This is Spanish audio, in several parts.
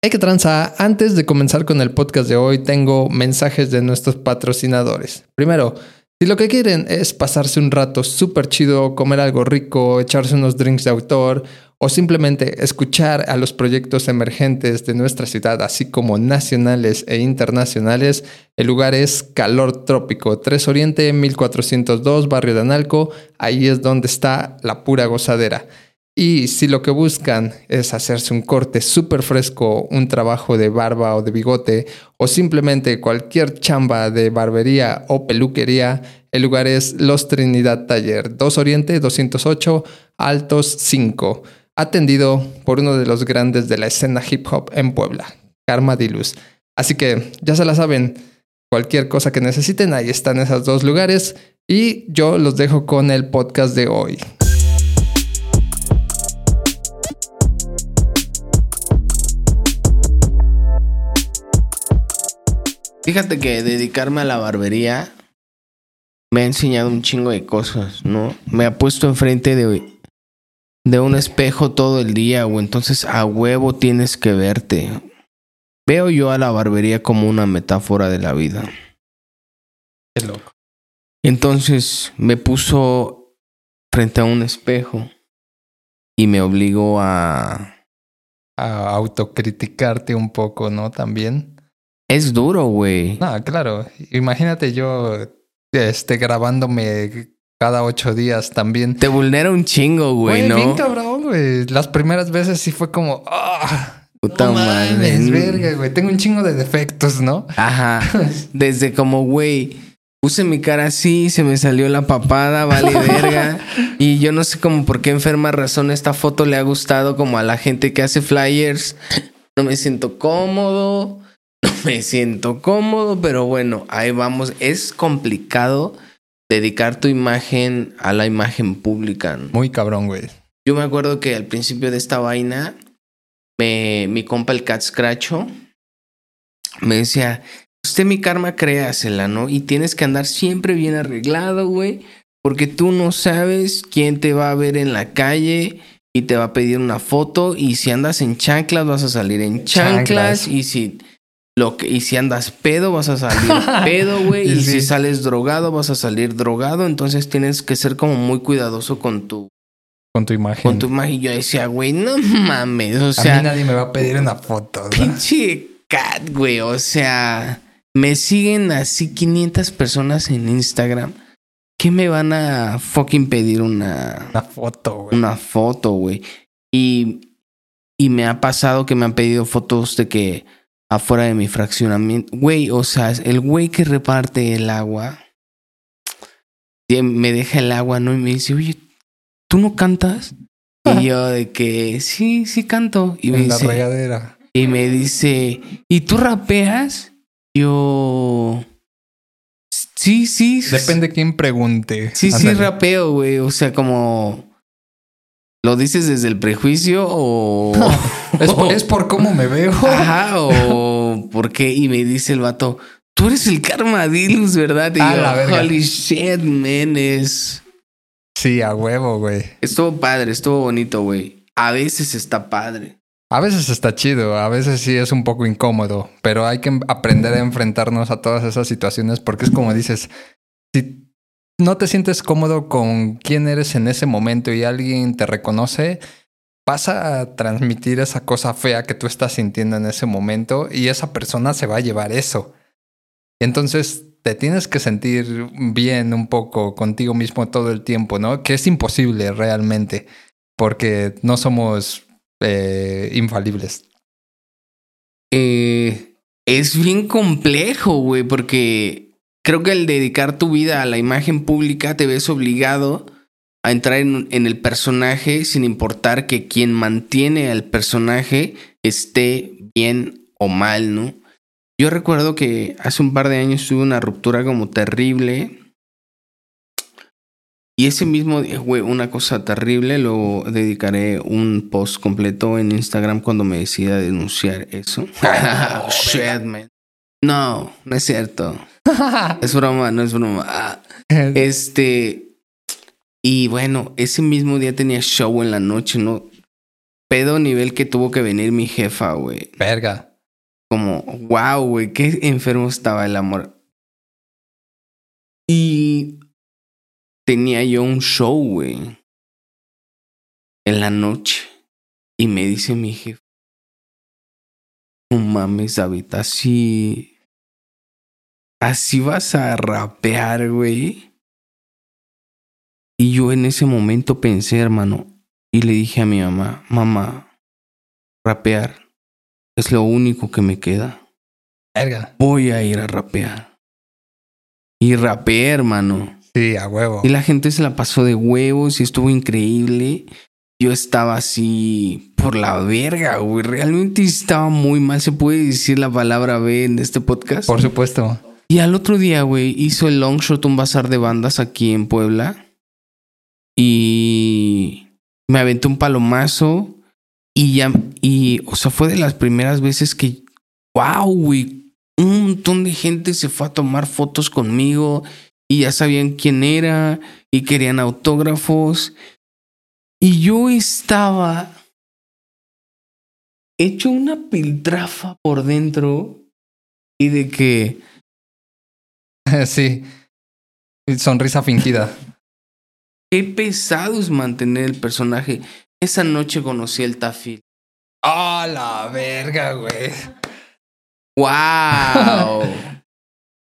Hay que tranza. Antes de comenzar con el podcast de hoy, tengo mensajes de nuestros patrocinadores. Primero, si lo que quieren es pasarse un rato súper chido, comer algo rico, echarse unos drinks de autor o simplemente escuchar a los proyectos emergentes de nuestra ciudad, así como nacionales e internacionales, el lugar es Calor Trópico, 3 Oriente, 1402, Barrio de Analco. Ahí es donde está la pura gozadera. Y si lo que buscan es hacerse un corte súper fresco, un trabajo de barba o de bigote, o simplemente cualquier chamba de barbería o peluquería, el lugar es Los Trinidad Taller, 2 Oriente 208, Altos 5, atendido por uno de los grandes de la escena hip hop en Puebla, Karma Dilus. Así que ya se la saben, cualquier cosa que necesiten, ahí están esos dos lugares. Y yo los dejo con el podcast de hoy. Fíjate que dedicarme a la barbería me ha enseñado un chingo de cosas, ¿no? Me ha puesto enfrente de, de un espejo todo el día, o entonces a huevo tienes que verte. Veo yo a la barbería como una metáfora de la vida. Qué loco. Entonces me puso frente a un espejo y me obligó a... A autocriticarte un poco, ¿no? También. Es duro, güey. No, claro. Imagínate yo este, grabándome cada ocho días también. Te vulnera un chingo, güey, ¿no? bien cabrón, güey. Las primeras veces sí fue como... ¡Ah! Puta no madre. mames, verga, güey. Tengo un chingo de defectos, ¿no? Ajá. Desde como, güey, puse mi cara así, se me salió la papada, vale verga. y yo no sé como por qué enferma razón esta foto le ha gustado como a la gente que hace flyers. No me siento cómodo, no me siento cómodo, pero bueno, ahí vamos. Es complicado dedicar tu imagen a la imagen pública. ¿no? Muy cabrón, güey. Yo me acuerdo que al principio de esta vaina, me, mi compa el Cat Scratcho me decía, usted mi karma créasela, ¿no? Y tienes que andar siempre bien arreglado, güey, porque tú no sabes quién te va a ver en la calle y te va a pedir una foto y si andas en chanclas vas a salir en chanclas, Chanclas. y si lo que, y si andas pedo vas a salir pedo, güey, y Sí. si sales drogado vas a salir drogado, entonces tienes que ser como muy cuidadoso con tu Con tu imagen. con tu imagen. Y yo decía, güey, no mames. O a mí sea, nadie me va a pedir una foto, ¿no? pinche cat, güey. O sea, me siguen así 500 personas en Instagram. ¿Qué me van a fucking pedir una, Una foto, güey. una foto, güey? Y, y me ha pasado que me han pedido fotos de que afuera de mi fraccionamiento. Güey, o sea, el güey que reparte el agua me deja el agua, ¿no? Y me dice, oye, ¿tú no cantas? Y yo de que sí, sí canto. Y me en la dice, regadera. y me dice, ¿y tú rapeas? Yo. Sí, sí. Depende quién pregunte. Sí, sí, rapeo, güey. O sea, como. ¿Lo dices desde el prejuicio o.? Es por, es por cómo me veo. Ajá, o. ¿Por qué? Y me dice el vato, tú eres el Karmadilus, ¿verdad? Y A yo, la verga. holy shit, man. Es. Sí, a huevo, güey. Estuvo padre, estuvo bonito, güey. A veces está padre. A veces está chido, a veces sí es un poco incómodo, pero hay que aprender a enfrentarnos a todas esas situaciones porque es como dices, si no te sientes cómodo con quién eres en ese momento y alguien te reconoce, vas a transmitir esa cosa fea que tú estás sintiendo en ese momento y esa persona se va a llevar eso. Entonces te tienes que sentir bien un poco contigo mismo todo el tiempo, ¿no? Que es imposible realmente porque no somos eh, infalibles. Eh, es bien complejo, güey, porque creo que al dedicar tu vida a la imagen pública te ves obligado a entrar en, en el personaje sin importar que quien mantiene al personaje esté bien o mal, ¿no? Yo recuerdo que hace un par de años tuve una ruptura como terrible. Y ese mismo día, güey, una cosa terrible, lo dedicaré un post completo en Instagram cuando me decida denunciar eso. Oh, shit, man. No, no es cierto. Es broma, no es broma. Ah, Este. Y bueno, ese mismo día tenía show en la noche, ¿no? pedo nivel que tuvo que venir mi jefa, güey. Verga. Como, wow, güey, qué enfermo estaba el amor. Y tenía yo un show, güey. En la noche. Y me dice mi jefe. No mames, David, así. Así vas a rapear, güey. Y yo en ese momento pensé, hermano, y le dije a mi mamá, mamá, rapear es lo único que me queda. Verga. Voy a ir a rapear. Y rapeé, hermano. Sí, a huevo. Y la gente se la pasó de huevos y estuvo increíble. Yo estaba así por la verga, güey. Realmente estaba muy mal. ¿Se puede decir la palabra B en este podcast? Por supuesto. Y al otro día, güey, hizo el long shot un bazar de bandas aquí en Puebla. Y me aventé un palomazo. Y ya, y, o sea, fue de las primeras veces que, wow, güey, un montón de gente se fue a tomar fotos conmigo y ya sabían quién era y querían autógrafos. Y yo estaba hecho una piltrafa por dentro y de que sí. Sonrisa fingida. qué pesado es mantener el personaje. Esa noche conocí el tafil. ¡Ah, la verga, güey! ¡Wow!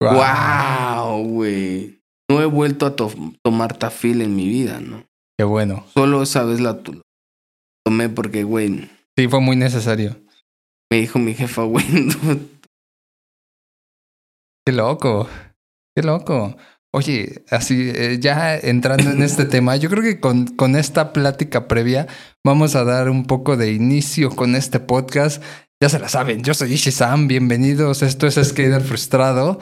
¡Wow, güey! No he vuelto a to- tomar tafil en mi vida, ¿no? Qué bueno. Solo esa vez la tomé porque, güey, Sí, fue muy necesario. me dijo mi jefa, güey, Qué loco. Qué loco. Oye, así, eh, ya entrando en este tema, yo creo que con, con esta plática previa vamos a dar un poco de inicio con este podcast. Ya se la saben, yo soy Ishi-san, bienvenidos. Esto es Skater Frustrado.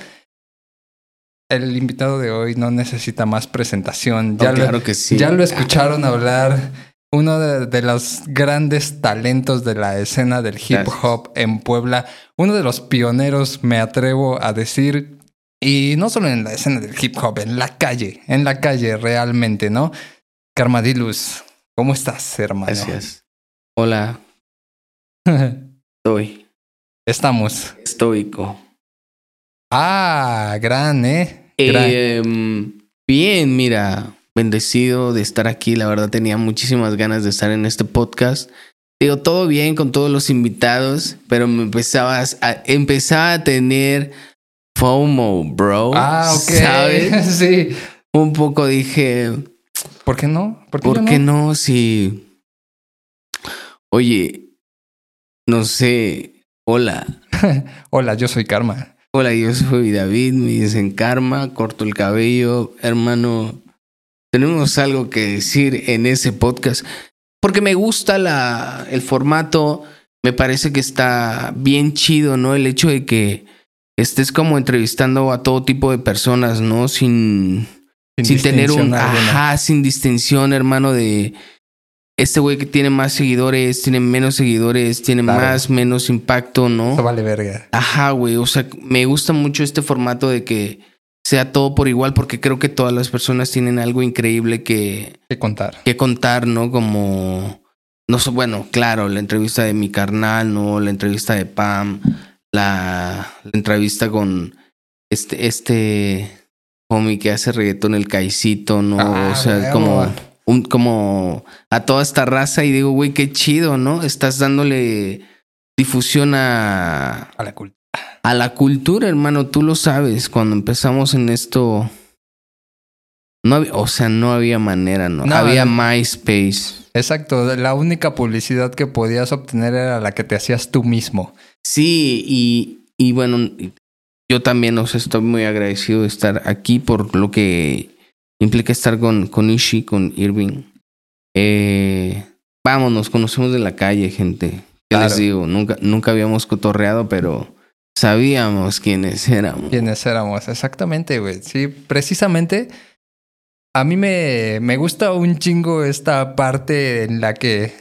El invitado de hoy no necesita más presentación. Ya No, lo- claro que sí. Ya lo escucharon hablar. Uno de, de los grandes talentos de la escena del hip Gracias. hop en Puebla. Uno de los pioneros, me atrevo a decir. Y no solo en la escena del hip hop, en la calle. En la calle realmente, ¿no? Carmadilus, ¿cómo estás, hermano? Gracias. Hola, estoy Estamos. estoico. Ah, gran, ¿eh? Gran. Eh, bien, mira, bendecido de estar aquí. La verdad tenía muchísimas ganas de estar en este podcast. Digo, todo bien con todos los invitados, pero me empezaba a, empezaba a tener FOMO, bro. ah, ok. ¿Sabes? sí. Un poco dije, ¿Por qué no? ¿Por qué, ¿por yo qué no? Si, oye, no sé, hola. Hola, yo soy Karma. Hola, yo soy David, me dicen Karma, corto el cabello, hermano. Tenemos algo que decir en ese podcast. Porque me gusta la, el formato, me parece que está bien chido, ¿no? El hecho de que estés como entrevistando a todo tipo de personas, ¿no? Sin, sin tener un... Ajá, sin distinción, hermano, de... Este güey que tiene más seguidores, tiene menos seguidores, tiene Claro. más, menos impacto, ¿no? Eso vale verga. Ajá, güey. O sea, me gusta mucho este formato de que sea todo por igual, porque creo que todas las personas tienen algo increíble que, que contar. que contar, ¿no? Como, no sé, bueno, claro, la entrevista de mi carnal, ¿no? La entrevista de Pam, la, la entrevista con este, este homie que hace reggaetón, el Caicito, ¿no? Ah, o sea, como, un, como a toda esta raza y digo, güey, qué chido, ¿no? Estás dándole difusión a, A la cultura. a la cultura, hermano, tú lo sabes. Cuando empezamos en esto, no había, o sea, no había manera, no. No, había no. MySpace. Exacto. La única publicidad que podías obtener era la que te hacías tú mismo. Sí, y, y bueno, yo también, o sea, estoy muy agradecido de estar aquí por lo que implica estar con, con Ishi, con Irving. Eh, vamos, nos conocemos de la calle, gente. ¿Qué Claro. les digo? Nunca, nunca habíamos cotorreado, pero sabíamos quiénes éramos. ¿Quiénes éramos? Exactamente, güey. Sí, precisamente. A mí me, me gusta un chingo esta parte en la que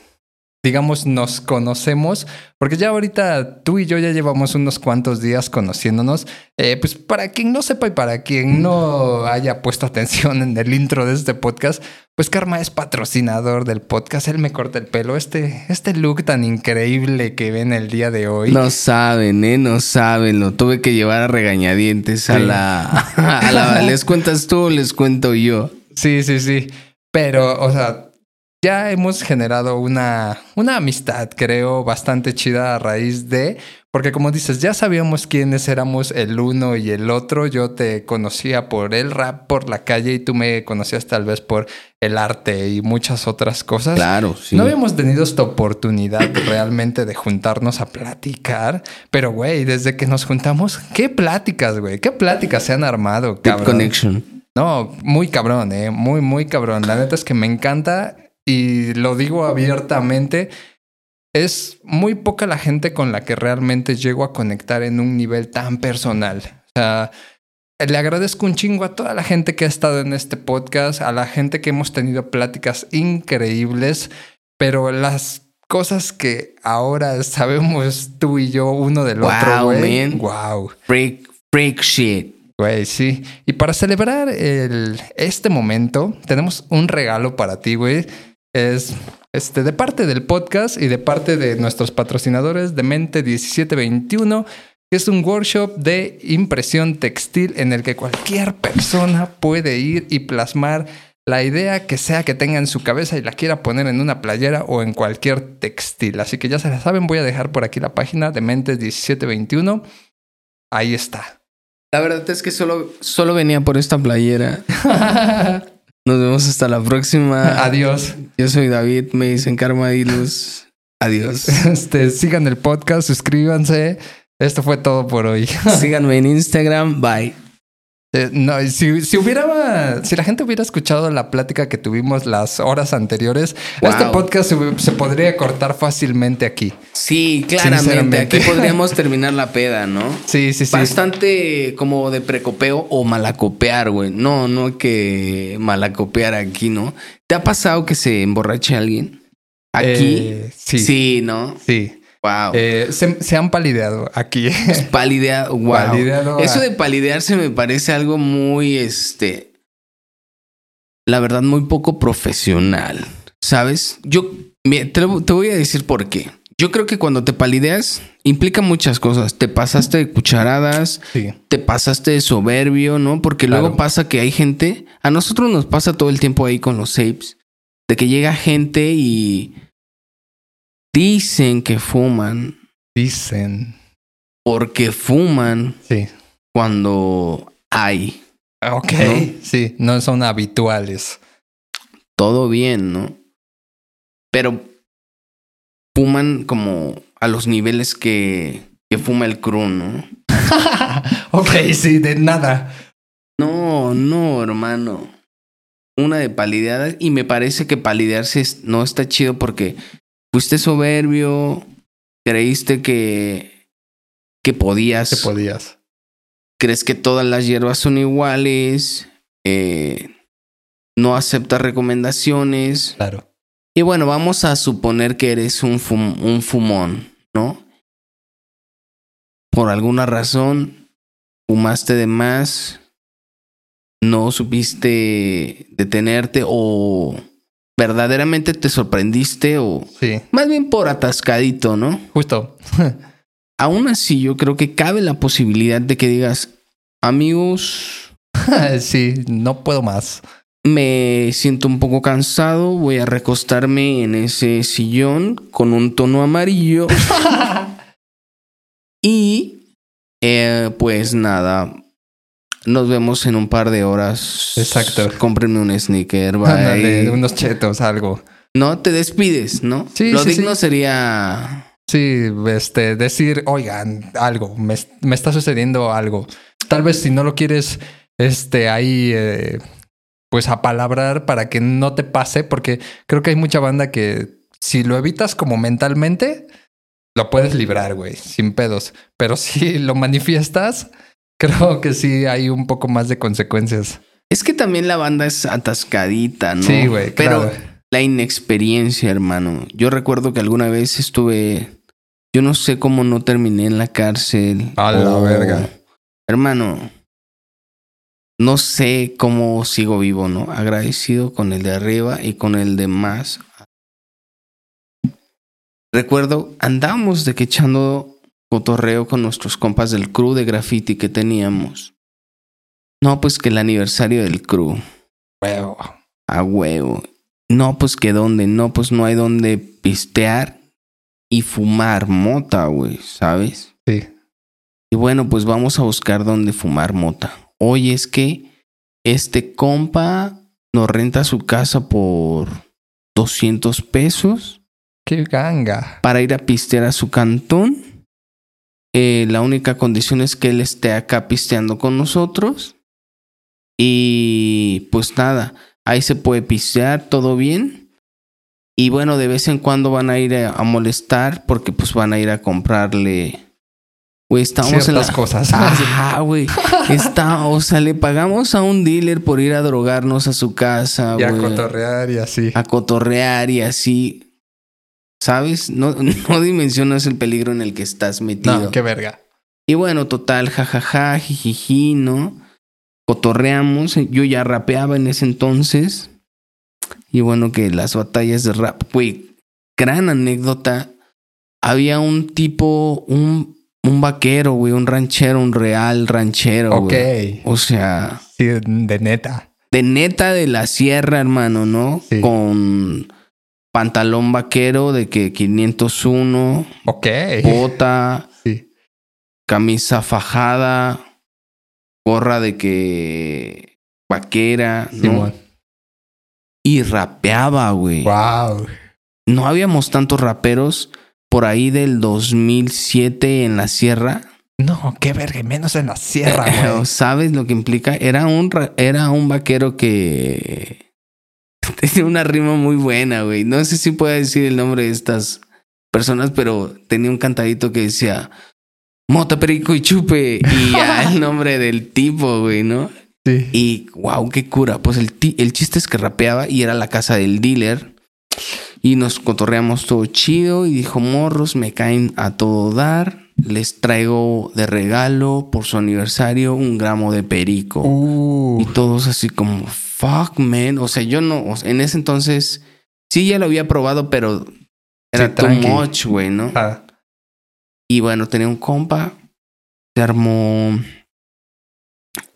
digamos, nos conocemos, porque ya ahorita tú y yo ya llevamos unos cuantos días conociéndonos. Eh, pues para quien no sepa y para quien no haya puesto atención en el intro de este podcast, pues Karma es patrocinador del podcast. Él me corta el pelo. Este, este look tan increíble que ven el día de hoy. No saben, ¿eh? No saben. Lo tuve que llevar a regañadientes a, la, a la... ¿Les cuentas tú o les cuento yo? Sí, sí, sí. Pero, o sea, ya hemos generado una, una amistad, creo, bastante chida a raíz de, porque como dices, ya sabíamos quiénes éramos el uno y el otro. Yo te conocía por el rap, por la calle y tú me conocías tal vez por el arte y muchas otras cosas. Claro, sí. No habíamos tenido esta oportunidad realmente de juntarnos a platicar, pero güey, desde que nos juntamos, qué pláticas, güey, qué pláticas se han armado, cabrón. connection. No, muy cabrón, eh, muy, muy cabrón. La neta es que me encanta y lo digo abiertamente, es muy poca la gente con la que realmente llego a conectar en un nivel tan personal. O sea, le agradezco un chingo a toda la gente que ha estado en este podcast, a la gente que hemos tenido pláticas increíbles, pero las cosas que ahora sabemos tú y yo uno del otro, güey. Wow. Freak, freak shit. Güey, sí. Y para celebrar el, este momento, tenemos un regalo para ti, güey es este, de parte del podcast y de parte de nuestros patrocinadores de Mente 1721, que es un workshop de impresión textil en el que cualquier persona puede ir y plasmar la idea que sea que tenga en su cabeza y la quiera poner en una playera o en cualquier textil. Así que ya se la saben, voy a dejar por aquí la página de Mentes 1721. Ahí está. La verdad es que solo, solo venía por esta playera. Nos vemos hasta la próxima. Adiós. Yo soy David, me dicen Karma y Luz. Adiós. Este, sigan el podcast, suscríbanse. Esto fue todo por hoy. Síganme en Instagram. Bye. Eh, no, si, si, hubiera, si la gente hubiera escuchado la plática que tuvimos las horas anteriores, este podcast se, podría cortar fácilmente aquí. Sí, claramente. Aquí podríamos terminar la peda, ¿no? Sí, sí, sí. Bastante como de precopeo o malacopear, güey. No, no hay que malacopear aquí, ¿no? ¿Te ha pasado que se emborrache alguien? Aquí. Eh, sí. Sí, ¿no? Sí. Wow. Eh, se, han palideado aquí. Palideado, wow. Eso de palidearse me parece algo muy, este, la verdad, muy poco profesional. ¿Sabes? Yo te, voy a decir por qué. Yo creo que cuando te palideas implica muchas cosas. Te pasaste de cucharadas, te pasaste de soberbio, ¿no? Porque luego pasa que hay gente, a nosotros nos pasa todo el tiempo ahí con los sapes, de que llega gente y Dicen que fuman. Dicen. Porque fuman. Sí. Cuando hay. Ok. Sí, no son habituales. Todo bien, ¿no? Pero fuman como a los niveles que, que fuma el crew, ¿no? ok, sí, de nada. No, no, hermano. Una de palideada y me parece que palidearse no está chido porque fuiste soberbio, creíste que, que podías. Que podías. Crees que todas las hierbas son iguales, eh, no aceptas recomendaciones. Claro. Y bueno, vamos a suponer que eres un, un fumón, ¿no? Por alguna razón, fumaste de más, no supiste detenerte o verdaderamente te sorprendiste o sí. más bien por atascadito, ¿no? Justo. Aún así, yo creo que cabe la posibilidad de que digas, amigos, sí, no puedo más. Me siento un poco cansado, voy a recostarme en ese sillón con un tono amarillo. y eh, pues nada, nos vemos en un par de horas. Exacto. Cómprenme un sneaker, Ándale, unos chetos, algo. No, te despides, ¿no? Sí, Lo digno sería... Sí, este, decir, oigan, algo, me, está sucediendo algo. Tal vez si no lo quieres, este, ahí, eh, pues apalabrar para que no te pase, porque creo que hay mucha banda que si lo evitas como mentalmente, lo puedes librar, güey, sin pedos. Pero si lo manifiestas, creo que sí hay un poco más de consecuencias. Es que también la banda es atascadita, ¿no? Sí, güey. Pero la inexperiencia, hermano. Yo recuerdo que alguna vez estuve. Yo no sé cómo no terminé en la cárcel. A la verga. Hermano, no sé cómo sigo vivo, ¿no? Agradecido con el de arriba y con el de más. Recuerdo, andábamos de que echando cotorreo con nuestros compas del crew de graffiti que teníamos. No, pues que el aniversario del crew. Huevo. A huevo. No, pues que dónde. No, pues no hay donde pistear y fumar mota, güey, ¿sabes? Sí. Y bueno, pues vamos a buscar dónde fumar mota. Oye, es que este compa nos renta su casa por 200 pesos Qué ganga. para ir a pistear a su cantón. Eh, la única condición es que él esté acá pisteando con nosotros. Y pues nada, ahí se puede pistear, todo bien. Y bueno, de vez en cuando van a ir a, a molestar porque pues van a ir a comprarle... Güey, estábamos en Ciertas la... cosas. Ajá, güey. Está, o sea, le pagamos a un dealer por ir a drogarnos a su casa, y a cotorrear y así. a cotorrear y así. ¿Sabes? No, no dimensionas el peligro en el que estás metido. No, qué verga. Y bueno, total, jajaja, jijiji, ¿no? Cotorreamos. Yo ya rapeaba en ese entonces. Y bueno, que las batallas de rap, güey, gran anécdota. Había un tipo, un, un vaquero, güey, un ranchero, un real ranchero, Ok. güey. O sea, Sí, de neta. de neta de la sierra, hermano, ¿no? Sí. Con pantalón vaquero de que 501, Ok. bota, Sí. camisa fajada, gorra de que vaquera, ¿no? Y rapeaba, güey. Wow. No habíamos tantos raperos por ahí del 2007 en la sierra. No, qué verga. Menos en la sierra, güey. ¿Sabes lo que implica? Era un, ra- era un vaquero que tenía una rima muy buena, güey. No sé si puedo decir el nombre de estas personas, pero tenía un cantadito que decía Mota, Perico y Chupe. Y ya el nombre del tipo, güey, ¿no? Sí. Y wow, qué cura. Pues el, el chiste es que rapeaba y era la casa del dealer. Y nos cotorreamos todo chido. Y dijo: Morros, me caen a todo dar. Les traigo de regalo por su aniversario un gramo de perico. Uh. Y todos así como, fuck, man. O sea, yo no, o sea, en ese entonces sí ya lo había probado, pero era Sí, too much, güey, ¿no? Ah, Y bueno, tenía un compa, se armó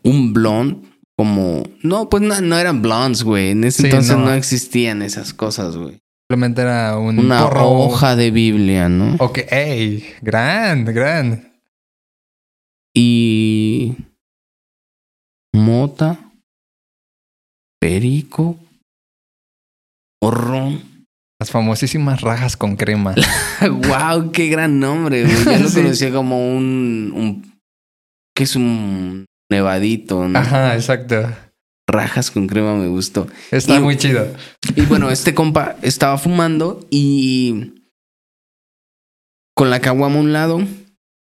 un blond, como, no, pues no, no eran blondes, güey. En ese Sí, entonces no. no. existían esas cosas, güey. simplemente era un Una porro. hoja de Biblia, ¿no? Ok, ey, gran, gran. Y mota, perico, horrón. Las famosísimas rajas con crema. wow, qué gran nombre, güey. Yo lo Sí. conocía como un, un que es un nevadito, ¿no? Ajá, exacto. Rajas con crema me gustó. Está Y- muy chido. Y bueno, este compa estaba fumando y con la caguama a un lado,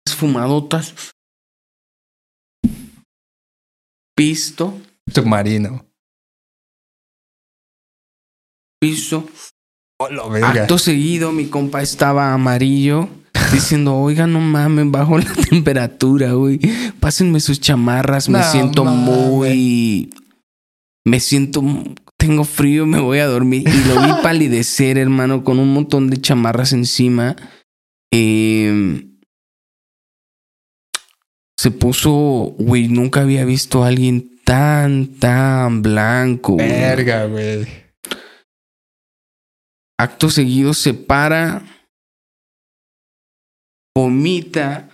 fumadotas, pisto, Submarino. Piso. Oh, verga. Acto seguido, mi compa estaba amarillo. Diciendo, oiga, no mames, bajo la temperatura, güey. Pásenme sus chamarras, me No siento mames. muy. Me siento. Tengo frío, me voy a dormir. Y lo vi palidecer, hermano, con un montón de chamarras encima. Eh, se puso, güey, nunca había visto a alguien tan, tan blanco. güey. Verga, güey. Acto seguido se para, vomita,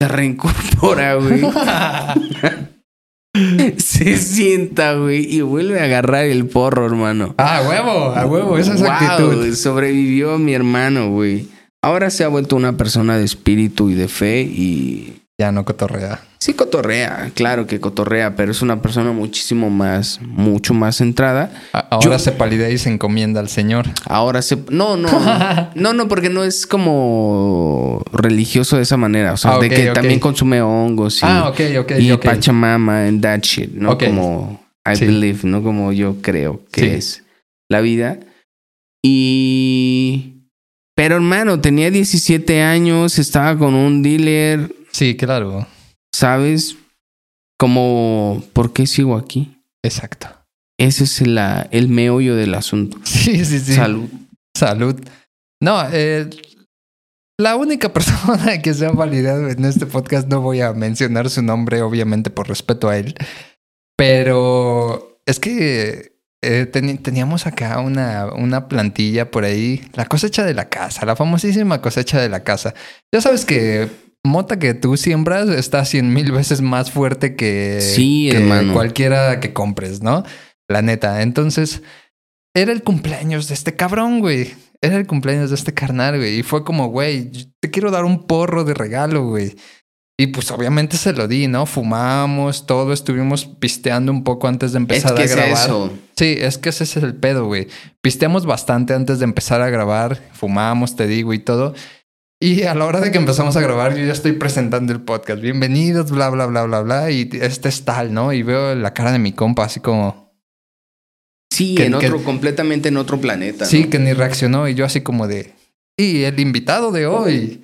se reincorpora, güey. se sienta, güey, y vuelve a agarrar el porro, hermano. Ah, a huevo, a huevo. Esa es Wow, actitud. sobrevivió mi hermano, güey. Ahora se ha vuelto una persona de espíritu y de fe y Ya no cotorrea. sí cotorrea, claro que cotorrea, pero es una persona muchísimo más, mucho más centrada. Ahora Yo- se palidea y se encomienda al Señor. Ahora se... No, no. no, no, porque no es como religioso de esa manera. O sea, Ah, de que también consume hongos y, ah, ok, ok, y. Pachamama and that shit, ¿no? Como I Sí. believe, ¿no? Como yo creo que Sí. es la vida. Y... Pero hermano, tenía 17 años, estaba con un dealer, Sí, claro. ¿sabes? Como, ¿por qué sigo aquí? Exacto. Ese es la, el meollo del asunto. Sí, sí, sí. Salud. Salud. No, eh, la única persona que se ha validado en este podcast, no voy a mencionar su nombre, obviamente por respeto a él, pero es que eh, teníamos acá una, una plantilla por ahí, la cosecha de la casa, la famosísima cosecha de la casa. Ya sabes que mota que tú siembras está cien mil veces más fuerte que, Sí, que hermano. cualquiera que compres, ¿no? La neta. Entonces, era el cumpleaños de este cabrón, güey. Era el cumpleaños de este carnal, güey. Y fue como, güey, te quiero dar un porro de regalo, güey. Y pues obviamente se lo di, ¿no? Fumamos, todo, estuvimos pisteando un poco antes de Es empezar que a es grabar. eso. Sí, es que ese es el pedo, güey. Pisteamos bastante antes de empezar a grabar, fumamos, te digo, y todo. Y a la hora de que empezamos a grabar, yo ya estoy presentando el podcast. Bienvenidos, bla, bla, bla, bla, bla. Y este es tal, ¿no? Y veo la cara de mi compa así como... Sí, Que- en que- otro, completamente en otro planeta. Sí, ¿no? que ni reaccionó. Y yo así como de... Y el invitado de hoy.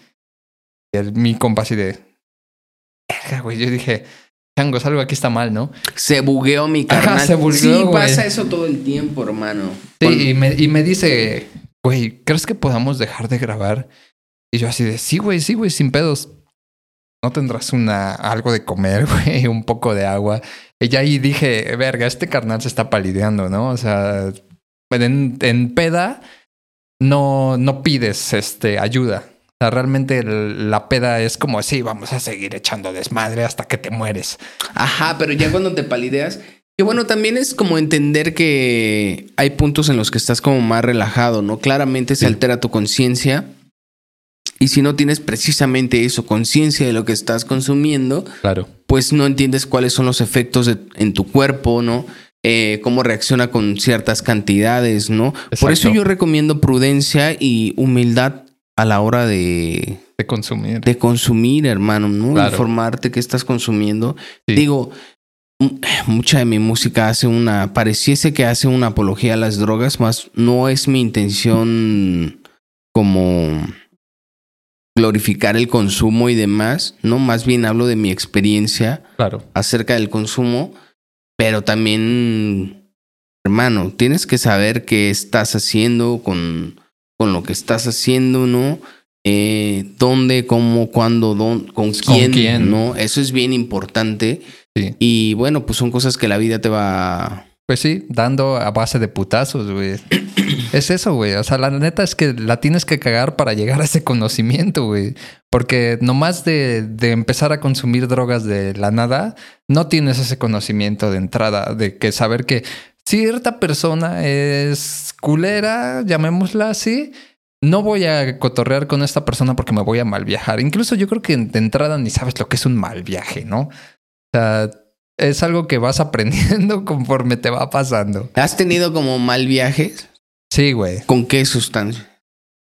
Y el- mi compa así de... Güey. Yo dije... Changos, algo aquí está mal, ¿no? Se bugueó mi Ajá, carnal. se bugueó, Sí, güey. pasa eso todo el tiempo, hermano. Con- Sí, y me, y me dice, güey, ¿crees que podamos dejar de grabar? Y yo así de, sí, güey, sí, güey, sin pedos. ¿No tendrás una, algo de comer, güey? Un poco de agua. Y ya ahí dije, verga, este carnal se está palideando, ¿no? O sea, en, en peda no, no pides este, ayuda. O sea, realmente el- la peda es como, sí, vamos a seguir echando desmadre hasta que te mueres. Ajá, pero ya cuando te palideas. Que bueno, también es como entender que hay puntos en los que estás como más relajado, ¿no? Claramente se altera tu conciencia. Y si no tienes precisamente eso, conciencia de lo que estás consumiendo, Claro. pues no entiendes cuáles son los efectos de- en tu cuerpo, ¿no? Eh, cómo reacciona con ciertas cantidades, ¿no? Por eso yo recomiendo prudencia y humildad a la hora de, De consumir. de consumir, hermano, ¿no? Claro. Informarte qué estás consumiendo. Sí. Digo, m- mucha de mi música hace una, pareciese que hace una apología a las drogas, más no es mi intención como glorificar el consumo y demás, ¿no? Más bien hablo de mi experiencia Claro. acerca del consumo, pero también, hermano, tienes que saber qué estás haciendo con, con lo que estás haciendo, ¿no? Eh, dónde, cómo, cuándo, dónde, con quién, quién. ¿no? Eso es bien importante. Sí. Y bueno, pues son cosas que la vida te va... Pues sí, dando a base de putazos, güey. es eso, güey. O sea, la neta es que la tienes que cagar para llegar a ese conocimiento, güey. Porque nomás de, de empezar a consumir drogas de la nada, no tienes ese conocimiento de entrada, de que saber que cierta persona es culera, llamémosla así. No voy a cotorrear con esta persona porque me voy a mal viajar. Incluso yo creo que de entrada ni sabes lo que es un mal viaje, ¿no? O sea, es algo que vas aprendiendo conforme te va pasando. ¿Has tenido como mal viajes? Sí, güey. ¿Con qué sustancia?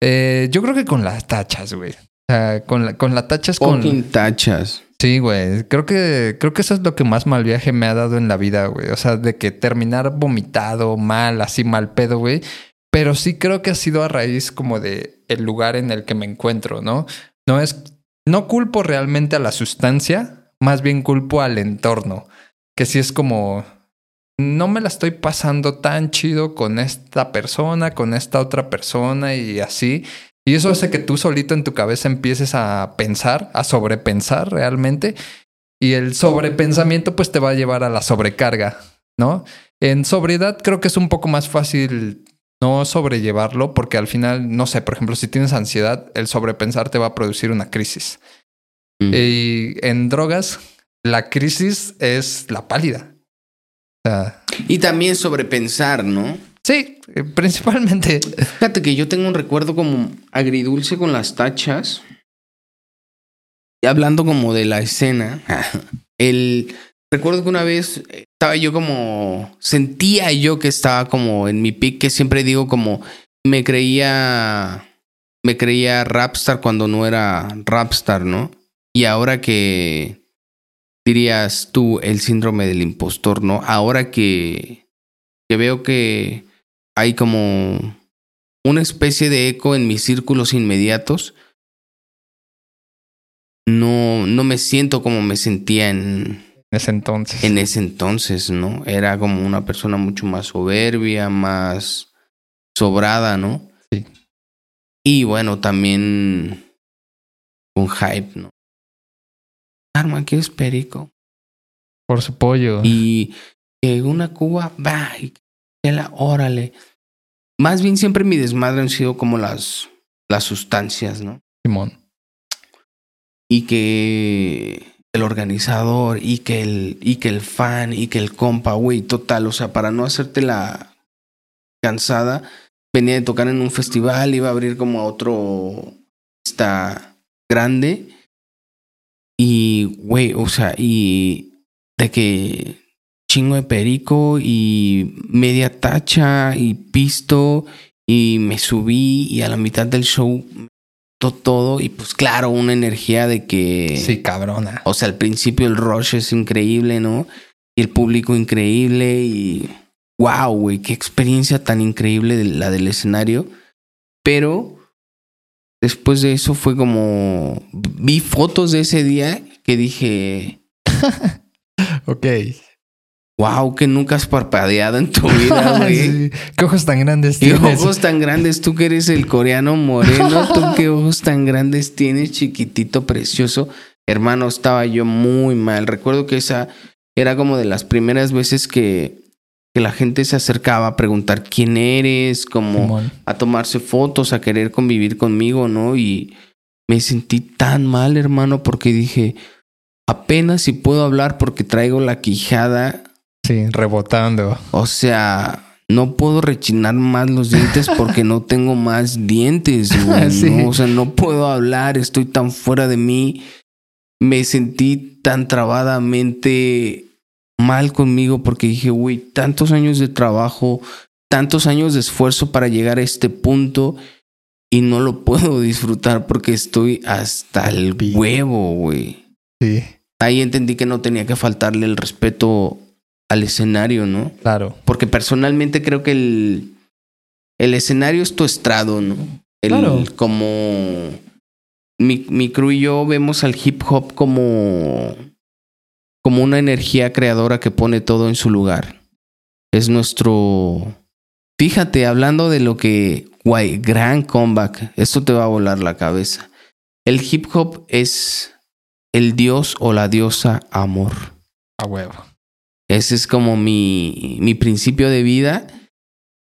Eh, yo creo que con las tachas, güey. O sea, con la, con la tachas con. Fucking tachas. Sí, güey. Creo que, creo que eso es lo que más mal viaje me ha dado en la vida, güey. O sea, de que terminar vomitado, mal, así mal pedo, güey. Pero sí creo que ha sido a raíz como de el lugar en el que me encuentro, ¿no? No es. No culpo realmente a la sustancia, más bien culpo al entorno. Que sí es como. No me la estoy pasando tan chido con esta persona, con esta otra persona y así. Y eso hace que tú solito en tu cabeza empieces a pensar, a sobrepensar realmente. Y el sobrepensamiento pues te va a llevar a la sobrecarga, ¿no? En sobriedad creo que es un poco más fácil no sobrellevarlo porque al final, no sé, por ejemplo, si tienes ansiedad, el sobrepensar te va a producir una crisis. Mm. Y en drogas, la crisis es la pálida. O sea, Y también sobrepensar, ¿no? sí, eh, principalmente. Fíjate que yo tengo un recuerdo como agridulce con las tachas. Y hablando como de la escena, el recuerdo que una vez estaba yo como sentía yo que estaba como en mi pick que siempre digo como me creía me creía rapstar cuando no era rapstar, ¿no? Y ahora que dirías tú, el síndrome del impostor, ¿no? Ahora que, que veo que hay como una especie de eco en mis círculos inmediatos, no, no me siento como me sentía en, ese entonces. En ese entonces, ¿no? Era como una persona mucho más soberbia, más sobrada, ¿no? Sí. Y bueno, también un hype, ¿no? Arma, es perico? Por su pollo. Y una cuba, va, y la, órale. Más bien siempre mi desmadre han sido como las, las sustancias, ¿no? Simón. Y que el organizador y que el, y que el fan y que el compa, güey, total, o sea, para no hacerte la cansada, venía de tocar en un festival, iba a abrir como a otro, está grande. Y, güey, o sea, y de que chingo de perico y media tacha y pisto y me subí y a la mitad del show todo y pues claro, una energía de que... Sí, cabrona. O sea, al principio el rush es increíble, ¿no? Y el público increíble y... ¡Wow, güey! ¡Qué experiencia tan increíble la del escenario! Pero después de eso fue como... Vi fotos de ese día que dije... ok wow, que nunca has parpadeado en tu vida, güey. Qué ojos tan grandes ¿Qué tienes. ojos tan grandes, tú que eres el coreano moreno, tú qué ojos tan grandes tienes, chiquitito, precioso. Hermano, estaba yo muy mal. Recuerdo que esa era como de las primeras veces que, que la gente se acercaba a preguntar quién eres, como a tomarse fotos, a querer convivir conmigo, ¿no? Y me sentí tan mal, hermano, porque dije, apenas si puedo hablar porque traigo la quijada Sí, rebotando. O sea, no puedo rechinar más los dientes porque no tengo más dientes, O sea, no puedo hablar, estoy tan fuera de mí. Me sentí tan trabadamente mal conmigo porque dije, güey, tantos años de trabajo, tantos años de esfuerzo para llegar a este punto y no lo puedo disfrutar porque estoy hasta el huevo, güey. Sí. Ahí entendí que no tenía que faltarle el respeto al escenario, ¿no? Claro. Porque personalmente creo que el, el escenario es tu estrado, ¿no? El, claro. Como mi, mi crew y yo vemos al hip hop como, como una energía creadora que pone todo en su lugar. Es nuestro... Fíjate, hablando de lo que... Guay, gran comeback. Esto te va a volar la cabeza. El hip hop es el dios o la diosa amor. A huevo. Ese es como mi, mi principio de vida.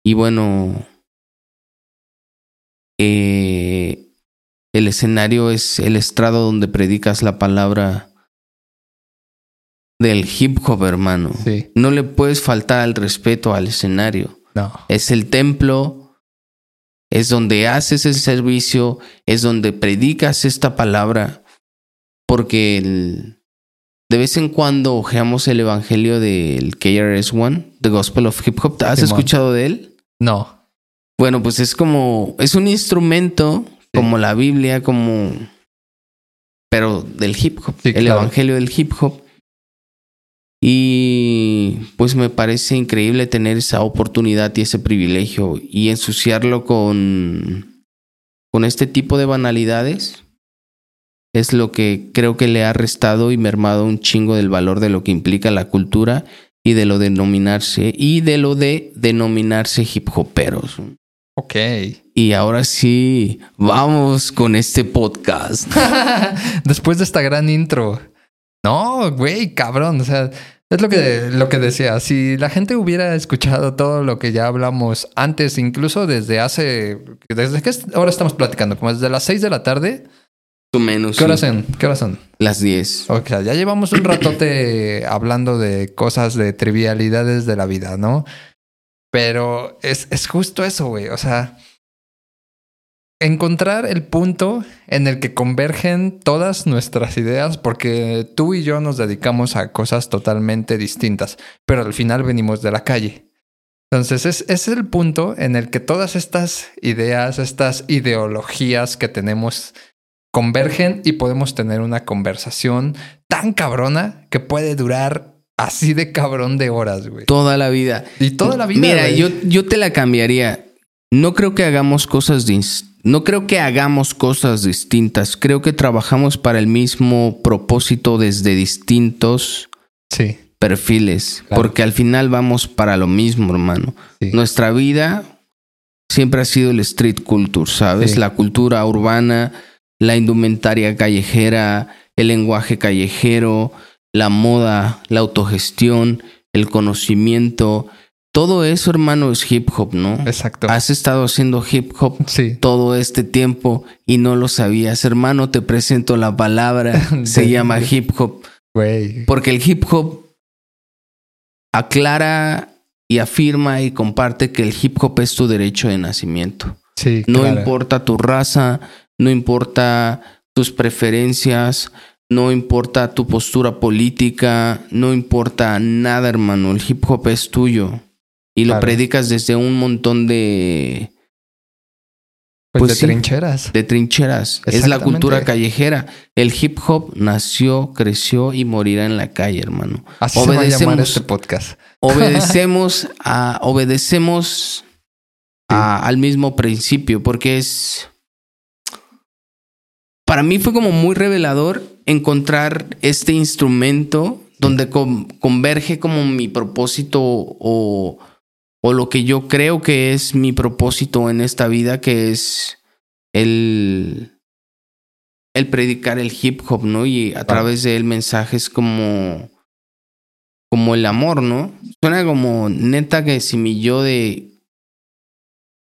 Y bueno, eh, el escenario es el estrado donde predicas la palabra del hip hop, hermano. Sí. No le puedes faltar al respeto al escenario. No. Es el templo, es donde haces el servicio, es donde predicas esta palabra, porque el, de vez en cuando ojeamos el evangelio del KRS-One, The Gospel of Hip Hop. ¿Has escuchado de él? No. Bueno, pues es como, es un instrumento como la Biblia, como, pero del hip hop, el evangelio del hip hop. Y pues me parece increíble tener esa oportunidad y ese privilegio y ensuciarlo con, con este tipo de banalidades es lo que creo que le ha restado y mermado un chingo del valor de lo que implica la cultura y de lo de denominarse y de lo de denominarse hip hoperos. Ok. Y ahora sí, vamos con este podcast. Después de esta gran intro. No, güey, cabrón. O sea, es lo que, lo que decía. Si la gente hubiera escuchado todo lo que ya hablamos antes, incluso desde hace. ¿Desde que ahora estamos platicando? Como desde las seis de la tarde menos. ¿Qué horas son? ¿Qué horas son? Las 10. O sea, ya llevamos un ratote hablando de cosas, de trivialidades de la vida, ¿no? Pero es, es justo eso, güey. O sea, encontrar el punto en el que convergen todas nuestras ideas, porque tú y yo nos dedicamos a cosas totalmente distintas, pero al final venimos de la calle. Entonces, es, es el punto en el que todas estas ideas, estas ideologías que tenemos convergen y podemos tener una conversación tan cabrona que puede durar así de cabrón de horas, güey. Toda la vida. Y toda la vida. Mira, güey. yo, yo te la cambiaría. No creo que hagamos cosas dis- no creo que hagamos cosas distintas. Creo que trabajamos para el mismo propósito desde distintos Sí, perfiles. Claro. Porque al final vamos para lo mismo, hermano. sí. Nuestra vida siempre ha sido el street culture, ¿sabes? Sí. La cultura urbana, la indumentaria callejera, el lenguaje callejero, la moda, la autogestión, el conocimiento. Todo eso, hermano, es hip hop, ¿no? Exacto. Has estado haciendo hip hop Sí. todo este tiempo y no lo sabías. Hermano, te presento la palabra. Se llama hip hop. Güey. Porque el hip hop aclara y afirma y comparte que el hip hop es tu derecho de nacimiento. Sí, No claro. importa tu raza, no importa tus preferencias, no importa tu postura política, no importa nada, hermano. El hip hop es tuyo. Y lo Claro. predicas desde un montón de, Pues, pues de sí. trincheras. de trincheras. Es la cultura callejera. El hip hop nació, creció y morirá en la calle, hermano. Así se va a llamar obedecemos- este podcast. obedecemos a obedecemos a- al mismo principio porque es para mí fue como muy revelador encontrar este instrumento donde con- converge como mi propósito o, o lo que yo creo que es mi propósito en esta vida que es el el predicar el hip hop, ¿no? Y a través de él mensajes como como el amor, ¿no? Suena como neta que si mi yo de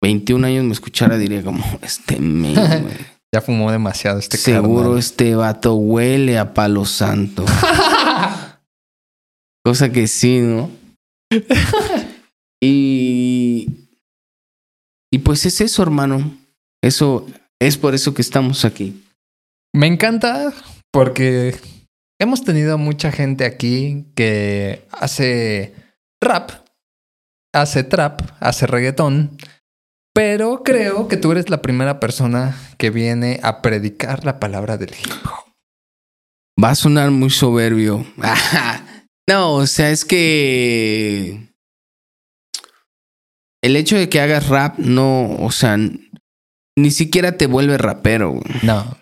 21 años me escuchara diría como este güey. Ya fumó demasiado este Seguro carnal. este vato huele a palo santo. Cosa que sí, ¿no? Y y pues es eso, hermano. Eso es por eso que estamos aquí. Me encanta porque hemos tenido mucha gente aquí que hace rap, hace trap, hace reggaetón, pero creo que tú eres la primera persona que viene a predicar la palabra del hip hop. Va a sonar muy soberbio. no, o sea, es que el hecho de que hagas rap no, o sea, ni siquiera te vuelve rapero. güey. No,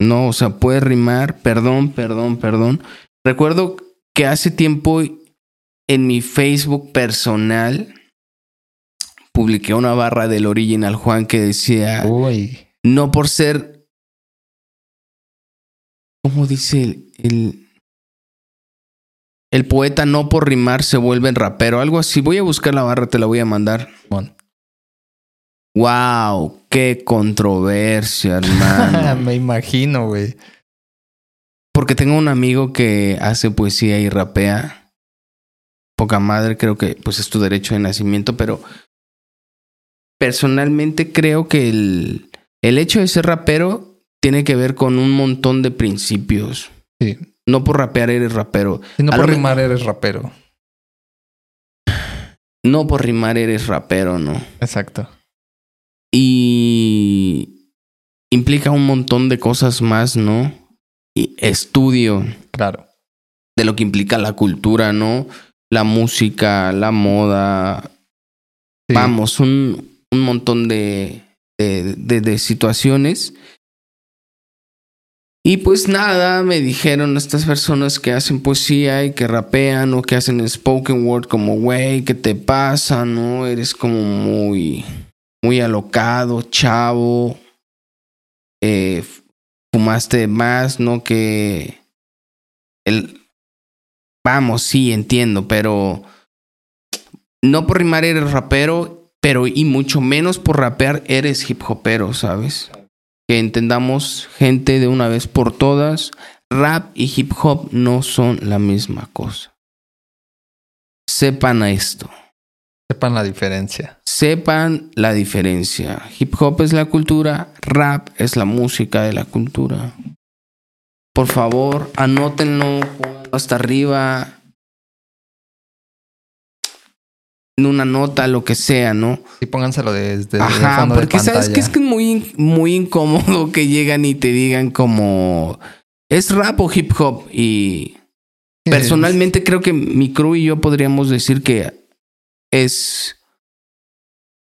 No, o sea, puedes rimar, perdón, perdón, perdón. Recuerdo que hace tiempo en mi Facebook personal publiqué una barra del Original Juan que decía, uy, no por ser, ¿cómo dice el, el, el poeta no por rimar se vuelve rapero? Algo así. Voy a buscar la barra, te la voy a mandar. Wow, qué controversia, hermano. me imagino, güey. Porque tengo un amigo que hace poesía y rapea. Poca madre, creo que pues es tu derecho de nacimiento, pero personalmente creo que el, el hecho de ser rapero tiene que ver con un montón de principios. Sí. No por rapear eres rapero. Si no A por me- rimar eres rapero. No por rimar eres rapero, ¿no? Exacto. Y implica un montón de cosas más, ¿no? Y estudio. Claro. de lo que implica la cultura, ¿no? La música, la moda, Sí. vamos, un, un montón de, de, de- de situaciones. Y pues nada, me dijeron estas personas que hacen poesía y que rapean o que hacen spoken word como, güey, ¿qué te pasa? ¿No? Eres como muy, muy alocado, chavo. Eh, fumaste más, ¿no? Que el... Vamos, sí, entiendo, pero no por rimar eres rapero, pero y mucho menos por rapear eres hip hopero, ¿sabes? Que entendamos, gente, de una vez por todas, rap y hip hop no son la misma cosa. Sepan esto, Sepan la diferencia. sepan la diferencia. Hip hop es la cultura, rap es la música de la cultura. Por favor, anótenlo, hasta arriba. Una nota, lo que sea, ¿no? Sí, pónganselo desde el Ajá, fondo de porque sabes que es que es muy, muy incómodo que llegan y te digan como ¿Es rap o hip hop? Y personalmente creo que mi crew y yo podríamos decir que es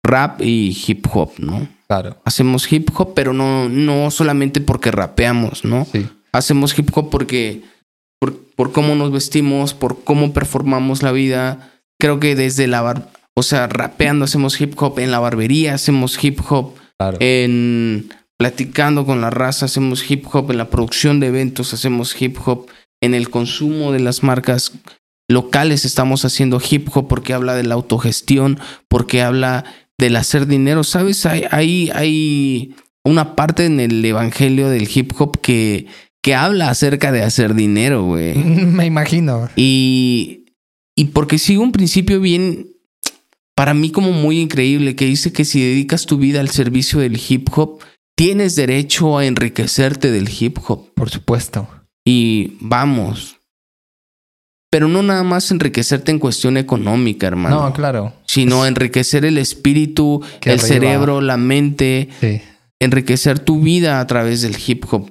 rap y hip hop, ¿no? Claro. Hacemos hip hop, pero no, no solamente porque rapeamos, ¿no? Sí. Hacemos hip hop porque por, por cómo nos vestimos, por cómo performamos la vida. Creo que desde la bar, o sea, rapeando hacemos hip hop, en la barbería hacemos hip hop, Claro. en platicando con la raza hacemos hip hop, en la producción de eventos hacemos hip hop, en el consumo de las marcas locales estamos haciendo hip hop porque habla de la autogestión, porque habla del hacer dinero, ¿sabes? Hay, hay, hay una parte en el evangelio del hip hop que, que habla acerca de hacer dinero, güey. Me imagino. Y, y porque sigue un principio bien, para mí como muy increíble, que dice que si dedicas tu vida al servicio del hip hop, tienes derecho a enriquecerte del hip hop. Por supuesto. Y vamos. Pero no nada más enriquecerte en cuestión económica, hermano. No, claro. Sino enriquecer el espíritu, el arriba. cerebro, la mente, Sí. enriquecer tu vida a través del hip hop.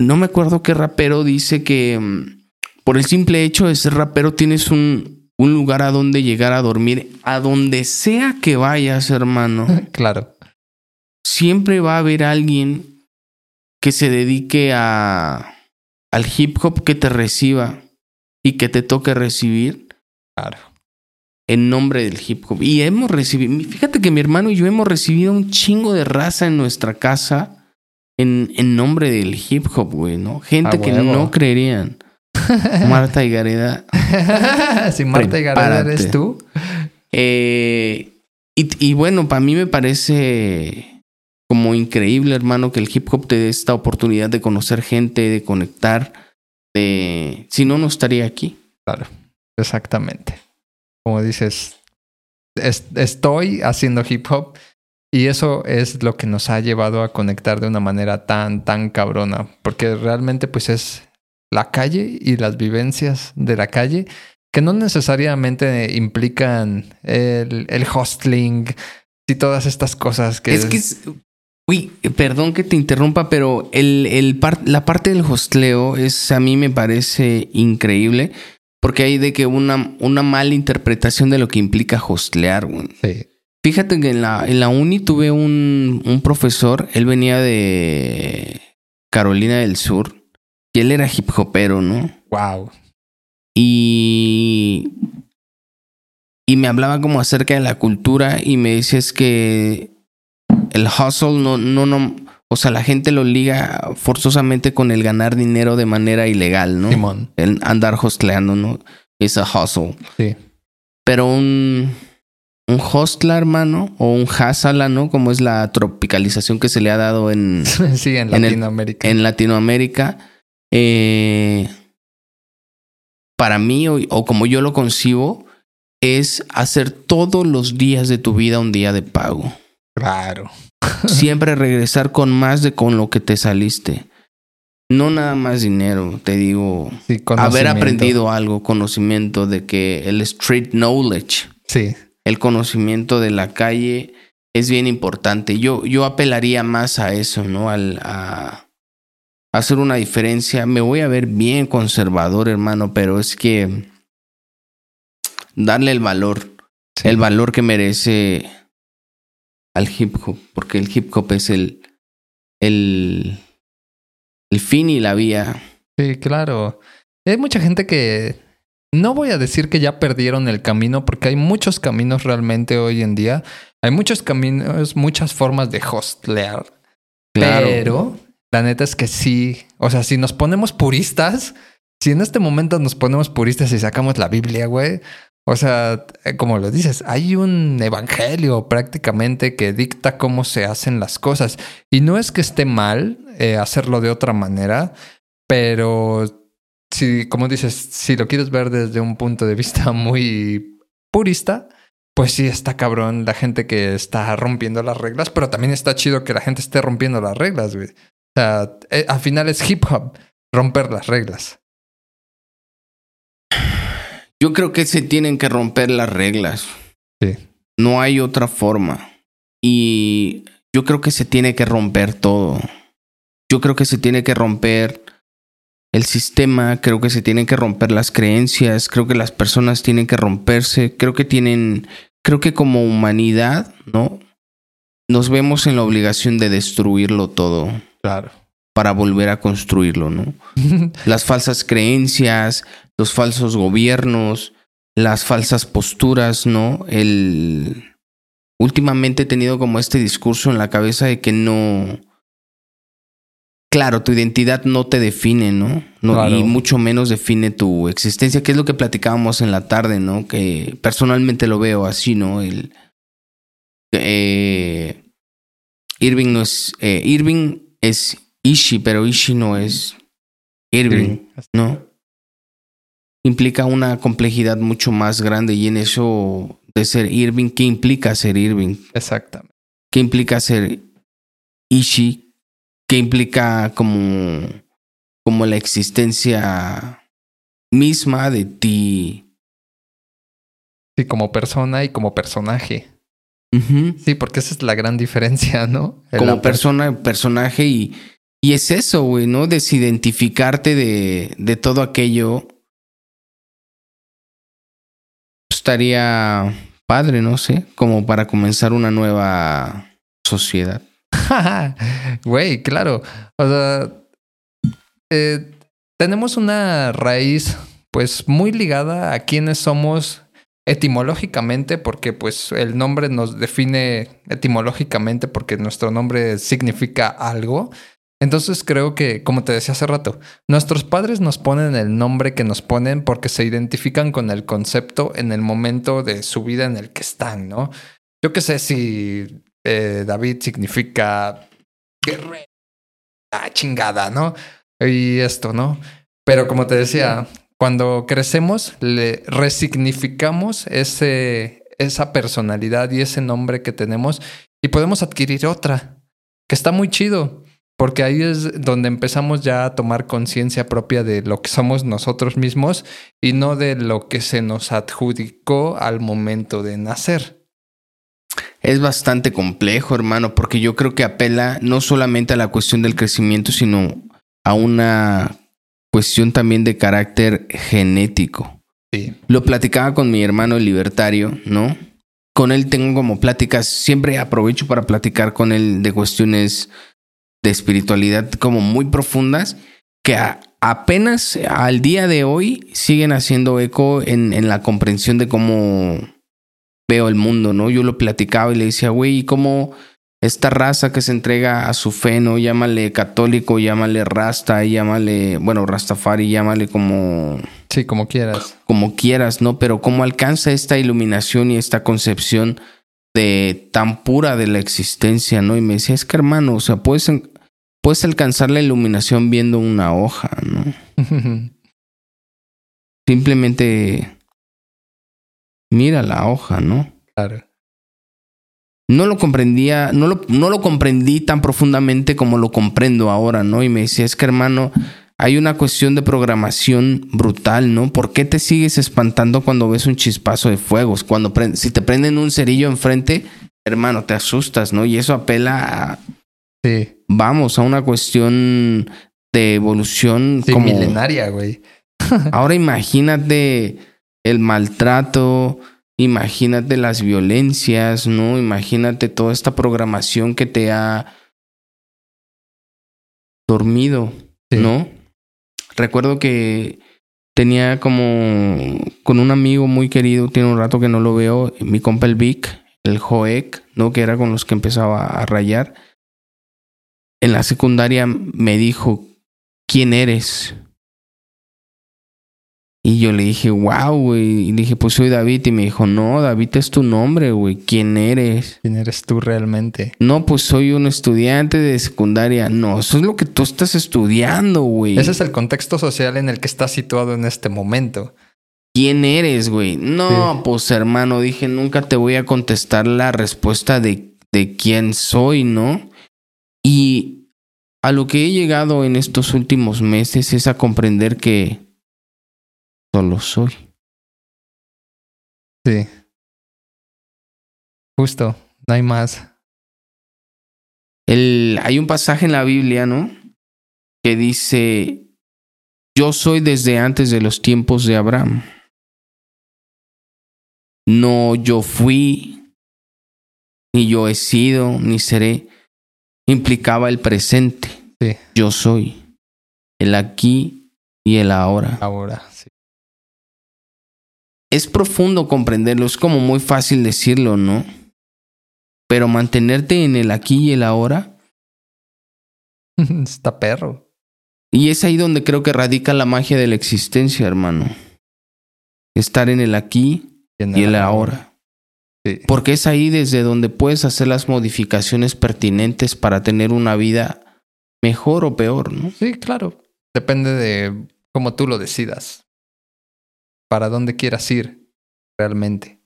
No me acuerdo qué rapero dice que mm, por el simple hecho de ser rapero tienes un, un lugar a donde llegar a dormir, a donde sea que vayas, hermano. Claro. Siempre va a haber alguien que se dedique a, al hip hop que te reciba y que te toque recibir Claro. en nombre del hip hop. Y hemos recibido, fíjate que mi hermano y yo hemos recibido un chingo de raza en nuestra casa en, en nombre del hip hop, güey, ¿no? Gente que no creerían. Marta y Gareda. si Marta y Gareda eres tú. Eh, y, y bueno, para mí me parece como increíble, hermano, que el hip hop te dé esta oportunidad de conocer gente, de conectar. De... Si no, no estaría aquí. Claro. Exactamente. Como dices, es- estoy haciendo hip hop y eso es lo que nos ha llevado a conectar de una manera tan, tan cabrona. Porque realmente pues es la calle y las vivencias de la calle que no necesariamente implican el, el hostling y todas estas cosas que... Es que es. Uy, perdón que te interrumpa, pero el, el par- la parte del hostleo es a mí me parece increíble. Porque hay de que una, una mala interpretación de lo que implica hostlear, güey. Sí. Fíjate que en la, en la uni tuve un, un profesor, él venía de Carolina del Sur, y él era hip hopero, ¿no? Wow. Y, y me hablaba como acerca de la cultura y me decía es que el hustle no, no, no, o sea, la gente lo liga forzosamente con el ganar dinero de manera ilegal, ¿no? Simón. El andar hostleando, ¿no? Es a hustle. Sí. Pero un, un hostla, hermano, o un hasala, ¿no? Como es la tropicalización que se le ha dado en, sí, en En el- Latinoamérica. en Latinoamérica, eh, para mí, o, o como yo lo concibo, es hacer todos los días de tu vida un día de pago. Claro. Siempre regresar con más de con lo que te saliste. No nada más dinero, te digo. Sí, Haber aprendido algo, conocimiento de que el street knowledge, Sí. el conocimiento de la calle es bien importante. Yo, yo apelaría más a eso, ¿no? Al, a hacer una diferencia. Me voy a ver bien conservador, hermano, pero es que darle el valor, sí. el valor que merece al hip hop, porque el hip hop es el, el, el fin y la vía. Sí, claro. Hay mucha gente que no voy a decir que ya perdieron el camino porque hay muchos caminos realmente hoy en día. Hay muchos caminos, muchas formas de hostlear. Claro. Pero la neta es que sí. O sea, si nos ponemos puristas, si en este momento nos ponemos puristas y sacamos la Biblia, güey. O sea, eh, como lo dices, hay un evangelio prácticamente que dicta cómo se hacen las cosas. Y no es que esté mal eh, hacerlo de otra manera, pero si, como dices, si lo quieres ver desde un punto de vista muy purista, pues sí está cabrón la gente que está rompiendo las reglas, pero también está chido que la gente esté rompiendo las reglas, güey. O sea, eh, al final es hip hop, romper las reglas. Yo creo que se tienen que romper las reglas. Sí. No hay otra forma. Y yo creo que se tiene que romper todo. Yo creo que se tiene que romper el sistema, creo que se tienen que romper las creencias, creo que las personas tienen que romperse, creo que tienen, creo que como humanidad, ¿no? Nos vemos en la obligación de destruirlo todo. Claro. Para volver a construirlo, ¿no? las falsas creencias, los falsos gobiernos, las falsas posturas, ¿no? El últimamente he tenido como este discurso en la cabeza de que no claro, tu identidad no te define, ¿no? no Y mucho menos define tu existencia, que es lo que platicábamos en la tarde, ¿no? Que personalmente lo veo así, ¿no? El, eh, Irving no es. Eh, Irving es Ishi, pero Ishi no es Irving, ¿no? Implica una complejidad mucho más grande y en eso de ser Irving, ¿qué implica ser Irving? Exactamente. ¿Qué implica ser Ishi? que implica como, como la existencia misma de ti. Sí, como persona y como personaje. Sí, porque esa es la gran diferencia, ¿no? como persona, personaje y, y es eso, güey, ¿no? Desidentificarte de, de todo aquello. Estaría padre, no sé, como para comenzar una nueva sociedad. Güey, claro. O sea, eh, tenemos una raíz pues muy ligada a quienes somos etimológicamente, porque pues el nombre nos define etimológicamente porque nuestro nombre significa algo. Entonces creo que, como te decía hace rato, nuestros padres nos ponen el nombre que nos ponen porque se identifican con el concepto en el momento de su vida en el que están, ¿no? Yo qué sé si eh, David significa guerrero, la chingada, ¿no? Y esto, ¿no? Pero como te decía, cuando crecemos, le resignificamos ese, esa personalidad y ese nombre que tenemos y podemos adquirir otra, que está muy chido, porque ahí es donde empezamos ya a tomar conciencia propia de lo que somos nosotros mismos y no de lo que se nos adjudicó al momento de nacer. Es bastante complejo, hermano, porque yo creo que apela no solamente a la cuestión del crecimiento, sino a una cuestión también de carácter genético. Sí. Lo platicaba con mi hermano el libertario, ¿no? Con él tengo como pláticas, siempre aprovecho para platicar con él de cuestiones de espiritualidad como muy profundas que apenas al día de hoy siguen haciendo eco en, en la comprensión de cómo veo el mundo, ¿no? Yo lo platicaba y le decía, güey, ¿y cómo esta raza que se entrega a su fe, ¿no? Llámale católico, llámale rasta, llámale, bueno, rastafari, llámale como... Sí, como quieras. Como quieras, ¿no? Pero cómo alcanza esta iluminación y esta concepción de tan pura de la existencia, ¿no? Y me decía, es que hermano, o sea, puedes, puedes alcanzar la iluminación viendo una hoja, ¿no? Simplemente mira la hoja, ¿no? Claro. No lo comprendía, no lo, no lo comprendí tan profundamente como lo comprendo ahora, ¿no? Y me decía, es que hermano, hay una cuestión de programación brutal, ¿no? ¿Por qué te sigues espantando cuando ves un chispazo de fuegos? Cuando si te prenden un cerillo enfrente, hermano, te asustas, ¿no? Y eso apela a... Sí. Vamos, a una cuestión de evolución como... milenaria, güey. ahora imagínate el maltrato, imagínate las violencias, ¿no? Imagínate toda esta programación que te ha dormido, ¿no? Recuerdo que tenía como con un amigo muy querido, tiene un rato que no lo veo, mi compa el Vic, el Joek, ¿no? Que era con los que empezaba a rayar. En la secundaria me dijo, ¿quién eres? Y yo le dije, wow, güey. Y dije, pues soy David. Y me dijo, no, David es tu nombre, güey. ¿Quién eres? ¿Quién eres tú realmente? No, pues soy un estudiante de secundaria. No, eso es lo que tú estás estudiando, güey. Ese es el contexto social en el que estás situado en este momento. ¿Quién eres, güey? No, pues hermano, dije, nunca te voy a contestar la respuesta de, de quién soy, ¿no? Y a lo que he llegado en estos últimos meses es a comprender que solo soy. Sí. Justo, no hay más. El, hay un pasaje en la Biblia, ¿no? Que dice, yo soy desde antes de los tiempos de Abraham. No yo fui, ni yo he sido, ni seré. Implicaba el presente. Sí. Yo soy. El aquí y el ahora. Ahora, sí. Es profundo comprenderlo, es como muy fácil decirlo, ¿no? Pero mantenerte en el aquí y el ahora. Está perro. Y es ahí donde creo que radica la magia de la existencia, hermano. Estar en el aquí y el ahora. Sí. Porque es ahí desde donde puedes hacer las modificaciones pertinentes para tener una vida mejor o peor, ¿no? Sí, claro. Depende de cómo tú lo decidas. Para dónde quieras ir realmente.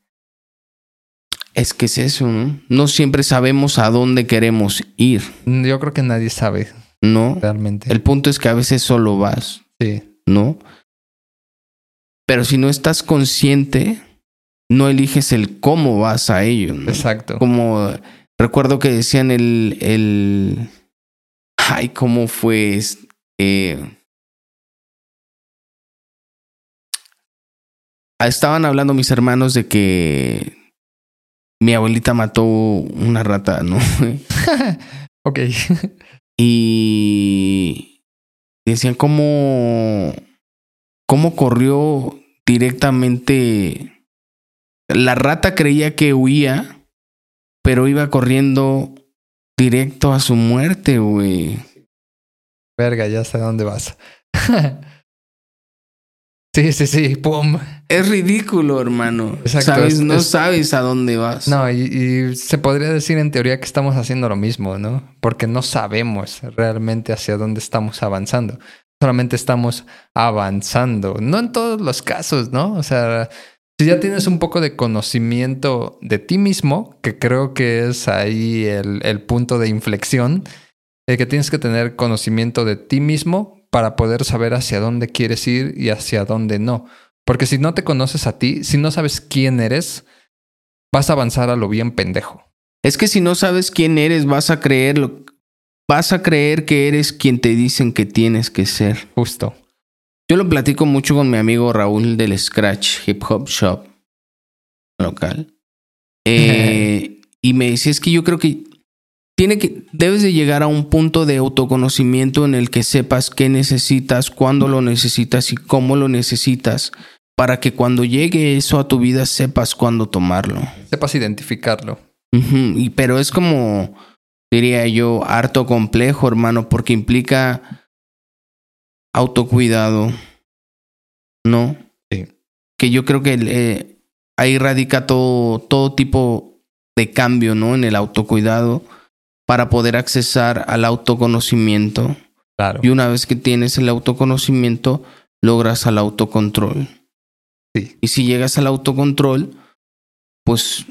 Es que es eso, ¿no? No siempre sabemos a dónde queremos ir, Yo creo que nadie sabe ¿no? realmente. El punto es que a veces solo vas, Sí, ¿no? Pero si no estás consciente, no eliges el cómo vas a ello, ¿no? exacto. Como recuerdo que decían el, el, ay, cómo fue, eh, estaban hablando mis hermanos de que mi abuelita mató una rata, ¿no? ok. y decían cómo, cómo corrió directamente. La rata creía que huía, pero iba corriendo directo a su muerte, güey. Verga, ya sé dónde vas. sí, sí, sí. Pum. Es ridículo, hermano. Exacto, ¿Sabes? es- no es- sabes a dónde vas. No, y, y se podría decir en teoría que estamos haciendo lo mismo, ¿no? Porque no sabemos realmente hacia dónde estamos avanzando. Solamente estamos avanzando. No en todos los casos, ¿no? O sea, si ya tienes un poco de conocimiento de ti mismo, que creo que es ahí el, el punto de inflexión, de que tienes que tener conocimiento de ti mismo para poder saber hacia dónde quieres ir y hacia dónde no. Porque si no te conoces a ti, si no sabes quién eres, vas a avanzar a lo bien pendejo. Es que si no sabes quién eres, vas a creerlo. Vas a creer que eres quien te dicen que tienes que ser. Justo. Yo lo platico mucho con mi amigo Raúl del Scratch Hip Hop Shop local. Eh, y me decía, es que yo creo que tiene que, debes de llegar a un punto de autoconocimiento en el que sepas qué necesitas, cuándo lo necesitas y cómo lo necesitas, para que cuando llegue eso a tu vida sepas cuándo tomarlo. Sepas identificarlo. Y pero es como, diría yo, harto complejo, hermano, porque implica autocuidado, ¿no? Sí. Que yo creo que eh, ahí radica todo, todo tipo de cambio, ¿no? En el autocuidado para poder accesar al autoconocimiento. Claro. Y una vez que tienes el autoconocimiento, logras al autocontrol. Sí. Y si llegas al autocontrol, pues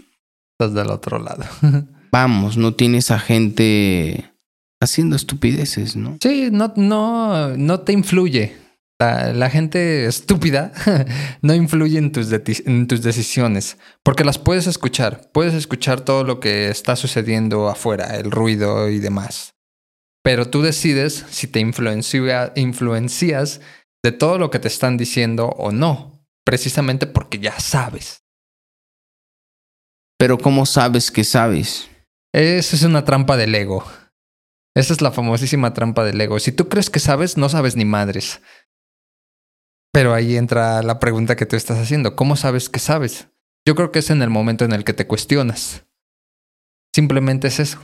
Estás del otro lado. vamos, no tienes a gente haciendo estupideces, ¿no? Sí, no, no, no te influye. La, la gente estúpida no influye en tus, deti- en tus decisiones, porque las puedes escuchar, puedes escuchar todo lo que está sucediendo afuera, el ruido y demás. Pero tú decides si te influencia- influencias de todo lo que te están diciendo o no, precisamente porque ya sabes. Pero ¿cómo sabes que sabes? Esa es una trampa del ego. Esa es la famosísima trampa del ego. Si tú crees que sabes, no sabes ni madres. Pero ahí entra la pregunta que tú estás haciendo. ¿Cómo sabes que sabes? Yo creo que es en el momento en el que te cuestionas. Simplemente es eso.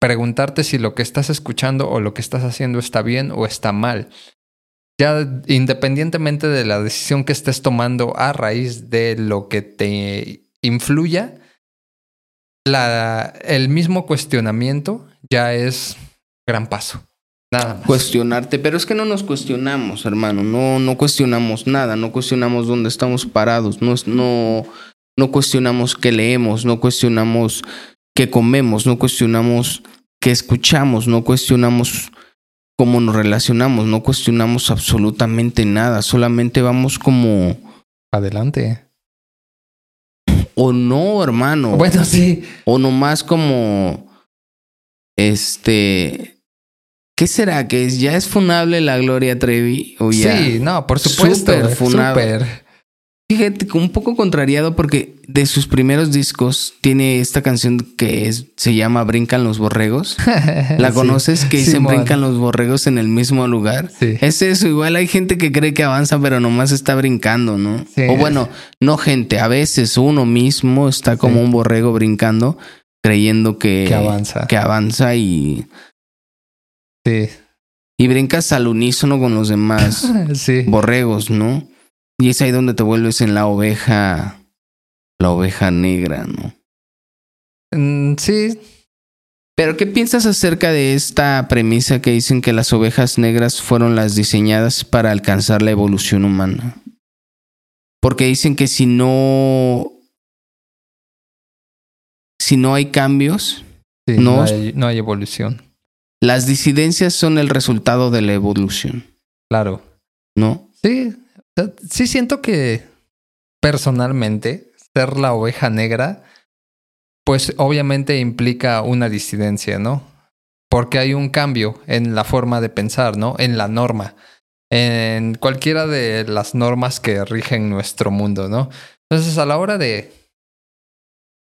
Preguntarte si lo que estás escuchando o lo que estás haciendo está bien o está mal. Ya independientemente de la decisión que estés tomando a raíz de lo que te influya, el mismo cuestionamiento ya es gran paso. Nada más. Cuestionarte, pero es que no nos cuestionamos, hermano, no, no cuestionamos nada, no cuestionamos dónde estamos parados, no, no, no cuestionamos qué leemos, no cuestionamos qué comemos, no cuestionamos qué escuchamos, no cuestionamos cómo nos relacionamos, no cuestionamos absolutamente nada, solamente vamos como Adelante. o no, hermano. Bueno, sí. O nomás como. Este. ¿Qué será? ¿Que es- ya es funable la Gloria Trevi? ¿O ya? Sí, no, por supuesto. Súper funable. Fíjate, un poco contrariado porque de sus primeros discos tiene esta canción que es, se llama Brincan los borregos. ¿La Sí. conoces? Que dicen Simón. Brincan los borregos en el mismo lugar. Sí. Es eso, igual hay gente que cree que avanza, pero nomás está brincando, ¿no? Sí. O bueno, no gente, a veces uno mismo está como un borrego brincando, creyendo que, Que avanza. que avanza y, Sí. y brincas al unísono con los demás Sí. borregos, ¿no? Y es ahí donde te vuelves en la oveja, la oveja negra, ¿no? Mm, Sí. Pero ¿qué piensas acerca de esta premisa que dicen que las ovejas negras fueron las diseñadas para alcanzar la evolución humana? Porque dicen que si no... Si no hay cambios, sí, No. hay, no hay evolución. Las disidencias son el resultado de la evolución, Claro. ¿no? Sí. Sí siento que personalmente ser la oveja negra, pues obviamente implica una disidencia, ¿no? Porque hay un cambio en la forma de pensar, ¿no? En la norma. En cualquiera de las normas que rigen nuestro mundo, ¿no? Entonces, a la hora de.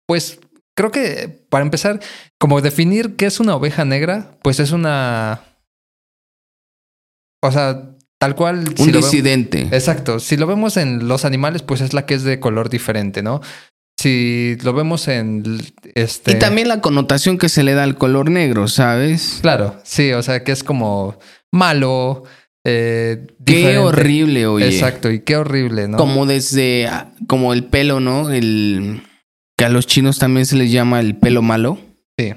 Pues creo que para empezar, como definir qué es una oveja negra, pues es una. O sea, tal cual. Un si vemos- disidente. Exacto. Si lo vemos en los animales, pues es la que es de color diferente, ¿no? Si lo vemos en este. Y también la connotación que se le da al color negro, ¿sabes? Claro, sí, o sea que es como malo. Eh, Qué horrible, oye. Exacto, y qué horrible, ¿no? Como desde, ah, como el pelo, ¿no? El que a los chinos también se les llama el pelo malo. Sí.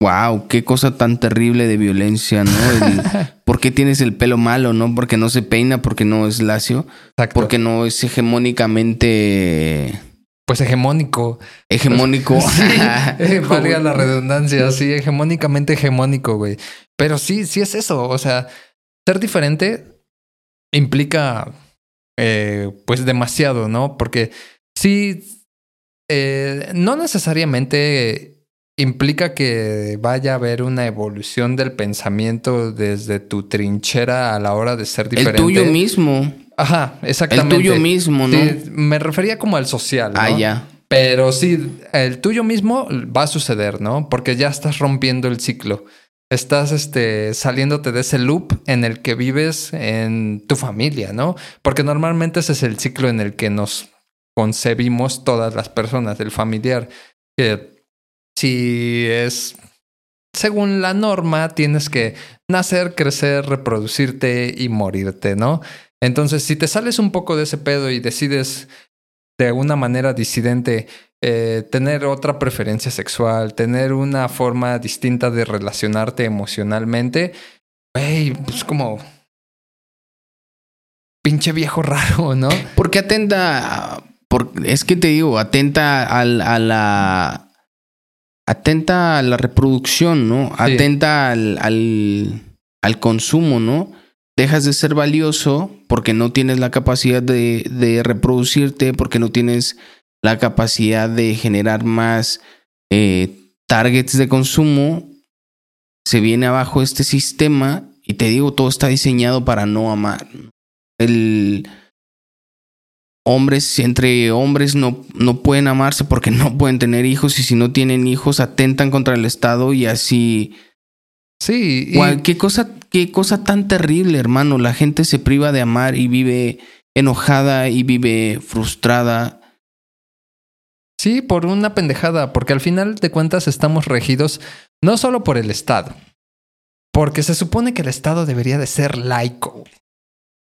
Wow, qué cosa tan terrible de violencia, ¿no? El- ¿Por qué tienes el pelo malo, no? Porque no se peina, porque no es lacio, Exacto. porque no es hegemónicamente Pues hegemónico. hegemónico. Sí, eh, valga la redundancia, sí, hegemónicamente hegemónico, güey. Pero sí, sí es eso. O sea, ser diferente implica, eh, pues, demasiado, ¿no? Porque sí, eh, no necesariamente implica que vaya a haber una evolución del pensamiento desde tu trinchera a la hora de ser el diferente. tuyo mismo. Ajá, El exactamente. tuyo mismo, ¿no? Sí, me refería como al social. ¿no? Ah, ya. Pero sí, el tuyo mismo va a suceder, ¿no? Porque ya estás rompiendo el ciclo. Estás este, saliéndote de ese loop en el que vives en tu familia, ¿no? Porque normalmente ese es el ciclo en el que nos concebimos todas las personas, el familiar. Que si es según la norma, tienes que nacer, crecer, reproducirte y morirte, ¿no? Entonces, si te sales un poco de ese pedo y decides de una manera disidente eh, tener otra preferencia sexual, tener una forma distinta de relacionarte emocionalmente, güey, pues como pinche viejo raro, ¿no? Porque atenta, por, es que te digo, atenta al- a, la, atenta a la reproducción, ¿no? Sí. Atenta al, al, al consumo, ¿no? Dejas de ser valioso porque no tienes la capacidad de, de reproducirte, porque no tienes la capacidad de generar más eh, targets de consumo. Se viene abajo este sistema y te digo, todo está diseñado para no amar. El, hombres entre hombres no, no pueden amarse porque no pueden tener hijos y si no tienen hijos atentan contra el Estado y así... Sí, y- qué, cosa, qué cosa tan terrible, hermano. La gente se priva de amar y vive enojada y vive frustrada. Sí, por una pendejada, porque al final de cuentas estamos regidos no solo por el Estado, porque se supone que el Estado debería de ser laico.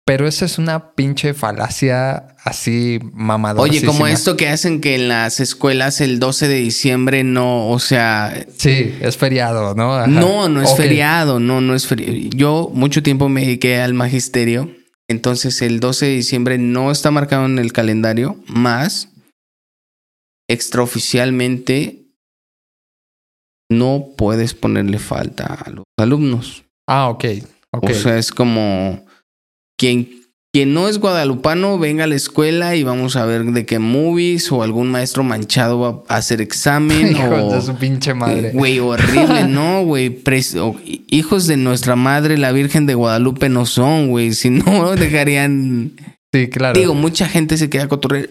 Pero esa es una pinche falacia así mamadora. Oye, como esto que hacen que en las escuelas el 12 de diciembre no, o sea, Sí, es feriado, ¿no? Ajá. no, no es feriado, no, no es feriado. Yo mucho tiempo me dediqué al magisterio, entonces el 12 de diciembre no está marcado en el calendario, más extraoficialmente no puedes ponerle falta a los alumnos. Ah, ok. ok. O sea, es como quien, quien no es guadalupano, venga a la escuela y vamos a ver de qué movies o algún maestro manchado va a hacer examen. Hijos o, de su pinche madre. Güey, horrible, ¿no, güey? Hijos de nuestra madre, la Virgen de Guadalupe, no son, güey. Si no, dejarían... sí, claro. Digo, mucha gente se queda cotorrear.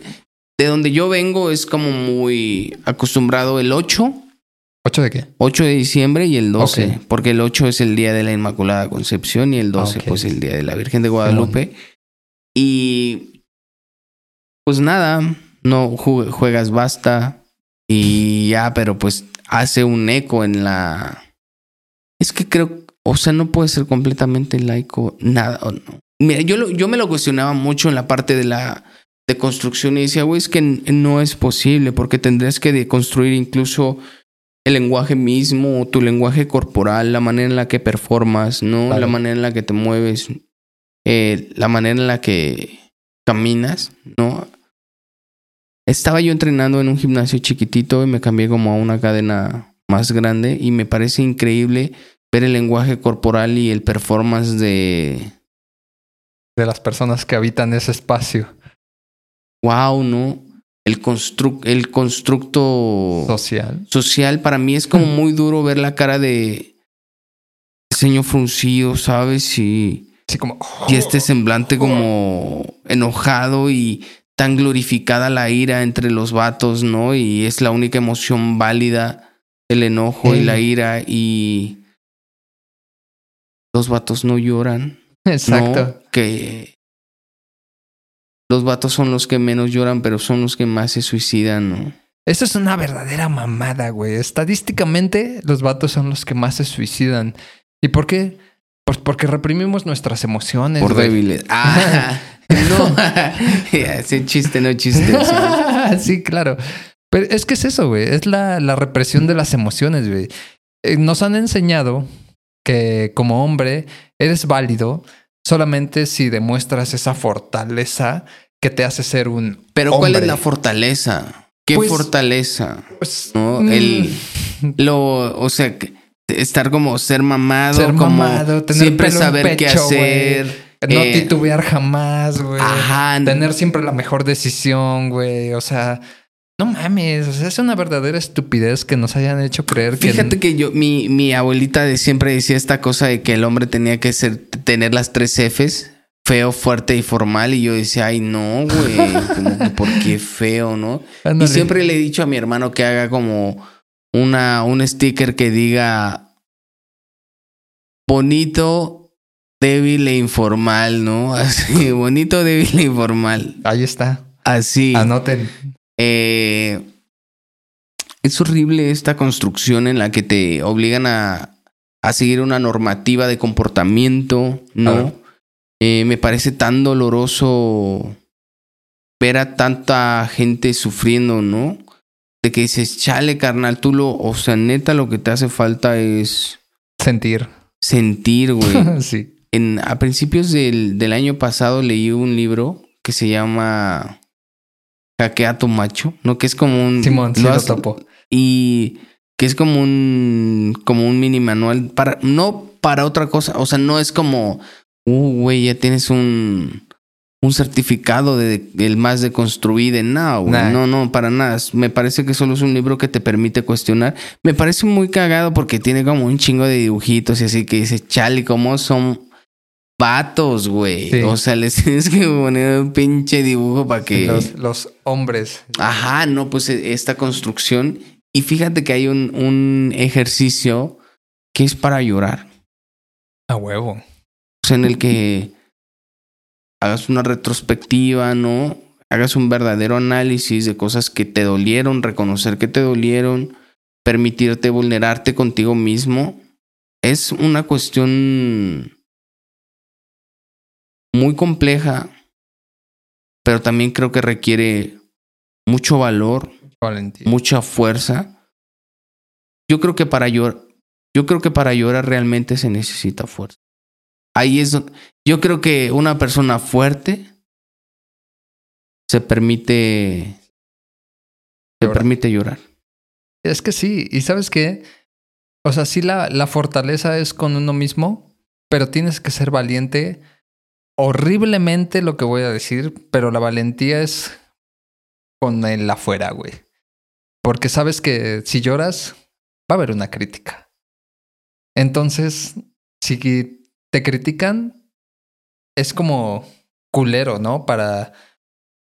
De donde yo vengo es como muy acostumbrado el 8, ¿Ocho de qué? 8 de diciembre y el 12. Ok. Porque el 8 es el día de la Inmaculada Concepción y el 12 Ah, pues el día de la Virgen de Guadalupe. Y pues nada, no ju- juegas basta y ya, pero pues hace un eco en la... Es que creo, o sea, no puede ser completamente laico, nada, o no. Mira, yo, lo- yo me lo cuestionaba mucho en la parte de la de construcción y decía, güey, es que no es posible porque tendrías que deconstruir incluso el lenguaje mismo, tu lenguaje corporal, la manera en la que performas, ¿no? La manera en la que te mueves, eh, la manera en la que caminas, ¿no? Estaba yo entrenando en un gimnasio chiquitito y me cambié como a una cadena más grande y me parece increíble ver el lenguaje corporal y el performance de De las personas que habitan ese espacio wow, ¿no? El, constru el constructo social. social para mí es como muy duro ver la cara de ceño fruncido, ¿sabes? Y, Así como. y este semblante como enojado y tan glorificada la ira entre los vatos, ¿no? Y es la única emoción válida, el enojo y la ira y los vatos no lloran, Exacto. ¿no? Que los vatos son los que menos lloran, pero son los que más se suicidan, ¿no? Eso es una verdadera mamada, güey. Estadísticamente, los vatos son los que más se suicidan. ¿Y por qué? Pues porque reprimimos nuestras emociones. Por güey. débiles. Ah, no. Ese chiste, no chiste. sí. sí, claro. Pero es que es eso, güey. Es la, la represión de las emociones, güey. Eh, nos han enseñado que como hombre eres válido solamente si demuestras esa fortaleza que te hace ser un. Pero ¿cuál es la fortaleza? ¿Qué Pues- fortaleza? Pues, ¿No? mm, El, lo, o sea, estar como ser mamado, Ser como mamado, tener siempre pelo en saber qué pecho, hacer. no eh, titubear jamás, güey. Ajá. Tener siempre la mejor decisión, güey. O sea, no mames. O sea, es una verdadera estupidez que nos hayan hecho creer que. Fíjate que yo, mi, mi abuelita de siempre decía esta cosa de que el hombre tenía que ser, tener las tres Fs, feo, fuerte y formal. Y yo decía, ay, no, güey, como que ¿por qué feo, no? Y siempre le he dicho a mi hermano que haga como una, un sticker que diga bonito, débil e informal, ¿no? Así, bonito, débil e informal. Ahí está. Así. Anoten. Eh, es horrible esta construcción en la que te obligan a, a seguir una normativa de comportamiento, ¿no? Eh, me parece tan doloroso ver a tanta gente sufriendo, ¿no? De que dices, chale, carnal, tú lo, o sea, neta, lo que te hace falta es Sentir. sentir, güey. sí. en, a principios del, del año pasado leí un libro que se llama Hackea tu macho, ¿no? Que es como un... Simón, sí lo lo has- topo. y que es como un como un mini manual para no para otra cosa, o sea, no es como uh güey, ya tienes un un certificado de del más de construir no, Nah. no, no, para nada. Me parece que solo es un libro que te permite cuestionar. Me parece muy cagado porque tiene como un chingo de dibujitos y así que dice, "Chale, cómo son vatos, güey." Sí. O sea, les tienes que poner un pinche dibujo para que Los, los hombres. Ajá, no, pues e- esta construcción. Y fíjate que hay un, un ejercicio que es para llorar. A huevo. O sea, en el que hagas una retrospectiva, ¿no? Hagas un verdadero análisis de cosas que te dolieron, reconocer que te dolieron, permitirte vulnerarte contigo mismo. Es una cuestión muy compleja, pero también creo que requiere mucho valor, mucha fuerza. Yo creo que para llorar, yo creo que para llorar realmente se necesita fuerza. Ahí es donde, yo creo que una persona fuerte se permite se Llorar. permite llorar. Es que sí. ¿Y sabes qué? O sea, sí la, la fortaleza es con uno mismo, pero tienes que ser valiente horriblemente lo que voy a decir, pero la valentía es con el afuera, güey. Porque sabes que si lloras, va a haber una crítica. Entonces, si te critican, es como culero, ¿no? Para,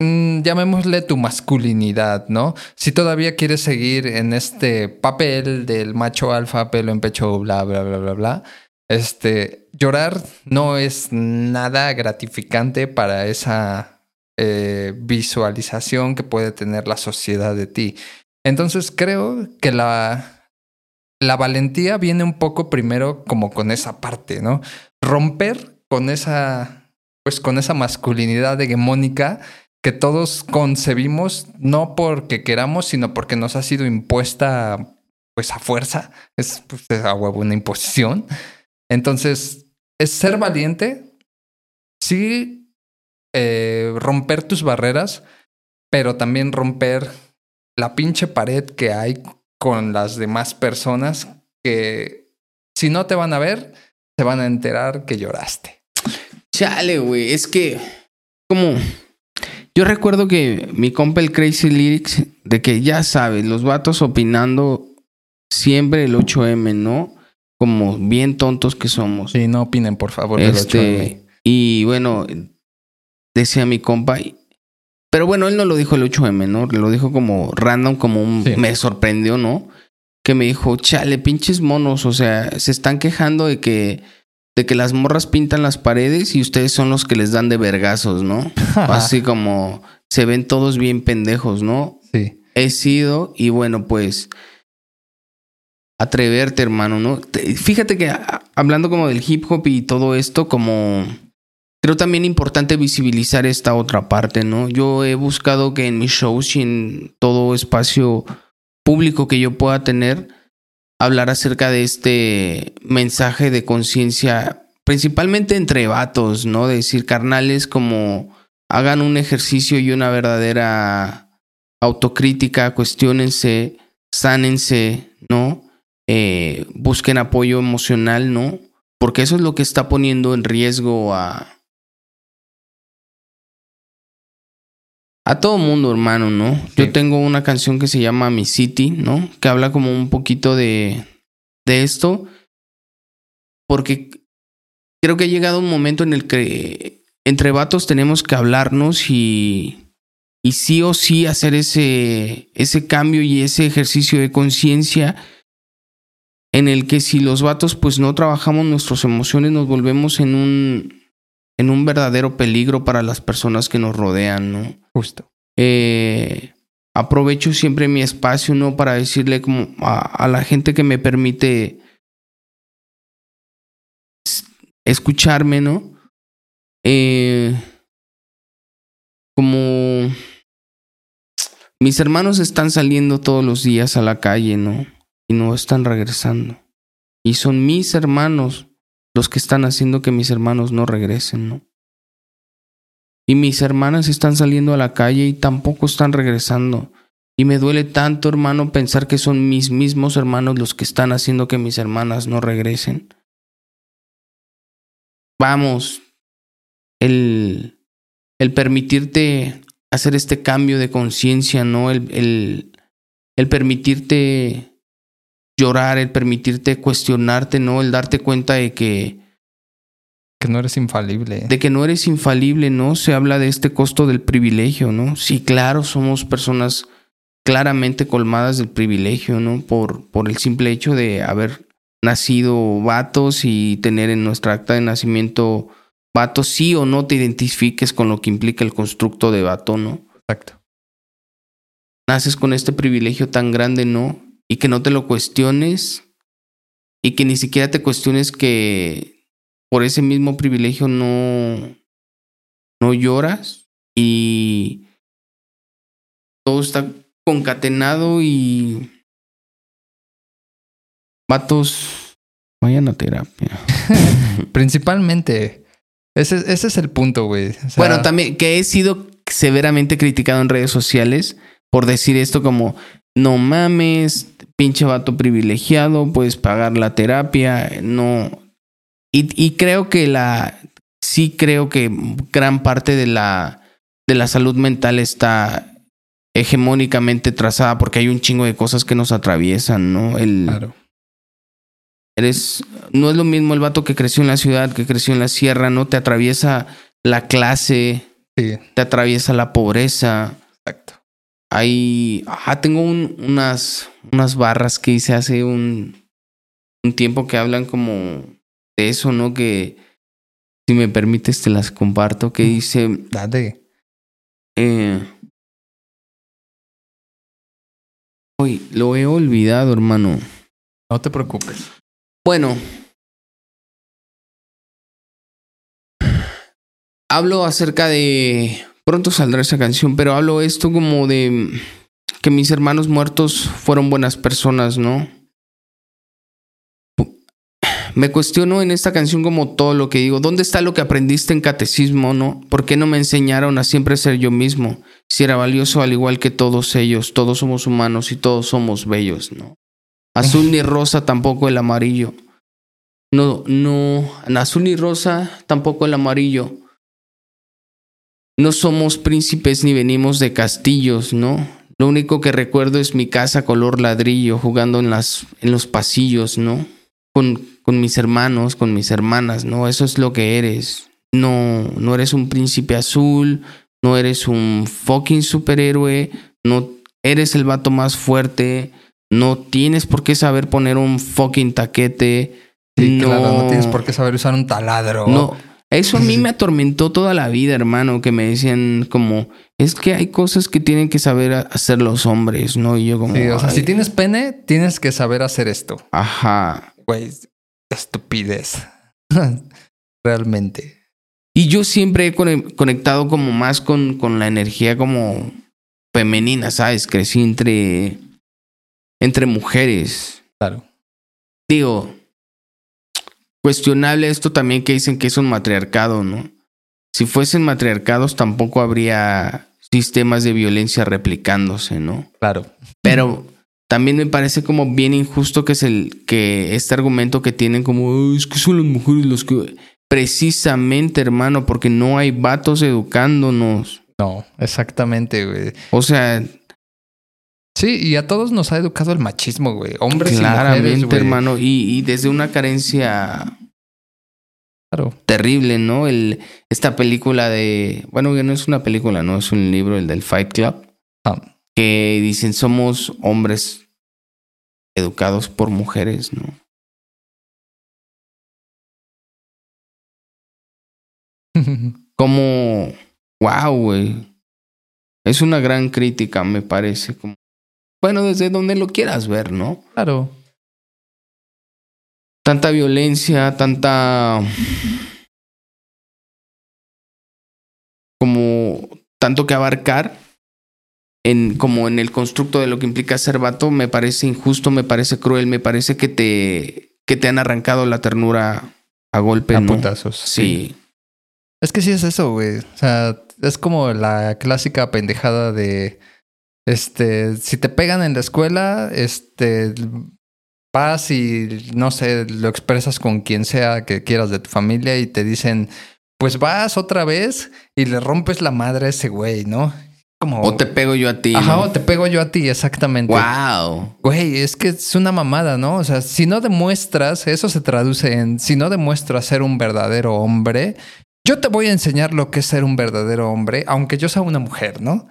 mm, llamémosle tu masculinidad, ¿no? Si todavía quieres seguir en este papel del macho alfa, pelo en pecho, bla, bla, bla, bla, bla, este, llorar no es nada gratificante para esa eh, visualización que puede tener la sociedad de ti. Entonces creo que la, la valentía viene un poco primero como con esa parte, ¿no? Romper con esa pues con esa masculinidad hegemónica que todos concebimos no porque queramos, sino porque nos ha sido impuesta pues a fuerza, es, pues, a huevo una imposición. Entonces, es ser valiente, sí, eh, romper tus barreras, pero también romper la pinche pared que hay con las demás personas que si no te van a ver, se van a enterar que lloraste. Chale, güey. Es que, como. Yo recuerdo que mi compa el Crazy Lyrics, de que ya sabes, los vatos opinando siempre el 8M, ¿no? Como bien tontos que somos. Sí, no opinen, por favor, este, Y bueno, decía mi compa. Pero bueno, él no lo dijo el 8M, ¿no? Lo dijo como random, como un. Me sorprendió, ¿no? Que me dijo, chale, pinches monos. O sea, se están quejando de que de que las morras pintan las paredes y ustedes son los que les dan de vergazos, ¿no? Así como se ven todos bien pendejos, ¿no? Sí. He sido y bueno, pues atreverte, hermano, ¿no? Fíjate que hablando como del hip hop y todo esto, como creo también importante visibilizar esta otra parte, ¿no? Yo he buscado que en mis shows y en todo espacio público que yo pueda tener, hablar acerca de este mensaje de conciencia, principalmente entre vatos, ¿no? De decir, carnales, como hagan un ejercicio y una verdadera autocrítica, cuestionense, sánense, ¿no? Eh, busquen apoyo emocional, ¿no? Porque eso es lo que está poniendo en riesgo a, a todo mundo, hermano, ¿no? Yo tengo una canción que se llama Mi City, ¿no? Que habla como un poquito de, de esto. Porque creo que ha llegado un momento en el que entre vatos tenemos que hablarnos y, y sí o sí hacer ese, ese cambio y ese ejercicio de conciencia en el que si los vatos pues no trabajamos nuestras emociones nos volvemos en un en un verdadero peligro para las personas que nos rodean, ¿no? Justo. Eh, aprovecho siempre mi espacio, ¿no? Para decirle como a, la gente que me permite escucharme, ¿no? Eh, como mis hermanos están saliendo todos los días a la calle, ¿no? Y no están regresando. Y son mis hermanos los que están haciendo que mis hermanos no regresen, ¿no? Y mis hermanas están saliendo a la calle y tampoco están regresando. Y me duele tanto, hermano, pensar que son mis mismos hermanos los que están haciendo que mis hermanas no regresen. Vamos, el, el permitirte hacer este cambio de conciencia, ¿no? El, el, el permitirte llorar, el permitirte cuestionarte, ¿no? El darte cuenta de que... Que no eres infalible. De que no eres infalible, ¿no? Se habla de este costo del privilegio, ¿no? Sí, claro, somos personas claramente colmadas del privilegio, ¿no? Por, por el simple hecho de haber nacido vatos y tener en nuestra acta de nacimiento vatos, sí o no te identifiques con lo que implica el constructo de vato, ¿no? Exacto. Naces con este privilegio tan grande, ¿no? Y que no te lo cuestiones y que ni siquiera te cuestiones que por ese mismo privilegio no, no lloras y todo está concatenado y vatos vayan a terapia. Principalmente. Ese, ese, es el punto, güey. bueno, también que he sido severamente criticado en redes sociales por decir esto como, no mames, pinche vato privilegiado, puedes pagar la terapia, no. Y, creo que la. sí creo que gran parte de la, de la salud mental está hegemónicamente trazada porque hay un chingo de cosas que nos atraviesan, ¿no? El, Claro. Eres, no es lo mismo el vato que creció en la ciudad, que creció en la sierra, ¿no? Te atraviesa la clase, Sí, te atraviesa la pobreza. exacto. Hay, ah, tengo un- unas, unas barras que hice hace un, un tiempo que hablan como de eso, ¿no? Que si me permites te las comparto, que dice, Dale. eh, uy, lo he olvidado, hermano. No te preocupes. Bueno. Hablo acerca de... Pronto saldrá esa canción, pero hablo esto como de que mis hermanos muertos fueron buenas personas, ¿no? Me cuestiono en esta canción como todo lo que digo. ¿Dónde está lo que aprendiste en catecismo, no? ¿Por qué no me enseñaron a siempre ser yo mismo? Si era valioso al igual que todos ellos, todos somos humanos y todos somos bellos, ¿no? Azul ni rosa, tampoco el amarillo. No, no, azul ni rosa, tampoco el amarillo. No somos príncipes ni venimos de castillos, ¿no? Lo único que recuerdo es mi casa color ladrillo, jugando en, las, en los pasillos, ¿no? Con, con mis hermanos, con mis hermanas, ¿no? Eso es lo que eres. No, no eres un príncipe azul, no eres un fucking superhéroe, no eres el vato más fuerte, no tienes por qué saber poner un fucking taquete. Sí, claro, no tienes por qué saber usar un taladro. No, eso a mí me atormentó toda la vida, hermano, que me decían como, es que hay cosas que tienen que saber hacer los hombres, ¿no? Y yo como, Sí, o sea, si tienes pene, tienes que saber hacer esto. ajá. Güey, estupidez. Realmente. Y yo siempre he cone- conectado como más con, con la energía como femenina, ¿sabes? Crecí entre, entre mujeres. Claro. Digo, cuestionable esto también que dicen que es un matriarcado, ¿no? Si fuesen matriarcados tampoco habría sistemas de violencia replicándose, ¿no? Claro. Pero también me parece como bien injusto que es el que este argumento que tienen como "Ay, es que son las mujeres los que precisamente, hermano, porque no hay vatos educándonos. No, exactamente, güey. O sea, Sí, y a todos nos ha educado el machismo, güey. Hombres y claramente, mujeres, güey. hermano, y, y desde una carencia Claro. terrible, ¿no? El, esta película de, bueno, que no es una película, no es un libro, el del Fight Club, Ah, que dicen somos hombres educados por mujeres, ¿no? Como, wow, güey. Es una gran crítica, me parece. Como, bueno, desde donde lo quieras ver, ¿no? claro. Tanta violencia, tanta... Como tanto que abarcar en como en el constructo de lo que implica ser vato, me parece injusto, me parece cruel, me parece que te que te han arrancado la ternura a golpe, A ¿no? putazos. Sí. Es que sí es eso, güey. O sea, es como la clásica pendejada de. Este, si te pegan en la escuela, este, vas y no sé, lo expresas con quien sea que quieras de tu familia y te dicen, pues vas otra vez y le rompes la madre a ese güey, ¿no? Como. O te pego yo a ti. Ajá, ¿no? o te pego yo a ti, exactamente. Wow. Güey, es que es una mamada, ¿no? O sea, si no demuestras, eso se traduce en, si no demuestras ser un verdadero hombre, yo te voy a enseñar lo que es ser un verdadero hombre, aunque yo sea una mujer, ¿no?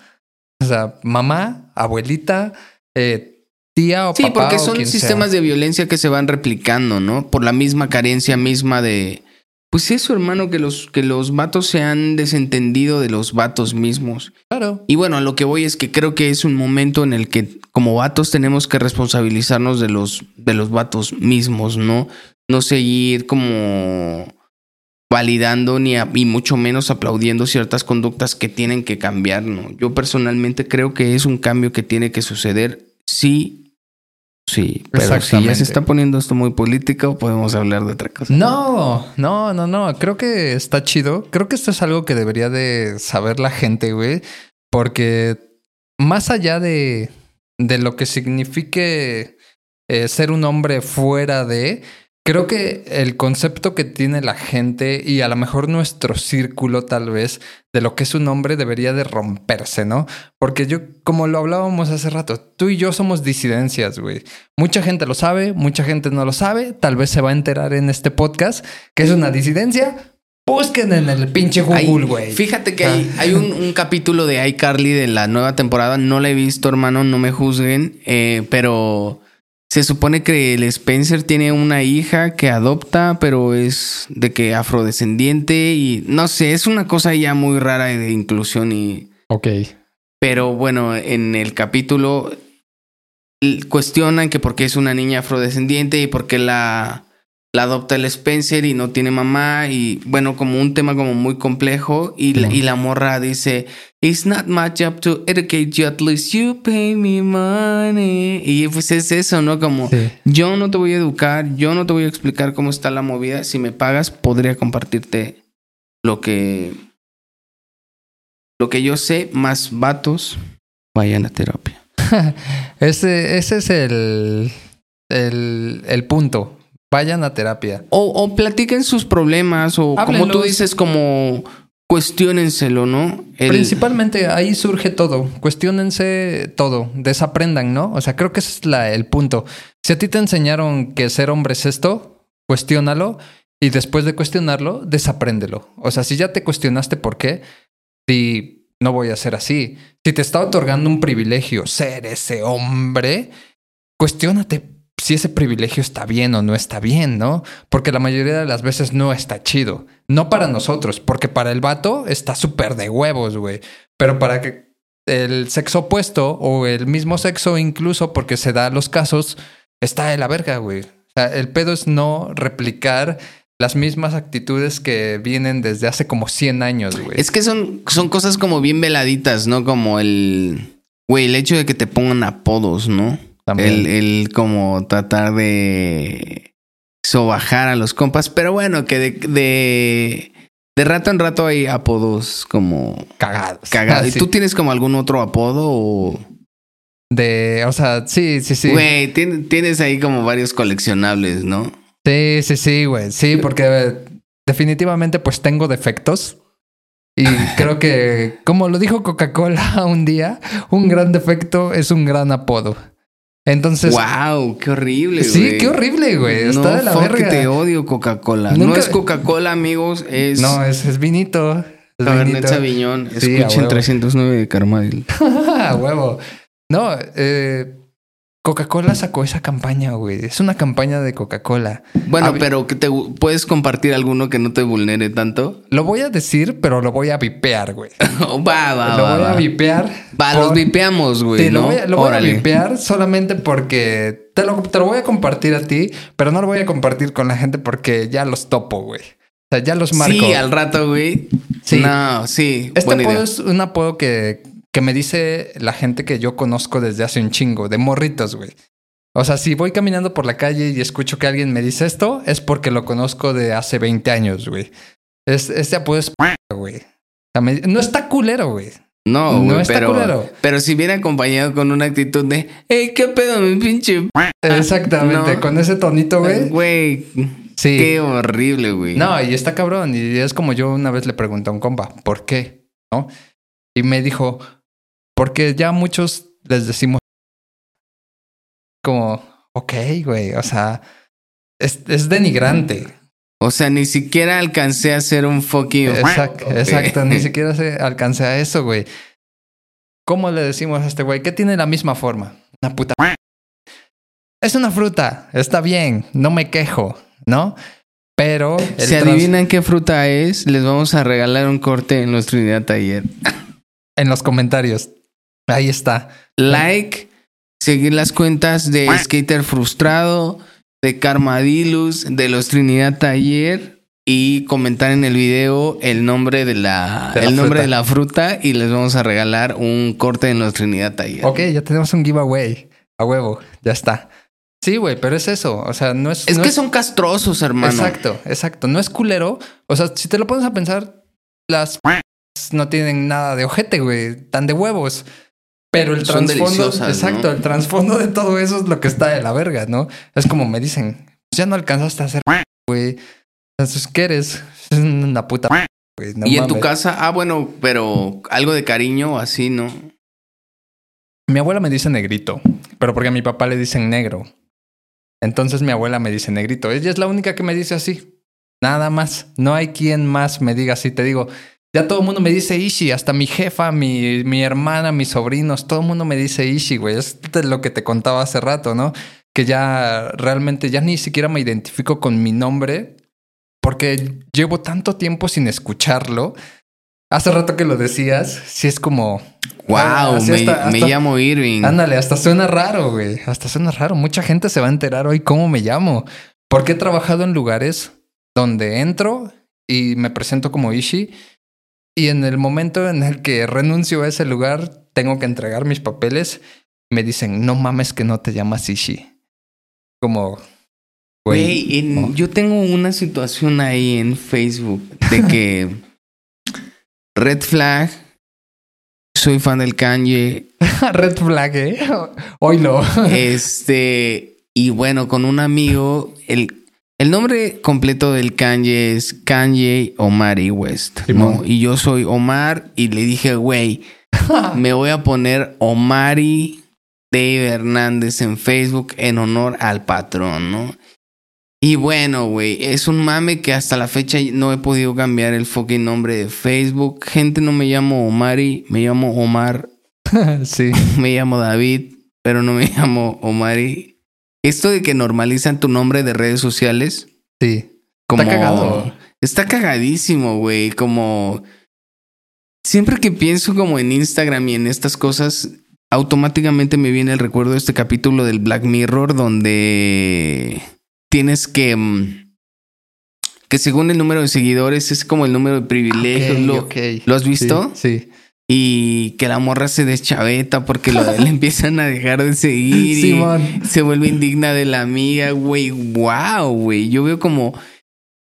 O sea, mamá, abuelita, eh, tía o Sí, papá. porque o son sea. sistemas de violencia que se van replicando, ¿no? Por la misma carencia misma de. Pues eso, hermano, que los, que los vatos se han desentendido de los vatos mismos. Claro. Y bueno, a lo que voy es que creo que es un momento en el que como vatos tenemos que responsabilizarnos de los, de los vatos mismos, ¿no? No seguir como validando ni a- y mucho menos aplaudiendo ciertas conductas que tienen que cambiar, ¿no? Yo personalmente creo que es un cambio que tiene que suceder sí. Sí, pero si ya se está poniendo esto muy político, podemos hablar de otra cosa. No, no, no, no. Creo que está chido. Creo que esto es algo que debería de saber la gente, güey. Porque más allá de, de lo que signifique eh, ser un hombre fuera de, Creo que el concepto que tiene la gente y a lo mejor nuestro círculo tal vez de lo que es un hombre debería de romperse, ¿no? Porque yo, como lo hablábamos hace rato, tú y yo somos disidencias, güey. Mucha gente lo sabe, mucha gente no lo sabe, tal vez se va a enterar en este podcast que es una disidencia. Busquen en el pinche Google, güey. Fíjate que hay, hay un, un capítulo de iCarly de la nueva temporada. No la he visto, hermano, no me juzguen. eh, pero se supone que el Spencer tiene una hija que adopta, pero es de que afrodescendiente y no sé, es una cosa ya muy rara de inclusión y... Ok. Pero bueno, en el capítulo cuestionan que por qué es una niña afrodescendiente y por qué la, la adopta el Spencer y no tiene mamá y bueno, como un tema como muy complejo y, la, y la morra dice, It's not my job to educate you, at least you pay me money. Y pues es eso, ¿no? Como Sí. yo no te voy a educar, yo no te voy a explicar cómo está la movida, si me pagas podría compartirte lo que lo que yo sé, más vatos vayan a terapia. Ese, ese es el, el, el punto. Vayan a terapia. O, o platiquen sus problemas, o como tú dices, como cuestiónenselo, ¿no? El- Principalmente ahí surge todo. Cuestiónense todo. Desaprendan, ¿no? O sea, creo que ese es la, el punto. Si a ti te enseñaron que ser hombre es esto, cuestiónalo. Y después de cuestionarlo, desapréndelo. O sea, si ya te cuestionaste por qué, si no voy a ser así. Si te está otorgando un privilegio ser ese hombre, cuestiónate si ese privilegio está bien o no está bien, ¿no? Porque la mayoría de las veces no está chido. No para nosotros, porque para el vato está súper de huevos, güey. Pero para que el sexo opuesto o el mismo sexo incluso, porque se da los casos, está de la verga, güey. O sea, el pedo es no replicar las mismas actitudes que vienen desde hace como 100 años, güey. Es que son, son cosas como bien veladitas, ¿no? Como el... Güey, el hecho de que te pongan apodos, ¿no? También. El, el como tratar de sobajar a los compas. Pero bueno, que de, de, de rato en rato hay apodos como cagados. cagados. ¿Y sí. tú tienes como algún otro apodo o...? De, o sea, sí, sí, sí. Güey, tien- tienes ahí como varios coleccionables, ¿no? Sí, sí, sí, güey. Sí, porque definitivamente pues tengo defectos. Y creo que, como lo dijo Coca-Cola un día, un gran defecto es un gran apodo. Entonces, wow, qué horrible, sí, güey. qué horrible, güey. Está no, de la fuck, verga. te odio Coca-Cola. No Nunca- es Coca-Cola, amigos, es No, es, es vinito. Es Cabernet. Sauvignon. Sí, Escuchen huevo. 309 de Carmadil. A huevo. No, eh, Coca-Cola sacó esa campaña, güey. Es una campaña de Coca-Cola. Bueno, Hab- pero que te puedes compartir alguno que no te vulnere tanto. Lo voy a decir, pero lo voy a vipear, güey. va, va, lo va. voy a vipear. Va, los vipeamos, güey. Sí, lo ¿no? voy, a, lo voy a vipear solamente porque te lo, te lo voy a compartir a ti, pero no lo voy a compartir con la gente porque ya los topo, güey. O sea, ya los marco. Sí, al rato, güey. Sí. No, sí. Este buena apodo idea. es un apodo que, que me dice la gente que yo conozco desde hace un chingo, de morritos, güey. O sea, si voy caminando por la calle y escucho que alguien me dice esto, es porque lo conozco de hace 20 años, güey. Es, este apodo es güey. O sea, me- no está culero, güey. No, no está pero, culero. pero si viene acompañado con una actitud de, hey, ¿qué pedo, mi pinche? Exactamente, no. con ese tonito, güey. Güey, Sí. qué horrible, güey. No, y está cabrón. Y es como yo una vez le pregunté a un compa, ¿por qué? ¿No? Y me dijo, porque ya muchos les decimos como, ok, güey, o sea, es, es denigrante. O sea, ni siquiera alcancé a hacer un fucking. Exacto, exacto, ni siquiera se alcancé a eso, güey. ¿Cómo le decimos a este güey? Que tiene la misma forma. Una puta. Es una fruta, está bien, no me quejo, ¿no? Pero... Si adivinan qué fruta es, les vamos a regalar un corte en nuestro unidad taller. En los comentarios. Ahí está. Like, seguir las cuentas de Skater Frustrado, de Carmadilus, de los Trinidad Taller y comentar en el video el nombre de la, De la el nombre fruta. de la fruta y les vamos a regalar un corte en los Trinidad Taller. Ok, ya tenemos un giveaway. A huevo, ya está. Sí, güey, pero es eso. O sea, no es. Es no que son castrosos, hermano. Exacto, exacto. No es culero. O sea, si te lo pones a pensar, las no tienen nada de ojete, güey. Tan de huevos. Pero el Son trasfondo. Exacto, ¿no? el trasfondo de todo eso es lo que está de la verga, ¿no? Es como me dicen. ya no alcanzaste a hacer, güey. Entonces, ¿qué eres? Es una puta, güey. no y en tu casa, ah, bueno, pero algo de cariño así, ¿no? Mi abuela me dice negrito, pero porque a mi papá le dicen negro. Entonces mi abuela me dice negrito. Ella es la única que me dice así. Nada más. No hay quien más me diga así. Te digo, ya todo el mundo me dice Ishi, hasta mi jefa, mi, mi hermana, mis sobrinos, todo el mundo me dice Ishi, güey. Es lo que te contaba hace rato, ¿no? Que ya realmente ya ni siquiera me identifico con mi nombre porque llevo tanto tiempo sin escucharlo. Hace rato que lo decías, sí es como... Wow, así me, hasta- me llamo Irving. Ándale, hasta suena raro, güey. Hasta suena raro. Mucha gente se va a enterar hoy cómo me llamo. Porque he trabajado en lugares donde entro y me presento como Ishi. Y en el momento en el que renuncio a ese lugar, tengo que entregar mis papeles. Me dicen, no mames que no te llamas Ishi. Como, güey. Güey, en- no. yo tengo una situación ahí en Facebook de que Red Flag, soy fan del Kanye, Red flag, ¿eh? Oílo. este, y bueno, con un amigo, el, el nombre completo del Kanye es Kanye Omari West, ¿no? Y yo soy Omar y le dije, güey, me voy a poner Omari Dave Hernández en Facebook en honor al patrón, ¿no? Y bueno, güey, es un mame que hasta la fecha no he podido cambiar el fucking nombre de Facebook. Gente, no me llamo Omari, me llamo Omar, sí. me llamo David, pero no me llamo Omari. Esto de que normalizan tu nombre de redes sociales, Sí. como... Está cagado. Está cagadísimo, güey. Como... Siempre que pienso como en Instagram y en estas cosas, automáticamente me viene el recuerdo de este capítulo del Black Mirror donde tienes que... mm, Que según el número de seguidores es como el número de privilegios. Lo. ¿lo has visto? Sí. sí. Y que la morra se deschaveta porque lo, le empiezan a dejar de seguir. y- se vuelve indigna de la amiga, güey. Wow, güey. Yo veo como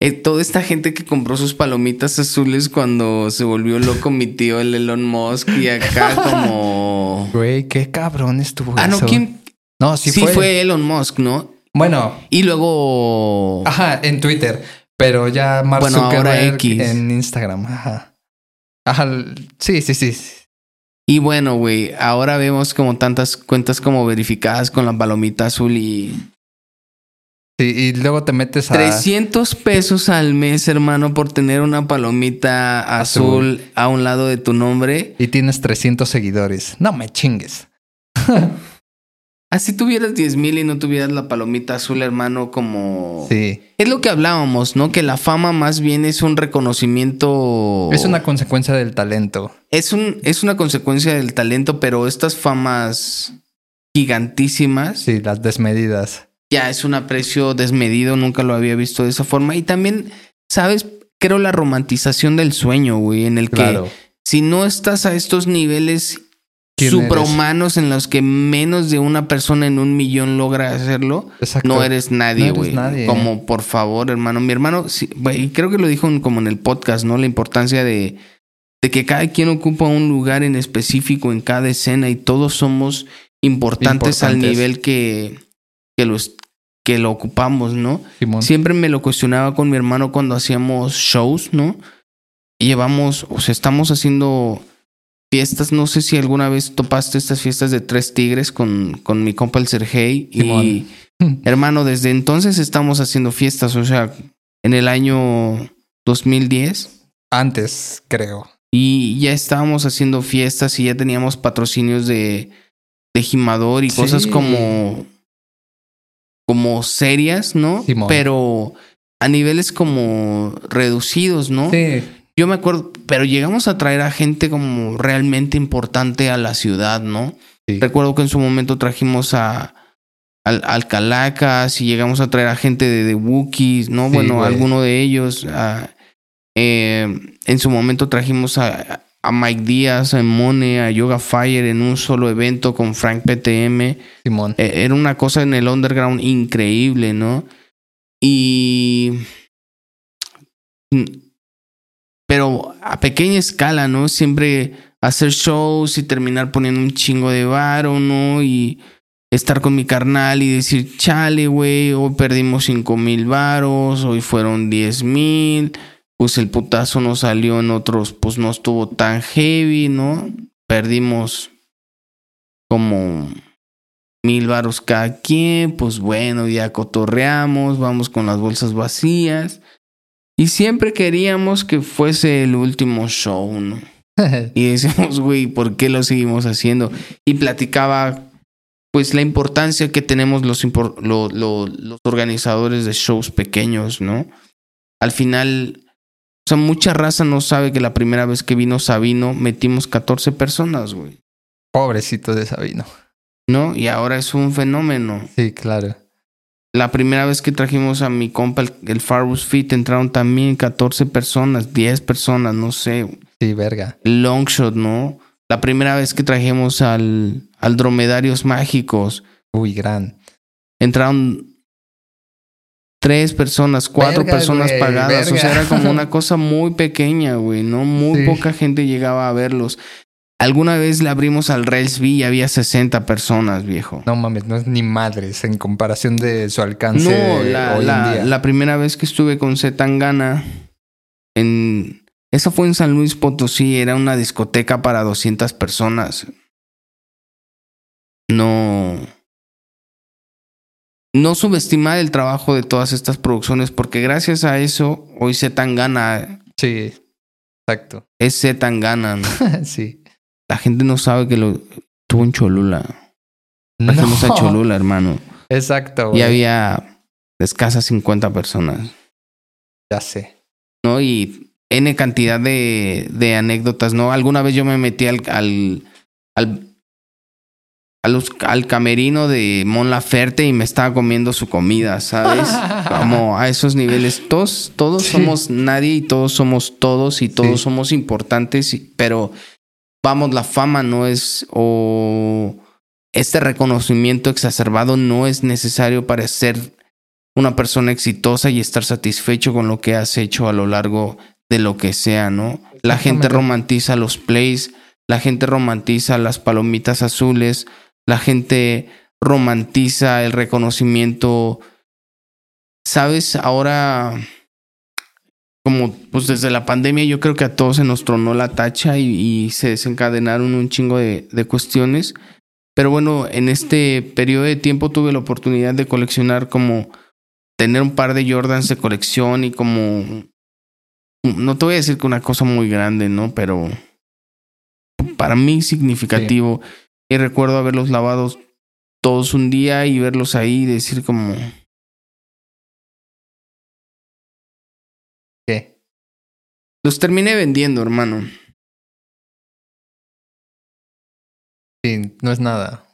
eh, toda esta gente que compró sus palomitas azules cuando se volvió loco mi tío, el Elon Musk, y acá como. Güey, qué cabrón estuvo Ah, no, eso. ¿quién? No, sí, Sí, fue. fue. Elon Musk, ¿no? Bueno, Y luego. ajá, en Twitter. Pero ya Mark Bueno, ahora Zuckerberg X. en Instagram. Ajá. Ajá. Sí, sí, sí. Y bueno, güey, ahora vemos como tantas cuentas como verificadas con la palomita azul y. Sí, y luego te metes a. 300 pesos al mes, hermano, por tener una palomita azul, a un lado de tu nombre. Y tienes 300 seguidores. No me chingues. Así tuvieras 10 mil y no tuvieras la palomita azul, hermano, como... Sí. Es lo que hablábamos, ¿no? Que la fama más bien es un reconocimiento... Es una consecuencia del talento. Es, un, es una consecuencia del talento, pero estas famas gigantísimas Sí, las desmedidas. ya es un aprecio desmedido, nunca lo había visto de esa forma. Y también, ¿sabes? Creo la romantización del sueño, güey, en el que Claro. si no estás a estos niveles ¿Quién suprahumanos en los que menos de una persona en un millón logra hacerlo, Exacto. no eres nadie, No güey. nadie. Como por favor, hermano. Mi hermano, sí, güey, creo que lo dijo en- como en el podcast, ¿no? La importancia de, de que cada quien ocupa un lugar en específico en cada escena y todos somos importantes, al nivel que, que, los, que lo ocupamos, ¿no? Simón. Siempre me lo cuestionaba con mi hermano cuando hacíamos shows, ¿no? Y llevamos, o sea, estamos haciendo fiestas. No sé si alguna vez topaste estas fiestas de Tres Tigres con, con mi compa el Sergey. Y hermano, desde entonces estamos haciendo fiestas. O sea, en el año 2010. Antes, creo. Y ya estábamos haciendo fiestas y ya teníamos patrocinios de, de Gimador y Sí. cosas como, como serias, ¿no? Simón. Pero a niveles como reducidos, ¿no? Sí. Yo me acuerdo, pero llegamos a traer a gente como realmente importante a la ciudad, ¿no? Sí. Recuerdo que en su momento trajimos a al, al Calacas y llegamos a traer a gente de, de Wookiees, ¿no? Sí, bueno, güey. alguno de ellos. a- eh, en su momento trajimos a, a Mike Díaz, a Mone, a Yoga Fire en un solo evento con Frank PTM. Simón. Eh, Era una cosa en el underground increíble, ¿no? Y. Pero a pequeña escala, ¿no? Siempre hacer shows y terminar poniendo un chingo de varo, ¿no? Y estar con mi carnal y decir, chale, güey, hoy perdimos cinco mil varos, hoy fueron diez mil, pues el putazo no salió en otros, pues no estuvo tan heavy, ¿no? Perdimos como mil varos cada quien, pues bueno, ya cotorreamos, vamos con las bolsas vacías. Y siempre queríamos que fuese el último show, ¿no? y decíamos, güey, ¿por qué lo seguimos haciendo? Y platicaba, pues, la importancia que tenemos los, los organizadores de shows pequeños, ¿no? Al final, o sea, mucha raza no sabe que la primera vez que vino Sabino metimos 14 personas, güey. Pobrecito de Sabino. ¿No? Y ahora es un fenómeno. Sí, claro. La primera vez que trajimos a mi compa el, el Farbus Fit entraron también 14 personas, 10 personas, no sé. Sí, verga. Longshot, ¿no? La primera vez que trajimos al, al Dromedarios Mágicos. Uy, gran. Entraron tres personas, cuatro personas pagadas. O sea, era como una cosa muy pequeña, güey, ¿no? Muy poca gente llegaba a verlos. Alguna vez le abrimos al Railsby y había 60 personas, viejo. No mames, no es ni madres en comparación de su alcance. No, la, la, la primera vez que estuve con Zetangana en. Eso fue en San Luis Potosí, era una discoteca para 200 personas. No. No subestimar el trabajo de todas estas producciones, porque gracias a eso, hoy Zetangana. Sí, exacto. Es Zetangana, ¿no? sí. La gente no sabe que lo tuvo en Cholula. Trajimos a Cholula, hermano. Exacto. Y había escasas 50 personas. Ya sé. ¿No? Y N cantidad de, de anécdotas, ¿no? Alguna vez yo me metí al, al, al, al, camerino de Mon Laferte y me estaba comiendo su comida, ¿sabes? Como a esos niveles. Todos, todos somos nadie y todos somos todos y todos somos importantes, pero vamos, la fama no es o este reconocimiento exacerbado no es necesario para ser una persona exitosa y estar satisfecho con lo que has hecho a lo largo de lo que sea, ¿no? La gente romantiza los plays, la gente romantiza las palomitas azules, la gente romantiza el reconocimiento. ¿Sabes? Ahora como pues desde la pandemia yo creo que a todos se nos tronó la tacha y, se desencadenaron un chingo de, de, cuestiones. Pero bueno, en este periodo de tiempo tuve la oportunidad de coleccionar como tener un par de Jordans de colección y como... No te voy a decir que una cosa muy grande, ¿no? Pero para mí significativo. Y recuerdo haberlos lavado todos un día y verlos ahí y decir como Los terminé vendiendo, hermano. Sí, no es nada.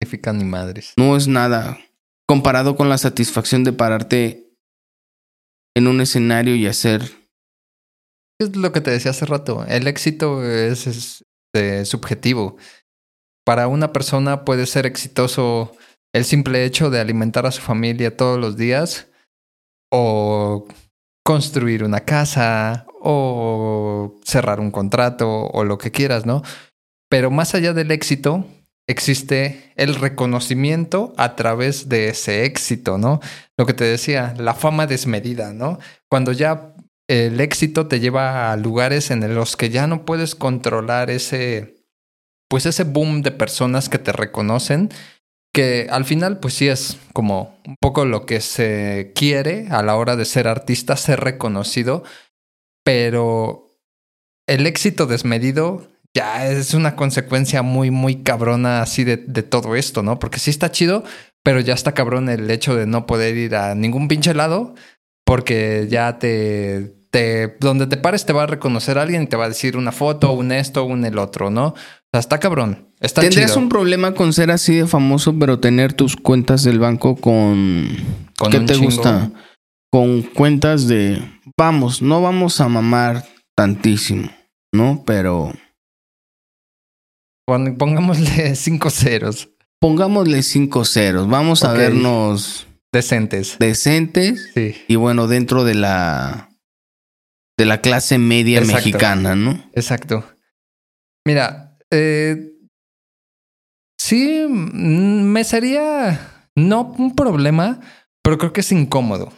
Significa ni madres. No es nada. Comparado con la satisfacción de pararte en un escenario y hacer. Es lo que te decía hace rato. El éxito es, es este, subjetivo. Para una persona puede ser exitoso el simple hecho de alimentar a su familia todos los días o construir una casa o cerrar un contrato o lo que quieras, ¿no? Pero más allá del éxito, existe el reconocimiento a través de ese éxito, ¿no? Lo que te decía, la fama desmedida, ¿no? Cuando ya el éxito te lleva a lugares en los que ya no puedes controlar ese, pues ese boom de personas que te reconocen que al final pues sí es como un poco lo que se quiere a la hora de ser artista, ser reconocido, pero el éxito desmedido ya es una consecuencia muy, muy cabrona así de, todo esto, ¿no? Porque sí está chido, pero ya está cabrón el hecho de no poder ir a ningún pinche lado porque ya te, te, donde te pares te va a reconocer alguien y te va a decir una foto, un esto, un el otro, ¿no? O sea, está cabrón. Está Tendrías un problema con ser así de famoso, pero tener tus cuentas del banco con. ¿Con ¿Qué te gusta? Con cuentas de. Vamos, no vamos a mamar tantísimo, ¿no? Pero. Pongámosle cinco ceros. Pongámosle cinco ceros. Vamos a vernos. Decentes. Decentes. Sí. Y bueno, dentro de la. de la clase media mexicana, ¿no? Exacto. Mira, eh sí, mm, me sería no un problema, pero creo que es incómodo.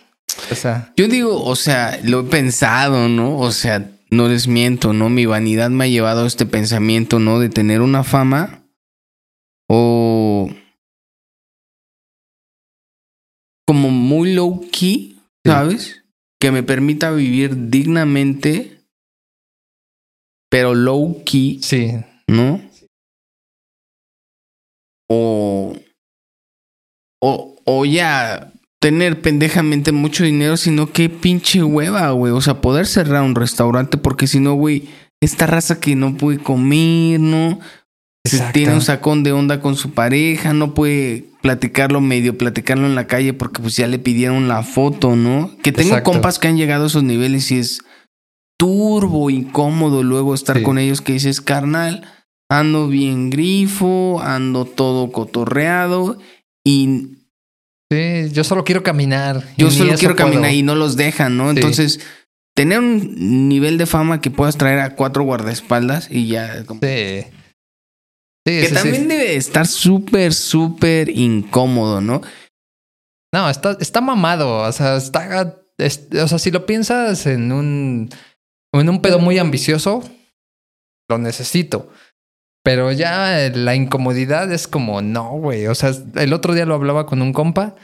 O sea, Yo digo, o sea, lo he pensado, ¿no? O sea, no les miento, ¿no? Mi vanidad me ha llevado a este pensamiento, ¿no? De tener una fama o como muy low key, Sí. ¿sabes? Que me permita vivir dignamente, pero low key, sí, ¿no? O, o, o ya tener pendejamente mucho dinero, sino que pinche hueva, güey. O sea, poder cerrar un restaurante, porque si no, güey, esta raza que no puede comer, ¿no? Tiene un sacón de onda con su pareja, no puede platicarlo medio, platicarlo en la calle porque pues ya le pidieron la foto, ¿no? Que tengo Exacto. compas que han llegado a esos niveles y es turbo, incómodo luego estar Sí. con ellos que dices, carnal, ando bien grifo, ando todo cotorreado y sí, yo solo quiero caminar. yo solo quiero caminar puedo. y no los dejan, ¿no? Sí. Entonces, tener un nivel de fama que puedas traer a cuatro guardaespaldas y ya... como- Sí. Sí, Que sí, sí. también debe estar súper, súper incómodo, ¿no? No, está, está mamado. O sea, está. es- o sea, si lo piensas en un. En un pedo muy ambicioso, lo necesito. Pero ya la incomodidad es como, no, güey. O sea, el otro día lo hablaba con un compa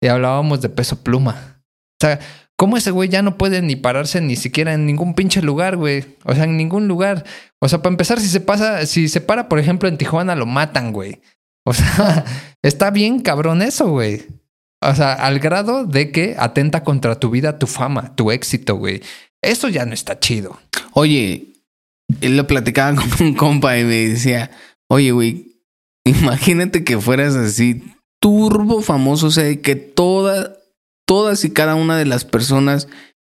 y hablábamos de peso pluma. O sea, ¿cómo ese güey ya no puede ni pararse ni siquiera en ningún pinche lugar, güey? O sea, en ningún lugar. O sea, para empezar, si se pasa, si se para, por ejemplo, en Tijuana, lo matan, güey. O sea, está bien cabrón eso, güey. O sea, al grado de que atenta contra tu vida, tu fama, tu éxito, güey. Eso ya no está chido. Oye, él lo platicaba con un compa y me decía, oye, güey, imagínate que fueras así, turbo famoso, o sea, que toda, todas y cada una de las personas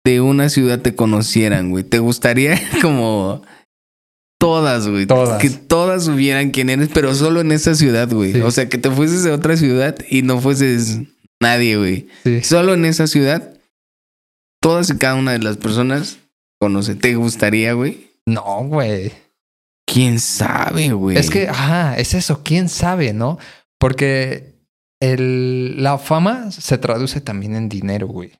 de una ciudad te conocieran, güey. ¿Te gustaría como todas, güey? Todas. Que todas supieran quién eres, pero solo en esa ciudad, güey. Sí. O sea, que te fueses a otra ciudad y no fueses nadie, güey. Sí. Solo en esa ciudad, todas y cada una de las personas conoce. ¿Te gustaría, güey? No, güey. ¿Quién sabe, güey? Es que, ajá, es eso. ¿Quién sabe, no? Porque el, la fama se traduce también en dinero, güey.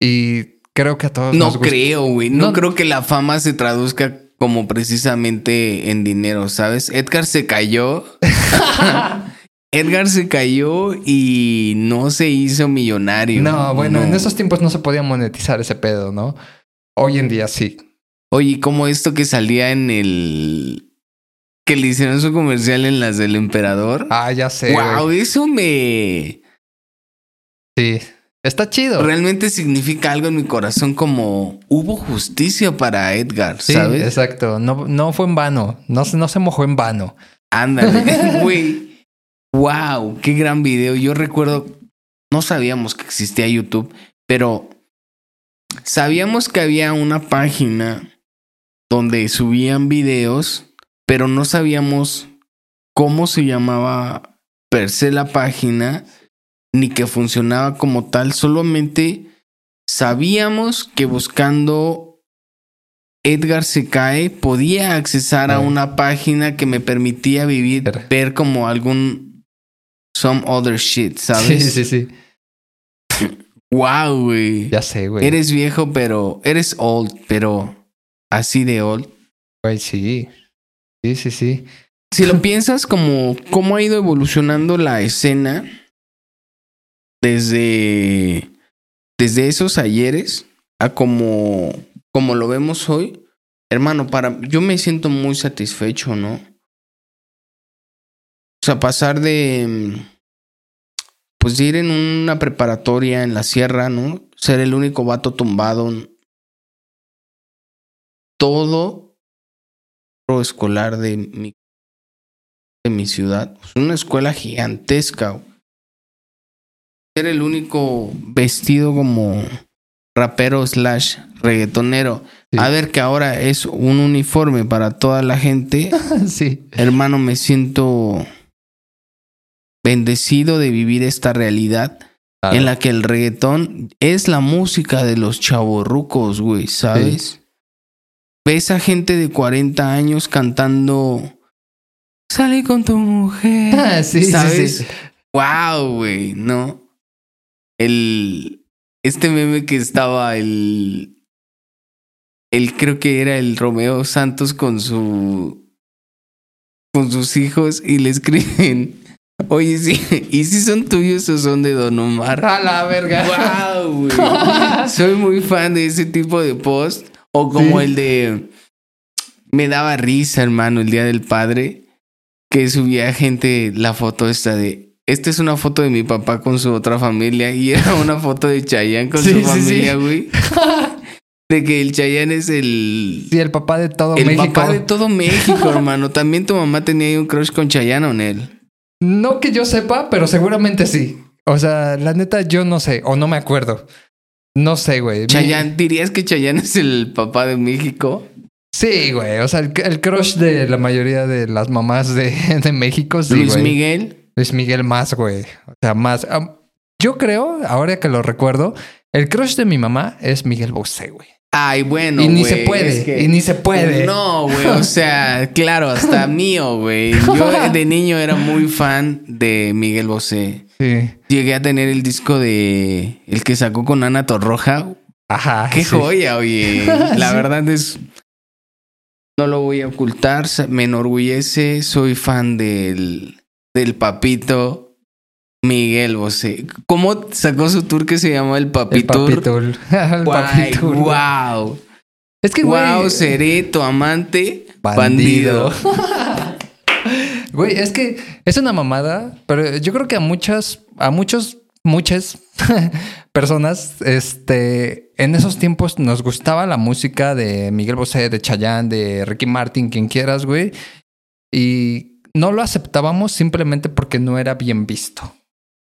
Y creo que a todos No nos creo, güey. No, No- creo que la fama se traduzca como precisamente en dinero, ¿sabes? Edgar se cayó. Edgar se cayó y no se hizo millonario. No, bueno, No. en esos tiempos no se podía monetizar ese pedo, ¿no? Hoy en día sí. Oye, como esto que salía en el... Que le hicieron su comercial en las del emperador. Ah, ya sé. wow, eso me... Sí. Está chido. realmente significa algo en mi corazón como hubo justicia para Edgar, Sí, ¿sabes? exacto. No, no fue en vano. No, se- no se mojó en vano. Ándale, güey. wow, qué gran video. Yo recuerdo, no sabíamos que existía YouTube, pero sabíamos que había una página donde subían videos, pero no sabíamos cómo se llamaba per se la página ni que funcionaba como tal, solamente sabíamos que buscando Edgar se cae podía accesar a una página que me permitía vivir, Ver. ver como algún some other shit, ¿sabes? Sí, sí, sí. Wow, güey. Ya sé, güey. Eres viejo, pero eres old, pero así de old. Güey, sí. Sí, sí, sí. Si lo piensas como cómo ha ido evolucionando la escena desde desde esos ayeres a como como lo vemos hoy, hermano, para yo me siento muy satisfecho, ¿no? O sea, pasar de pues de ir en una preparatoria en la sierra, ¿no? Ser el único vato tumbado todo pro escolar de mi de mi ciudad. Es una escuela gigantesca. Ser el único vestido como rapero slash reggaetonero. Sí. A ver que ahora es un uniforme para toda la gente. sí. Hermano, me siento bendecido de vivir esta realidad en la que el reggaetón es la música de los chavorrucos, güey, ¿sabes? Ves a gente de 40 años cantando Sale con tu mujer. Ah, sí, ¿Sabes? sí. Wow, güey, no. El. Este meme que estaba el. El creo que era el Romeo Santos con su. con sus hijos y le escriben. Oye, sí, ¿y si son tuyos o son de Don Omar? A la verga. Wow, güey. Soy muy fan de ese tipo de post. O como Sí. el de. Me daba risa, hermano, el día del padre. Que subía gente la foto esta de. Esta es una foto de mi papá con su otra familia. Y era una foto de Chayanne con Sí, su sí, familia, güey. De que el Chayanne es el. Sí, el papá de todo el México. papá de todo México, hermano. También tu mamá tenía ahí un crush con Chayanne o él. No que yo sepa, pero seguramente sí. O sea, la neta, yo no sé, o no me acuerdo. No sé, güey. Chayanne, ¿dirías que Chayanne es el papá de México? Sí, güey. O sea, el, el crush de la mayoría de las mamás de, de México, sí, Luis güey. Miguel. Luis Miguel más, güey. O sea, más. Am, yo creo, ahora que lo recuerdo, el crush de mi mamá es Miguel Bosé, güey. Ay, bueno. y ni se puede, es que- y ni se puede. No, güey. O sea, claro, hasta mío, güey. Yo de niño era muy fan de Miguel Bosé. Sí. Llegué a tener el disco de el que sacó con Ana Torroja. Ajá. Qué sí. joya, oye. La Sí. verdad es. No lo voy a ocultar. Me enorgullece. Soy fan del, del papito Miguel Bosé. ¿Cómo sacó su tour que se llamó El El Papitur? El papitur. wow. Es que. Wow, seré tu amante Bandido. bandido. Güey, es que es una mamada, pero yo creo que a muchas, a muchos, muchas personas, este, en esos tiempos nos gustaba la música de Miguel Bosé, de Chayanne, de Ricky Martin, quien quieras, güey. Y no lo aceptábamos simplemente porque no era bien visto.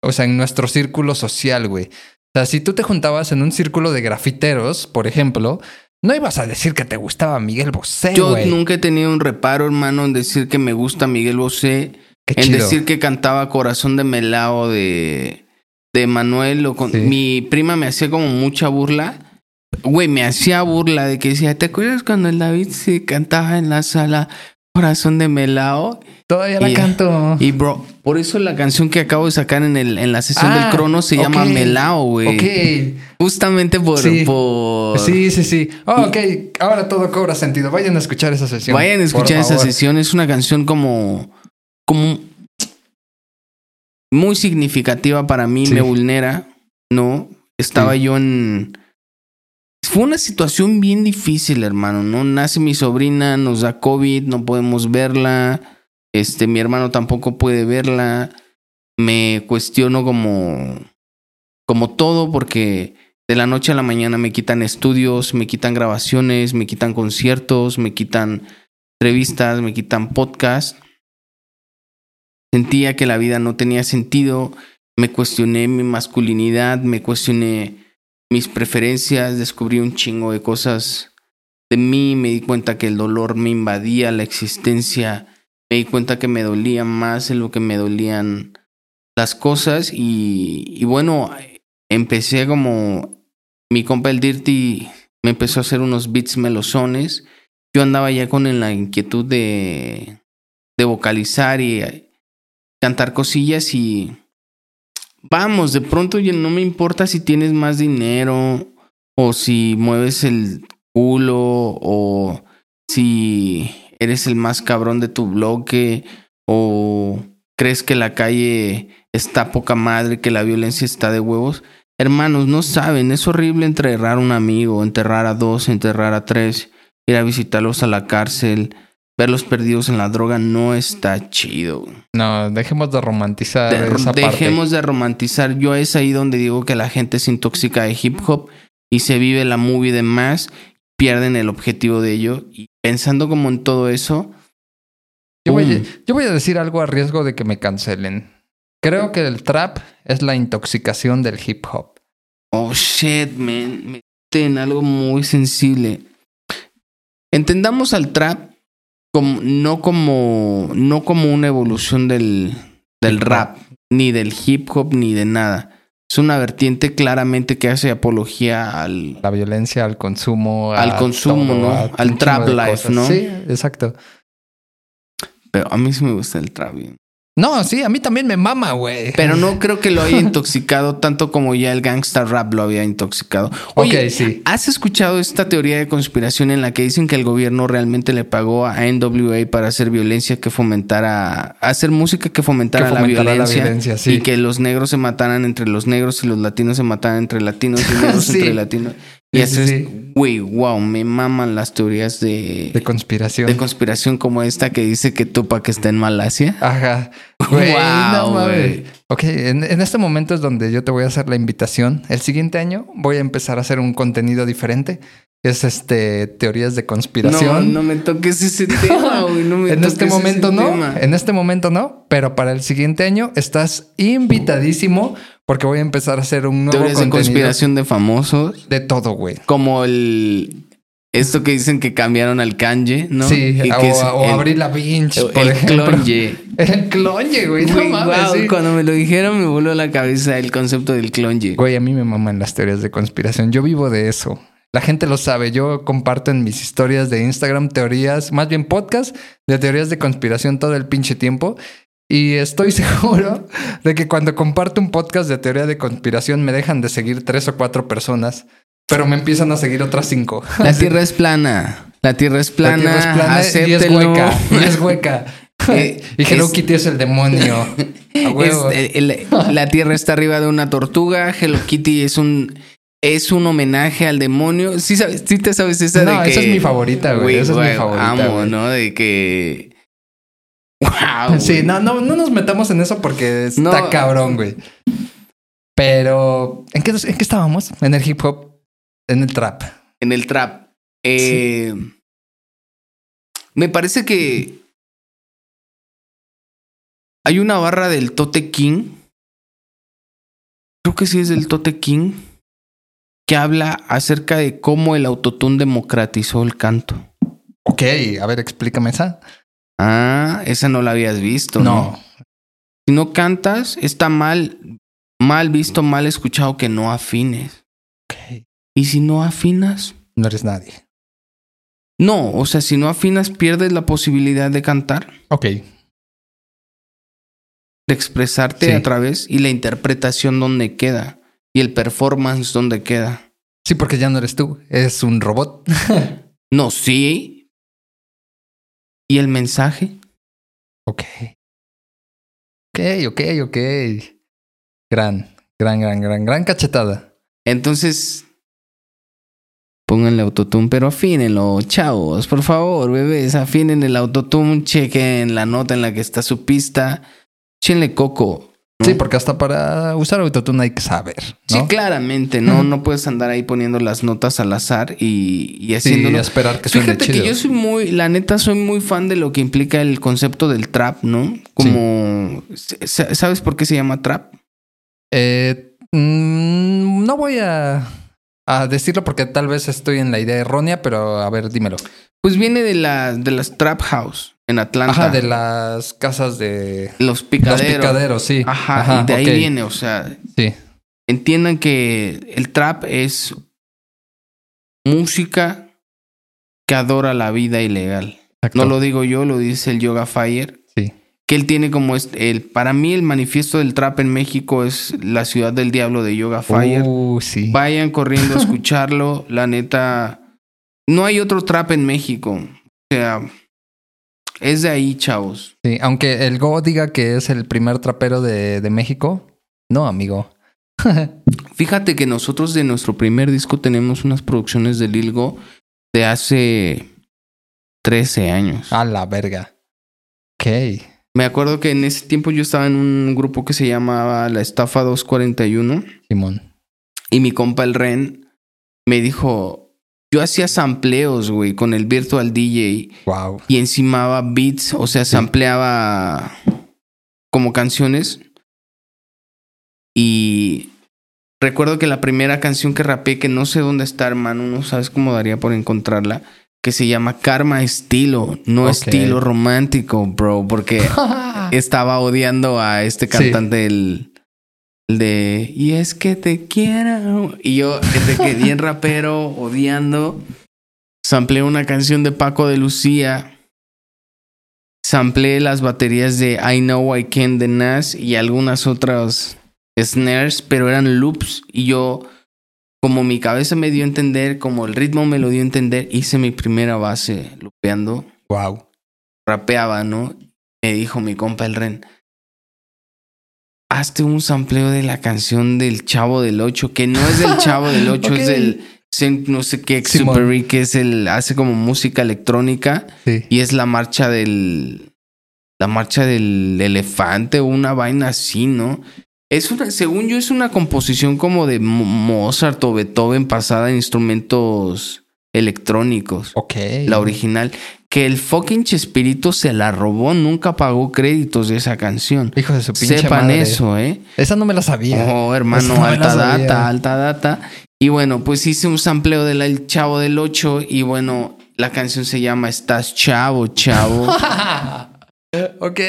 O sea, en nuestro círculo social, güey. O sea, si tú te juntabas en un círculo de grafiteros, por ejemplo, no ibas a decir que te gustaba Miguel Bosé, Yo nunca he tenido un reparo, hermano, en decir que me gusta Miguel Bosé. Qué en chido. decir que cantaba Corazón de Melao de, de Manuel. O con, Sí. Mi prima me hacía como mucha burla. Güey, me hacía burla de que decía, ¿te acuerdas cuando el David se cantaba en la sala Corazón de Melao? Todavía la Y- canto. Y bro, por eso la canción que acabo de sacar en, el, en la sesión Ah, del crono se llama. Melao, güey. Ok. Justamente por, Sí. por... Sí, sí, sí. Oh, ok, ahora todo cobra sentido. Vayan a escuchar esa sesión. Vayan a escuchar esa favor. sesión. Es una canción como. como. muy significativa para mí. Sí. Me vulnera. ¿No? Estaba Sí. yo en. Fue una situación bien difícil, hermano. ¿No? Nace mi sobrina, nos da COVID, no podemos verla. Este, mi hermano tampoco puede verla. Me cuestiono como. como todo, porque de la noche a la mañana me quitan estudios, me quitan grabaciones, me quitan conciertos, me quitan entrevistas, me quitan podcasts. Sentía que la vida no tenía sentido, me cuestioné mi masculinidad, me cuestioné mis preferencias, descubrí un chingo de cosas de mí, me di cuenta que el dolor me invadía la existencia, me di cuenta que me dolía más en lo que me dolían las cosas y, y bueno, empecé como mi compa el Dirty me empezó a hacer unos beats melosones. Yo andaba ya con la inquietud de, de vocalizar y eh, cantar cosillas y vamos, de pronto ya no me importa si tienes más dinero o si mueves el culo o si eres el más cabrón de tu bloque o crees que la calle está poca madre, que la violencia está de huevos. Hermanos, no saben, es horrible enterrar a un amigo, enterrar a dos, enterrar a tres, ir a visitarlos a la cárcel, verlos perdidos en la droga, no está chido. No, dejemos de romantizar De- esa dejemos de romantizar. Yo es ahí donde digo que la gente se intoxica de hip hop y se vive la movie de más, pierden el objetivo de ello. Y pensando como en todo eso, yo voy a decir algo a riesgo de que me cancelen. Creo que el trap es la intoxicación del hip hop. Oh shit, man. Me en algo muy sensible. Entendamos al trap como, no como no como una evolución del, del rap, ni del hip hop, ni de nada. Es una vertiente claramente que hace apología al, La violencia, al consumo. Al consumo, ¿no? Al trap life, cosas. ¿no? Sí, exacto. Pero a mí sí me gusta el trap. bien. No, sí, a mí también me mama, güey. Pero no creo que lo haya intoxicado tanto como ya el gangsta rap lo había intoxicado. Oye, sí. ¿has escuchado esta teoría de conspiración en la que dicen que el gobierno realmente le pagó a NWA para hacer violencia que fomentara, hacer música que fomentara, Que la, fomentara la violencia, violencia, sí. y que los negros se mataran entre los negros y los latinos se mataran entre latinos y negros Sí. entre latinos? Y Sí, así sí, es, güey, wow, me maman las teorías de, De conspiración. de conspiración como esta que dice que Tupac está en Malasia. Ajá. Güey, no Wow, güey. Ok, en, en este momento es donde yo te voy a hacer la invitación. El siguiente año voy a empezar a hacer un contenido diferente. Es este teorías de No, conspiración. no me toques ese tema, güey. No me en este toques momento ese no, tema. en este momento no, pero para el siguiente año estás invitadísimo porque voy a empezar a hacer un nuevo Teorías de conspiración de famosos. de todo, güey. Como el. Esto que dicen que cambiaron al kanji, ¿no? Sí, Y o, que es o el- Avril Lavigne, el, por el ejemplo. clonje. El clonje, güey. No Güey, mames, sí. Cuando me lo dijeron me voló la cabeza el concepto del clonje. Güey, a mí me maman las teorías de conspiración. Yo vivo de eso. La gente lo sabe. Yo comparto en mis historias de Instagram teorías, más bien podcast de teorías de conspiración todo el pinche tiempo. Y estoy seguro de que cuando comparto un podcast de teoría de conspiración me dejan de seguir tres o cuatro personas, pero me empiezan a seguir otras cinco. La tierra es plana. La tierra es la plana. tierra es plana y es hueca. Y es hueca. Eh, y Hello es- Kitty es el demonio. A huevo. Es- el- el- la tierra está arriba de una tortuga. Hello Kitty es un es un homenaje al demonio. Sí sabes, sí te sabes esa No, de que esa es mi favorita, güey. Esa es mi favorita, Amo. ¿no? De que wow. Sí, no, no, no nos metamos en eso porque está No. cabrón, güey. Pero, ¿en qué, ¿en qué estábamos? En el hip hop, en el trap. En el trap. Eh, Me parece que hay una barra del Tote King. Creo que sí es del Tote King. Que habla acerca de cómo el autotune democratizó el canto. Ok, a ver, explícame esa. Ah, esa no la habías visto. No. Si no cantas, está mal, mal visto, mal escuchado que no afines. Ok. Y si no afinas, No eres nadie. no, o sea, si no afinas, pierdes la posibilidad de cantar, Ok. de expresarte Sí. a través y la interpretación donde queda y el performance donde queda. Sí, porque ya no eres tú. Es un robot. No, sí. ¿Y el mensaje? ok. Ok, ok, ok. Gran, gran, gran, gran, gran cachetada. Entonces, pónganle autotune, pero afínenlo, chavos, por favor, bebés, afinen el autotune, chequen la nota en la que está su pista, chenle coco. ¿No? Sí, porque hasta para usar autotune hay que saber. Sí, ¿no? claramente, no, no puedes andar ahí poniendo las notas al azar y, y haciéndolo. esperar que suene Fíjate chido. que yo soy muy, la neta, soy muy fan de lo que implica el concepto del trap, ¿no? Como, sa- ¿sabes por qué se llama trap? Eh, mm, no voy a, a decirlo porque tal vez estoy en la idea errónea, pero a ver, dímelo. Pues viene de, la, de las trap house en Atlanta. Ajá, de las casas de los picaderos. los picaderos, sí. Ajá, y de ahí viene, o sea, Sí, entiendan que el trap es música que adora la vida ilegal. exacto. No lo digo yo, lo dice el Yoga Fire. Sí. Que él tiene como este, el, para mí el manifiesto del trap en México es la ciudad del diablo de Yoga Fire. Uh, sí. Vayan corriendo a escucharlo, la neta. No hay otro trap en México. O sea, es de ahí, chavos. Sí, Aunque el Go diga que es el primer trapero de, de México, no, amigo. Fíjate que nosotros de nuestro primer disco tenemos unas producciones de Lilgo de hace 13 años. A la verga. Ok. Me acuerdo que en ese tiempo yo estaba en un grupo que se llamaba La Estafa 241 Simón. y mi compa el Ren me dijo, yo hacía sampleos, güey, con el Virtual DJ Wow. y encimaba beats, o sea, sampleaba como canciones. Y recuerdo que la primera canción que rapé, que no sé dónde está, hermano, no sabes cómo daría por encontrarla, que se llama Karma Estilo, no estilo romántico, bro, porque estaba odiando a este cantante el, el de y es que te quiero y yo desde que bien rapero odiando sampleé una canción de Paco de Lucía Samplé las baterías de I Know I Can de Nas y algunas otras snares, pero eran loops y yo, como mi cabeza me dio a entender, como el ritmo me lo dio a entender, hice mi primera base lupeando. Wow. Rapeaba, ¿no? Me dijo mi compa el Ren. Hazte un sampleo de la canción del Chavo del 8, que no es del Chavo del 8, es del no sé qué. Super que es el hace como música electrónica Sí. y es la marcha del la marcha del elefante o una vaina así, ¿no? Es una, según yo, es una composición como de Mo- Mozart o Beethoven pasada en instrumentos electrónicos. Ok. La original. Que el fucking Chespirito se la robó, nunca pagó créditos de esa canción. Hijo de su pinche Sepan madre. eso, ¿eh? Esa no me la sabía. Oh, hermano, no alta data, alta data. Y bueno, pues hice un sampleo del El Chavo del 8 y bueno, la canción se llama Estás Chavo, Chavo. ok.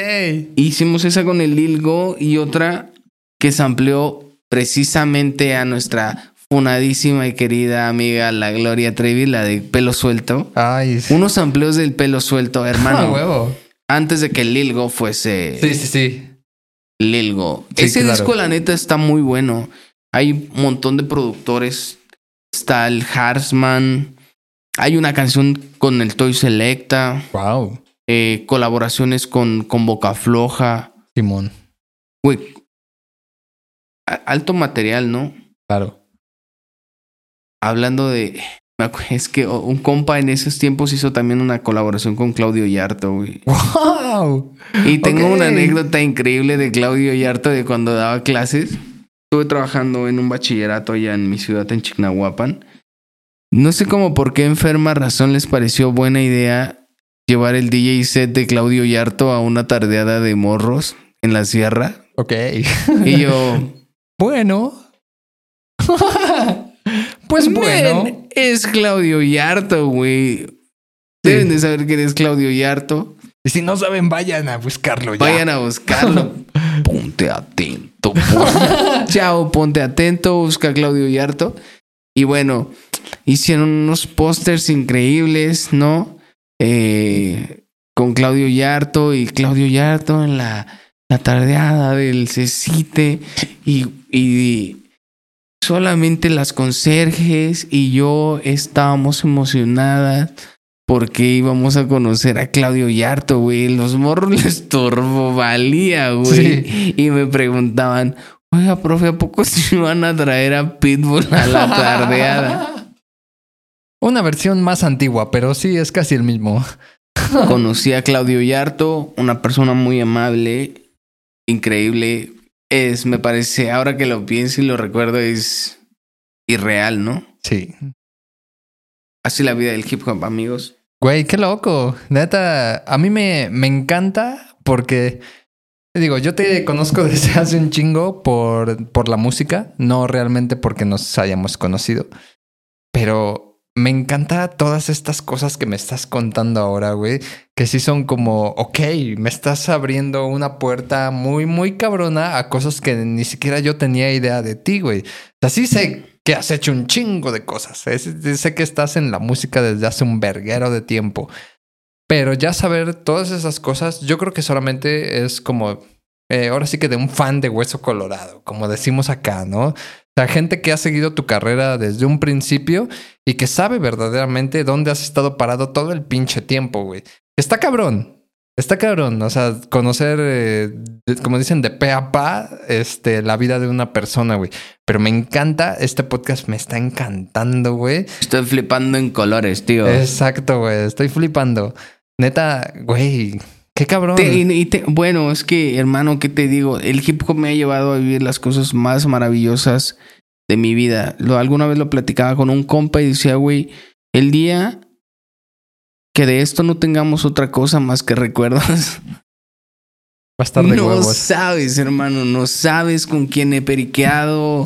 Hicimos esa con el Lilgo y otra que sampleó precisamente a nuestra funadísima y querida amiga la Gloria Trevi, la de pelo suelto. Ay, sí. Unos sampleos del pelo suelto, Ah, hermano. huevo. antes de que Lilgo fuese Sí, sí, sí. Lilgo. Sí, Ese claro. disco, la neta, está muy bueno. Hay un montón de productores. Está el Harsman. Hay una canción con el Toy Selecta. Wow. eh, colaboraciones con, con Boca Floja. Simón. Güey. Alto material, ¿no? Claro. Hablando de. Es que un compa en esos tiempos hizo también una colaboración con Claudio Yarto, güey. Wow. Y tengo una anécdota increíble de Claudio Yarto de cuando daba clases. Estuve trabajando en un bachillerato allá en mi ciudad, en Chignahuapan. No sé cómo por qué enferma razón les pareció buena idea llevar el DJ set de Claudio Yarto a una tardeada de morros en la sierra. Ok. Y yo, Bueno. pues bueno. "Men, es Claudio Yarto, güey. Deben de saber quién es Claudio Yarto. Y si no saben, vayan a buscarlo ya. Vayan a buscarlo. ponte atento. pon- Chao, ponte atento. Busca a Claudio Yarto. Y bueno, hicieron unos pósters increíbles, ¿no? Eh, con Claudio Yarto y Claudio Yarto en la, la tardeada del Cecite. Y, y solamente las conserjes y yo estábamos emocionadas porque íbamos a conocer a Claudio Yarto, güey. Los morros les turbovalía, güey. Y me preguntaban, oiga, profe, ¿a poco se van a traer a Pitbull a la tardeada? Una versión más antigua, pero sí es casi el mismo. Conocí a Claudio Yarto, una persona muy amable, increíble. Es, me parece, ahora que lo pienso y lo recuerdo, es irreal, ¿no? Sí. Así la vida del hip hop, amigos. Güey, qué loco. Neta, a mí me, me encanta porque, digo, yo te conozco desde hace un chingo por, por la música, no realmente porque nos hayamos conocido, pero me encanta todas estas cosas que me estás contando ahora, güey, que sí son como, ok, me estás abriendo una puerta muy, muy cabrona a cosas que ni siquiera yo tenía idea de ti, güey. O sea, sí sé que has hecho un chingo de cosas. Sé que estás en la música desde hace un verguero de tiempo. Pero ya saber todas esas cosas, yo creo que solamente es como, eh, ahora sí que de un fan de Hueso Colorado, como decimos acá, ¿no? Sea, gente que ha seguido tu carrera desde un principio y que sabe verdaderamente dónde has estado parado todo el pinche tiempo, güey. Está cabrón. Está cabrón, o sea, conocer, eh, como dicen, de pe a pa, este, la vida de una persona, güey. Pero me encanta, este podcast me está encantando, güey. Estoy flipando en colores, tío. Exacto, güey, estoy flipando. Neta, güey, qué cabrón. Te- y- y te- bueno, es que, hermano, ¿qué te digo? El hip hop me ha llevado a vivir las cosas más maravillosas de mi vida. Lo, alguna vez lo platicaba con un compa y decía, güey, el día que de esto no tengamos otra cosa más que recuerdos, Va a estar de no huevos. sabes, hermano, no sabes con quién he periqueado,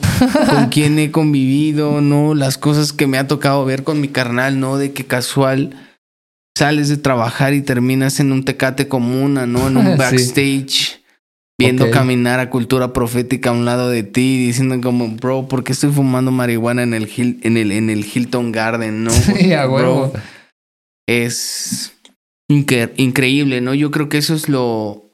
con quién he convivido, no, las cosas que me ha tocado ver con mi carnal, no, de que casual sales de trabajar y terminas en un tecate comuna, ¿no? En un backstage. Viendo caminar a cultura profética a un lado de ti, diciendo como, bro, ¿por qué estoy fumando marihuana en el, Hil- en el, en el Hilton Garden? No, Sí, a huevo. Bro, es incre- increíble, ¿no? Yo creo que eso es lo,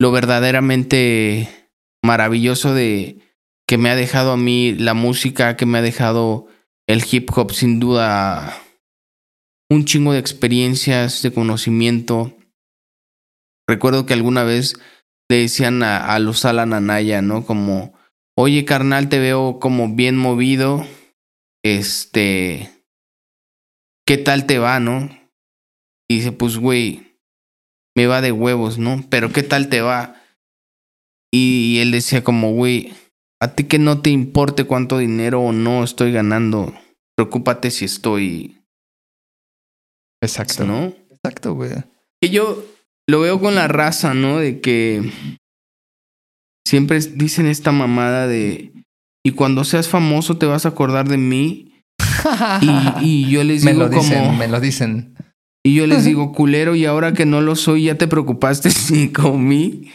lo verdaderamente maravilloso de que me ha dejado a mí la música, que me ha dejado el hip hop, sin duda, un chingo de experiencias, de conocimiento. Recuerdo que alguna vez le decían a, a los Alan Anaya, ¿no? Como, oye carnal, te veo como bien movido, este, ¿qué tal te va, no? Y dice, pues, güey, me va de huevos, ¿no? Pero ¿qué tal te va? Y él decía como, güey, a ti que no te importe cuánto dinero o no estoy ganando, preocúpate si estoy, Exacto. ¿no? Exacto, güey. Que yo lo veo con la raza, ¿no? De que siempre dicen esta mamada de, y cuando seas famoso te vas a acordar de mí. Y, y yo les me digo lo dicen, como... me lo dicen. Y yo les digo, culero, y ahora que no lo soy, ya te preocupaste ni con mí.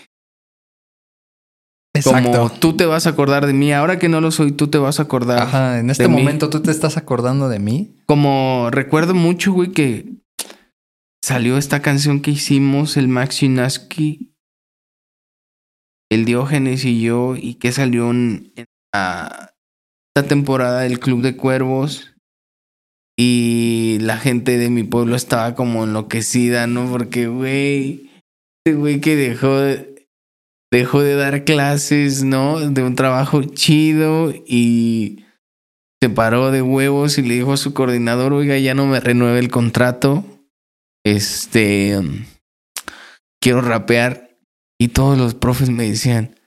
Exacto. Como tú te vas a acordar de mí, ahora que no lo soy, tú te vas a acordar. Ajá, en este de mí. momento tú te estás acordando de mí. Como recuerdo mucho, güey, que salió esta canción que hicimos, el Max Yunaski, el Diógenes y yo, y que salió en, en la- esta temporada del Club de Cuervos. Y la gente de mi pueblo estaba como enloquecida, ¿no? Porque, güey, este güey que dejó de, dejó de dar clases, ¿no? De un trabajo chido y se paró de huevos y le dijo a su coordinador, oiga, ya no me renueve el contrato. Este, quiero rapear. Y todos los profes me decían,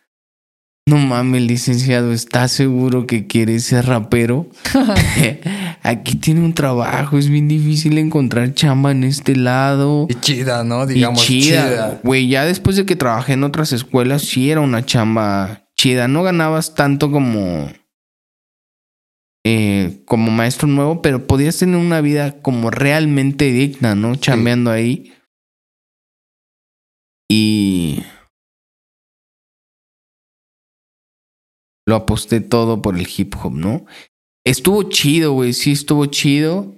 no mames, licenciado, ¿estás seguro que quiere ser rapero? Aquí tiene un trabajo, es bien difícil encontrar chamba en este lado. Y chida, ¿no? Y Digamos, chida. chida. Güey, ya después de que trabajé en otras escuelas, sí era una chamba chida. No ganabas tanto como. eh, como maestro nuevo, pero podías tener una vida como realmente digna, ¿no? Chambeando ahí. Y. Lo aposté todo por el hip hop, ¿no? Estuvo chido, güey. Sí, estuvo chido.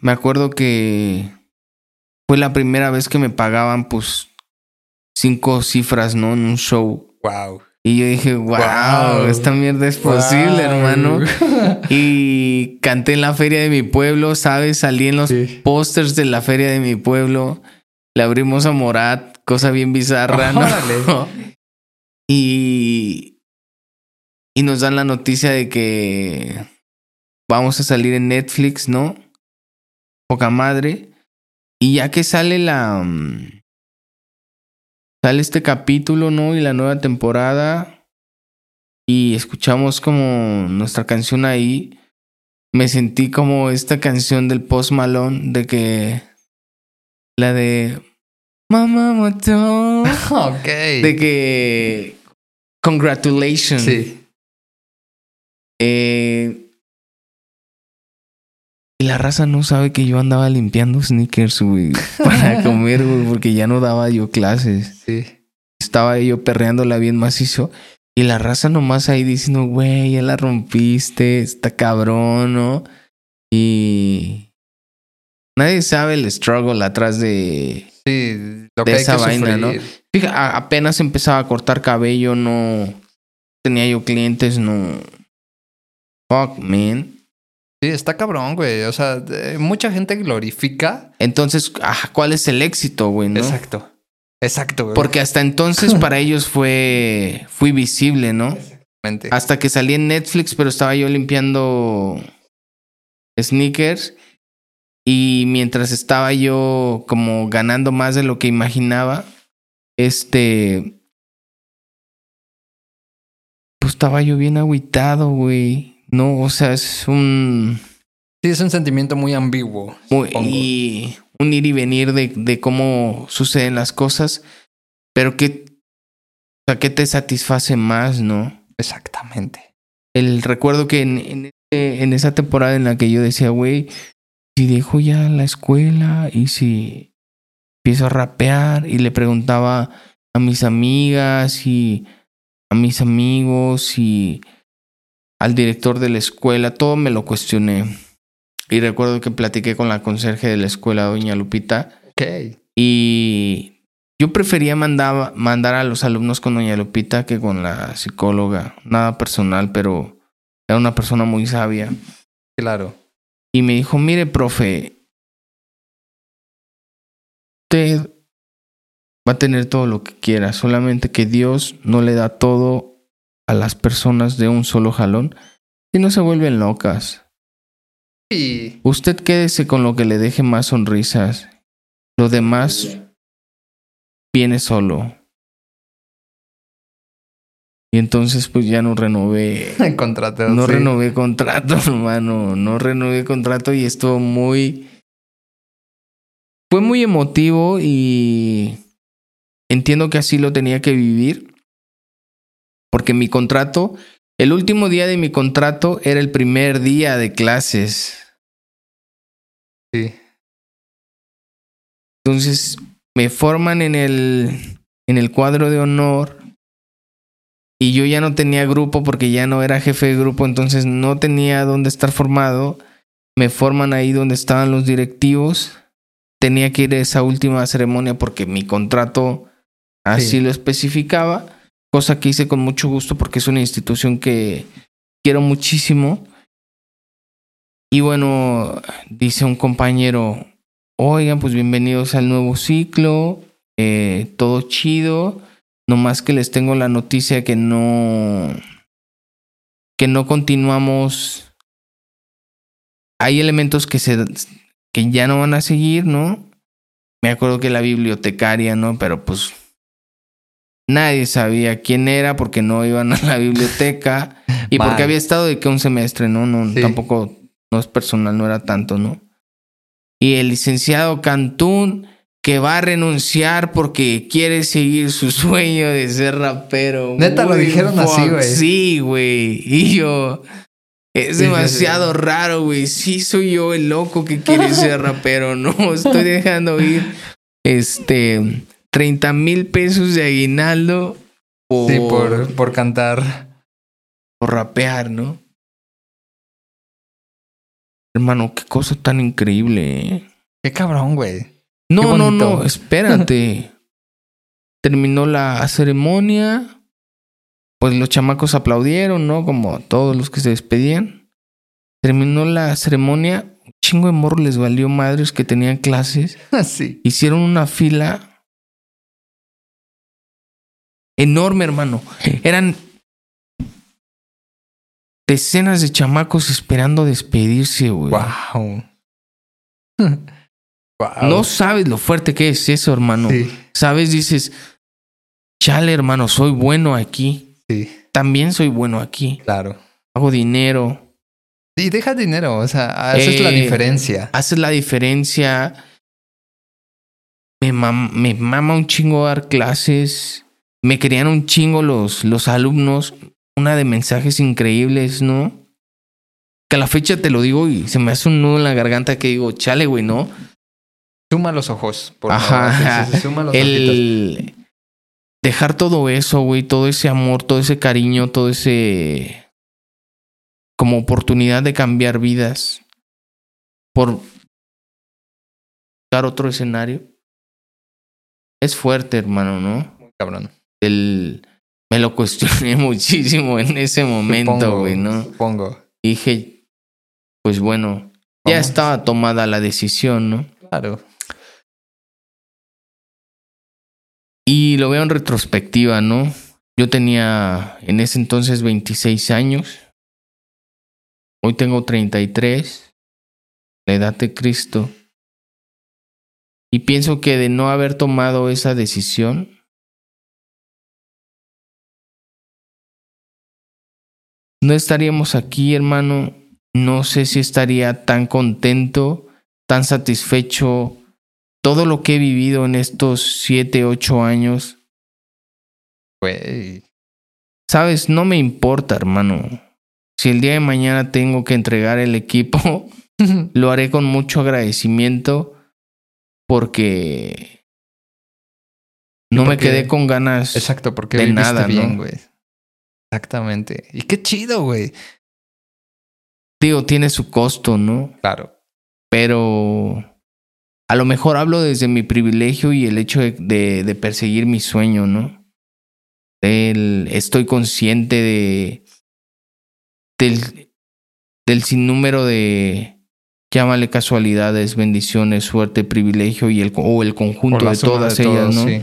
Me acuerdo que fue la primera vez que me pagaban, pues, cinco cifras, ¿no? En un show. Wow. Y yo dije, wow, Wow. esta mierda es posible, hermano. Y canté en la feria de mi pueblo, ¿sabes? Salí en los Sí. pósters de la feria de mi pueblo. Le abrimos a Morat, cosa bien bizarra, ¿no? Y, y nos dan la noticia de que vamos a salir en Netflix, ¿no? Poca madre. Y ya que sale la... mm, Sale este capítulo, ¿no? Y la nueva temporada. Y escuchamos como nuestra canción ahí. Me sentí como esta canción del Post Malone de que... La de... Mamá mató. ok. De que. Congratulations. Sí. Eh, y la raza no sabe que yo andaba limpiando sneakers, güey, para comer, güey, porque ya no daba yo clases. Sí. Estaba yo perreándola bien macizo. Y la raza nomás ahí diciendo, güey, ya la rompiste, está cabrón, ¿no? Y. Nadie sabe el struggle atrás de, Sí. Lo De que hay esa que vaina, ¿no? Fija, apenas empezaba a cortar cabello, no tenía yo clientes, no. Fuck, man. Sí, está cabrón, güey. O sea, mucha gente glorifica. Entonces, ah, ¿cuál es el éxito, güey? ¿no? Exacto. Exacto, güey. Porque hasta entonces para ellos fue, fui visible, ¿no? Exactamente. Hasta que salí en Netflix, pero estaba yo limpiando sneakers. Y mientras estaba yo como ganando más de lo que imaginaba, este. Pues estaba yo bien agüitado, güey. No, o sea, es un. Sí, es un sentimiento muy ambiguo. muy- y un ir y venir de, de cómo suceden las cosas. Pero que. O sea, ¿qué te satisface más, no? Exactamente. el recuerdo que en, en, ese- en esa temporada en la que yo decía, güey, si dejo ya la escuela y si empiezo a rapear y le preguntaba a mis amigas y a mis amigos y al director de la escuela, todo me lo cuestioné. Y recuerdo que platiqué con la conserje de la escuela, doña Lupita, Ok. Y yo prefería mandar, mandar a los alumnos con doña Lupita que con la psicóloga. Nada personal, pero era una persona muy sabia. Claro. Y me dijo, mire, profe, usted va a tener todo lo que quiera, solamente que Dios no le da todo a las personas de un solo jalón y no se vuelven locas. Y Usted quédese con lo que le deje más sonrisas. Lo demás viene solo. Y entonces pues ya no renové. contrato. No sí. renové contrato, hermano. No renové contrato y estuvo muy. Fue muy emotivo y entiendo que así lo tenía que vivir. Porque mi contrato, el último día de mi contrato era el primer día de clases. Sí. Entonces me forman en el, en el cuadro de honor y yo ya no tenía grupo porque ya no era jefe de grupo, entonces no tenía dónde estar formado. Me forman ahí donde estaban los directivos. Tenía que ir a esa última ceremonia porque mi contrato así Sí. lo especificaba, cosa que hice con mucho gusto porque es una institución que quiero muchísimo. Y bueno, dice un compañero, oigan, pues bienvenidos al nuevo ciclo, eh, todo chido, nomás que les tengo la noticia que no, que no continuamos. Hay elementos que se, que ya no van a seguir, ¿no? Me acuerdo que la bibliotecaria, ¿no? Pero pues nadie sabía quién era porque no iban a la biblioteca y porque había estado de que un semestre, ¿no? No, Sí. tampoco, no es personal, no era tanto, ¿no? Y el licenciado Cantún que va a renunciar porque quiere seguir su sueño de ser rapero. Neta, lo dijeron así, güey. Sí, güey. Y yo, es Sí, sí, demasiado raro, güey. Sí soy yo el loco que quiere ser rapero. No, estoy dejando ir este 30 mil pesos de aguinaldo por, Sí, por, por cantar. por rapear, ¿no? Hermano, qué cosa tan increíble. Qué cabrón, güey. No, no, no, espérate. Terminó la ceremonia. Pues los chamacos aplaudieron, ¿no? Como todos los que se despedían. Terminó la ceremonia. Un chingo de morro les valió madres que tenían clases. sí. Hicieron una fila enorme, hermano. Eran decenas de chamacos esperando despedirse, güey. Wow. wow. No sabes lo fuerte que es eso, hermano. Sí, Sabes, dices, chale, hermano, soy bueno aquí. sí, También soy bueno aquí. claro. Hago dinero. Y deja dinero, o sea, esa es la Eh, diferencia. Haces la diferencia. Me, mam- me mama un chingo dar clases. Me querían un chingo los, los alumnos. Una de mensajes increíbles, ¿no? Que a la fecha te lo digo y se me hace un nudo en la garganta que digo, chale, güey, ¿no? Suma los ojos, por Ajá. favor. Sí, sí, sí, suma los ojitos. el dejar todo eso, güey, todo ese amor, todo ese cariño, todo ese como oportunidad de cambiar vidas por dar otro escenario. Es fuerte, hermano, ¿no? Muy cabrón. El me lo cuestioné muchísimo en ese momento, güey, ¿no? Supongo. Dije, pues bueno, ya estaba tomada la decisión, ¿no? Claro. Y lo veo en retrospectiva, ¿no? Yo tenía en ese entonces 26 años. Hoy tengo 33. La edad de Cristo. Y pienso que de no haber tomado esa decisión, no estaríamos aquí, hermano. No sé si estaría tan contento, tan satisfecho. Todo lo que he vivido en estos 7, 8 años, Güey. sabes, no me importa, hermano. Si el día de mañana tengo que entregar el equipo, lo haré con mucho agradecimiento porque no me quedé con ganas. Exacto, porque De nada, ¿no? bien, güey. Exactamente. Y qué chido, güey. Digo, tiene su costo, ¿no? Claro. Pero a lo mejor hablo desde mi privilegio y el hecho de, de, de perseguir mi sueño, ¿no? Estoy consciente de del, del sinnúmero de llámale casualidades, bendiciones, suerte, privilegio y el o el conjunto de todas de ellas, ¿no? sí.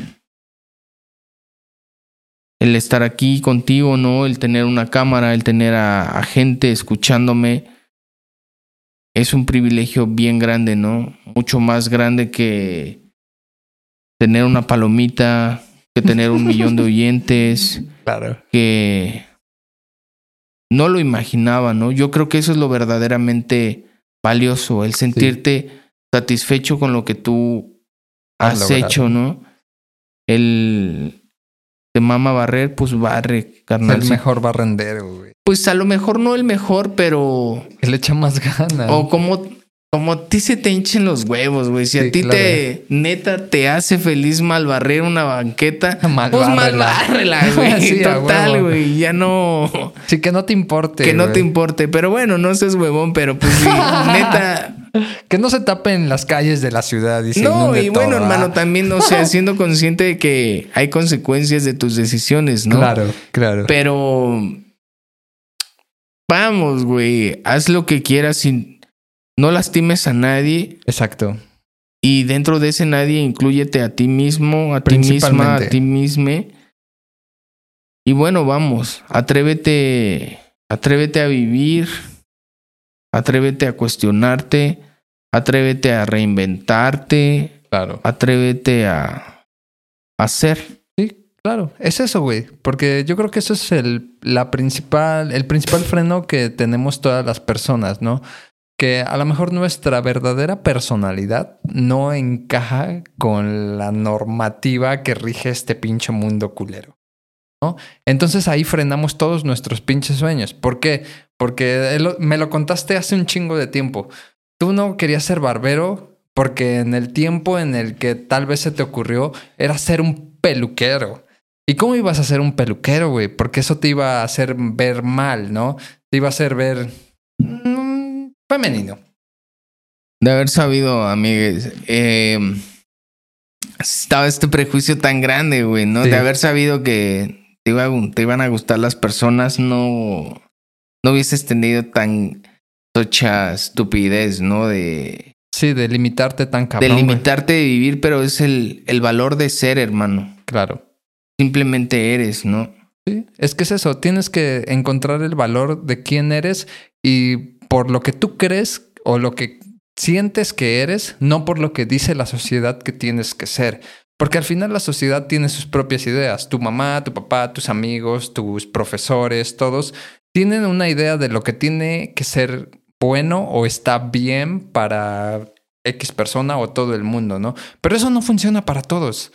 El estar aquí contigo, ¿no? El tener una cámara, el tener a, a gente escuchándome, es un privilegio bien grande, ¿no? Mucho más grande que tener una palomita, que tener un millón de oyentes, Claro. que no lo imaginaba, ¿no? Yo creo que eso es lo verdaderamente valioso, el sentirte satisfecho con lo que tú Has hecho, ¿no? El te mama barrer, pues barre, carnal. el mejor barrendero, güey. Pues a lo mejor no el mejor, pero Que le echa más ganas. o como como a ti se te hinchen los huevos, güey. Si Sí, a ti claro. te neta te hace feliz mal barrer una banqueta, Mal pues mal bárrela. bárrela, güey. Sí, Total, güey. Ya no Sí, que no te importe. que no te importe. Pero bueno, no seas huevón, pero pues sí, neta. Que no se tapen las calles de la ciudad y se No, y bueno, todo, hermano, ¿ah? también, o sea, siendo consciente de que hay consecuencias de tus decisiones, ¿no? Claro, claro. Pero vamos, güey, haz lo que quieras y no lastimes a nadie. Exacto. Y dentro de ese nadie, incluyete a ti mismo, a ti misma, a ti misma. Y bueno, vamos, atrévete, atrévete a vivir, atrévete a cuestionarte, atrévete a reinventarte, Claro. atrévete a hacer. Sí, claro. Es eso, güey. Porque yo creo que eso es el, la principal, el principal freno que tenemos todas las personas, ¿no? Que a lo mejor nuestra verdadera personalidad no encaja con la normativa que rige este pinche mundo culero. ¿no? Entonces ahí frenamos todos nuestros pinches sueños. ¿Por qué? Porque me lo contaste hace un chingo de tiempo. Tú no querías ser barbero porque en el tiempo en el que tal vez se te ocurrió era ser un peluquero. ¿Y cómo ibas a ser un peluquero, güey? Porque eso te iba a hacer ver mal, ¿no? Te iba a hacer ver femenino. De haber sabido, amigues, eh, estaba este prejuicio tan grande, güey, ¿no? Sí. De haber sabido que te, iba te iban a gustar las personas, no, no hubieses tenido tan tocha estupidez, ¿no? De, Sí, de limitarte tan de cabrón. güey. limitarte de vivir, pero es el, el valor de ser, hermano. Claro. Simplemente eres, ¿no? Sí, es que es eso, tienes que encontrar el valor de quién eres y por lo que tú crees o lo que sientes que eres, no por lo que dice la sociedad que tienes que ser. Porque al final la sociedad tiene sus propias ideas. Tu mamá, tu papá, tus amigos, tus profesores, todos tienen una idea de lo que tiene que ser bueno o está bien para X persona o todo el mundo, ¿no? Pero eso no funciona para todos.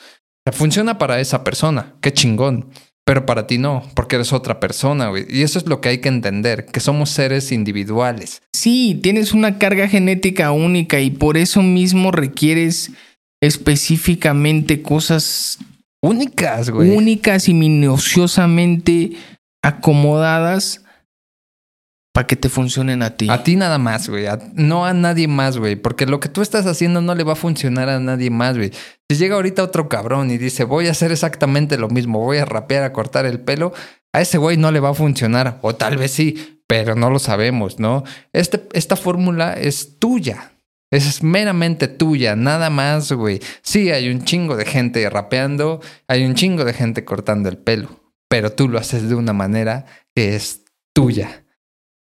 Funciona para esa persona. Qué chingón. Pero para ti no, porque eres otra persona, güey. Y eso es lo que hay que entender, que somos seres individuales. Sí, tienes una carga genética única y por eso mismo requieres específicamente cosas Únicas, güey. únicas y minuciosamente acomodadas para que te funcionen a ti. A ti nada más, güey. No a nadie más, güey. Porque lo que tú estás haciendo no le va a funcionar a nadie más, güey. Si llega ahorita otro cabrón y dice, voy a hacer exactamente lo mismo, voy a rapear, a cortar el pelo, a ese güey no le va a funcionar. O tal vez sí, pero no lo sabemos, ¿no? Este, esta fórmula es tuya. Es meramente tuya, nada más, güey. Sí, hay un chingo de gente rapeando, hay un chingo de gente cortando el pelo, pero tú lo haces de una manera que es tuya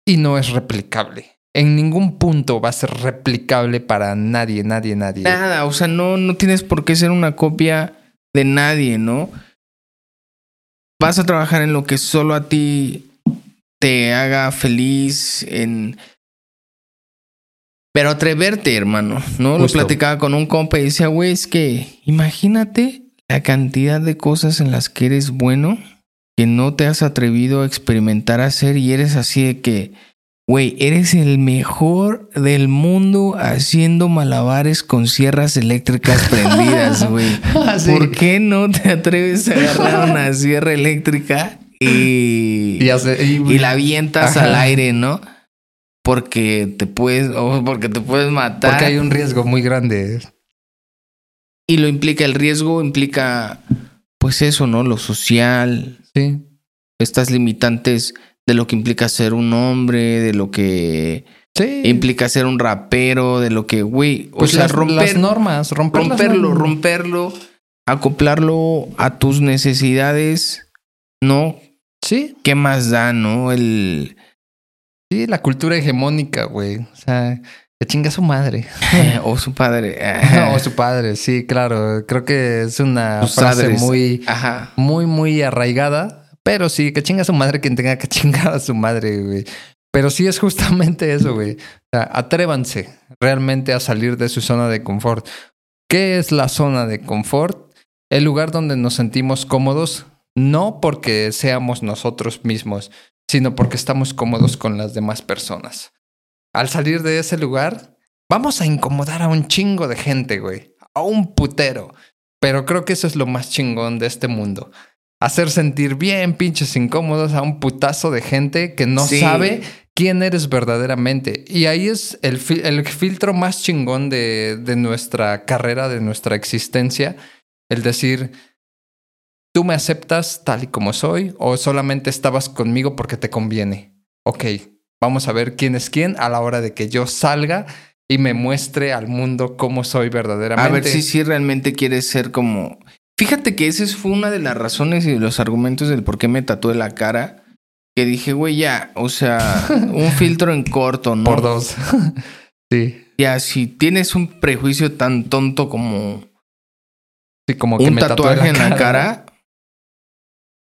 y no es replicable. En ningún punto va a ser replicable para nadie, nadie, nadie. Nada, o sea, no, no tienes por qué ser una copia de nadie, ¿no? Vas a trabajar en lo que solo a ti te haga feliz, en... Pero atreverte, hermano, ¿no? Lo platicaba con un compa y decía, güey, es que imagínate la cantidad de cosas en las que eres bueno que no te has atrevido a experimentar hacer y eres así de que, güey, eres el mejor del mundo haciendo malabares con sierras eléctricas prendidas, güey. Ah, sí. ¿Por qué no te atreves a agarrar una sierra eléctrica y, Y, hace- y- y la avientas Ajá. al aire, ¿no? Porque te puedes, o porque te puedes matar. Porque hay un riesgo muy grande. Y lo implica el riesgo, implica, pues eso, ¿no? Lo social. Sí. Estas limitantes de lo que implica ser un hombre, de lo que Sí. implica ser un rapero, de lo que, güey, o Pues sea, las, romper, las normas, romper las romperlo, normas. romperlo, acoplarlo a tus necesidades, ¿no? Sí, ¿Qué más da, no? El sí, la cultura hegemónica, güey. O sea, que chinga su madre. o su padre. o su padre, sí, claro. Creo que es una Sus frase padres. muy, Ajá. muy, muy arraigada. Pero sí, que chinga su madre quien tenga que chingar a su madre, güey. Pero sí es justamente eso, güey. O sea, atrévanse realmente a salir de su zona de confort. ¿Qué es la zona de confort? El lugar donde nos sentimos cómodos, no porque seamos nosotros mismos, sino porque estamos cómodos con las demás personas. Al salir de ese lugar, vamos a incomodar a un chingo de gente, güey. A un putero. Pero creo que eso es lo más chingón de este mundo. Hacer sentir bien pinches incómodos a un putazo de gente que no Sí. sabe quién eres verdaderamente. Y ahí es el filtro más chingón de, de nuestra carrera, de nuestra existencia. El decir, tú me aceptas tal y como soy o solamente estabas conmigo porque te conviene. Ok, vamos a ver quién es quién a la hora de que yo salga y me muestre al mundo cómo soy verdaderamente. A ver si sí realmente quieres ser como. Fíjate que esa fue una de las razones y de los argumentos del por qué me tatué la cara. Que dije, güey, ya, o sea, un filtro en corto, ¿no? Por dos. sí. Ya, si tienes un prejuicio tan tonto como Sí, como que un me tatuaje en la cara,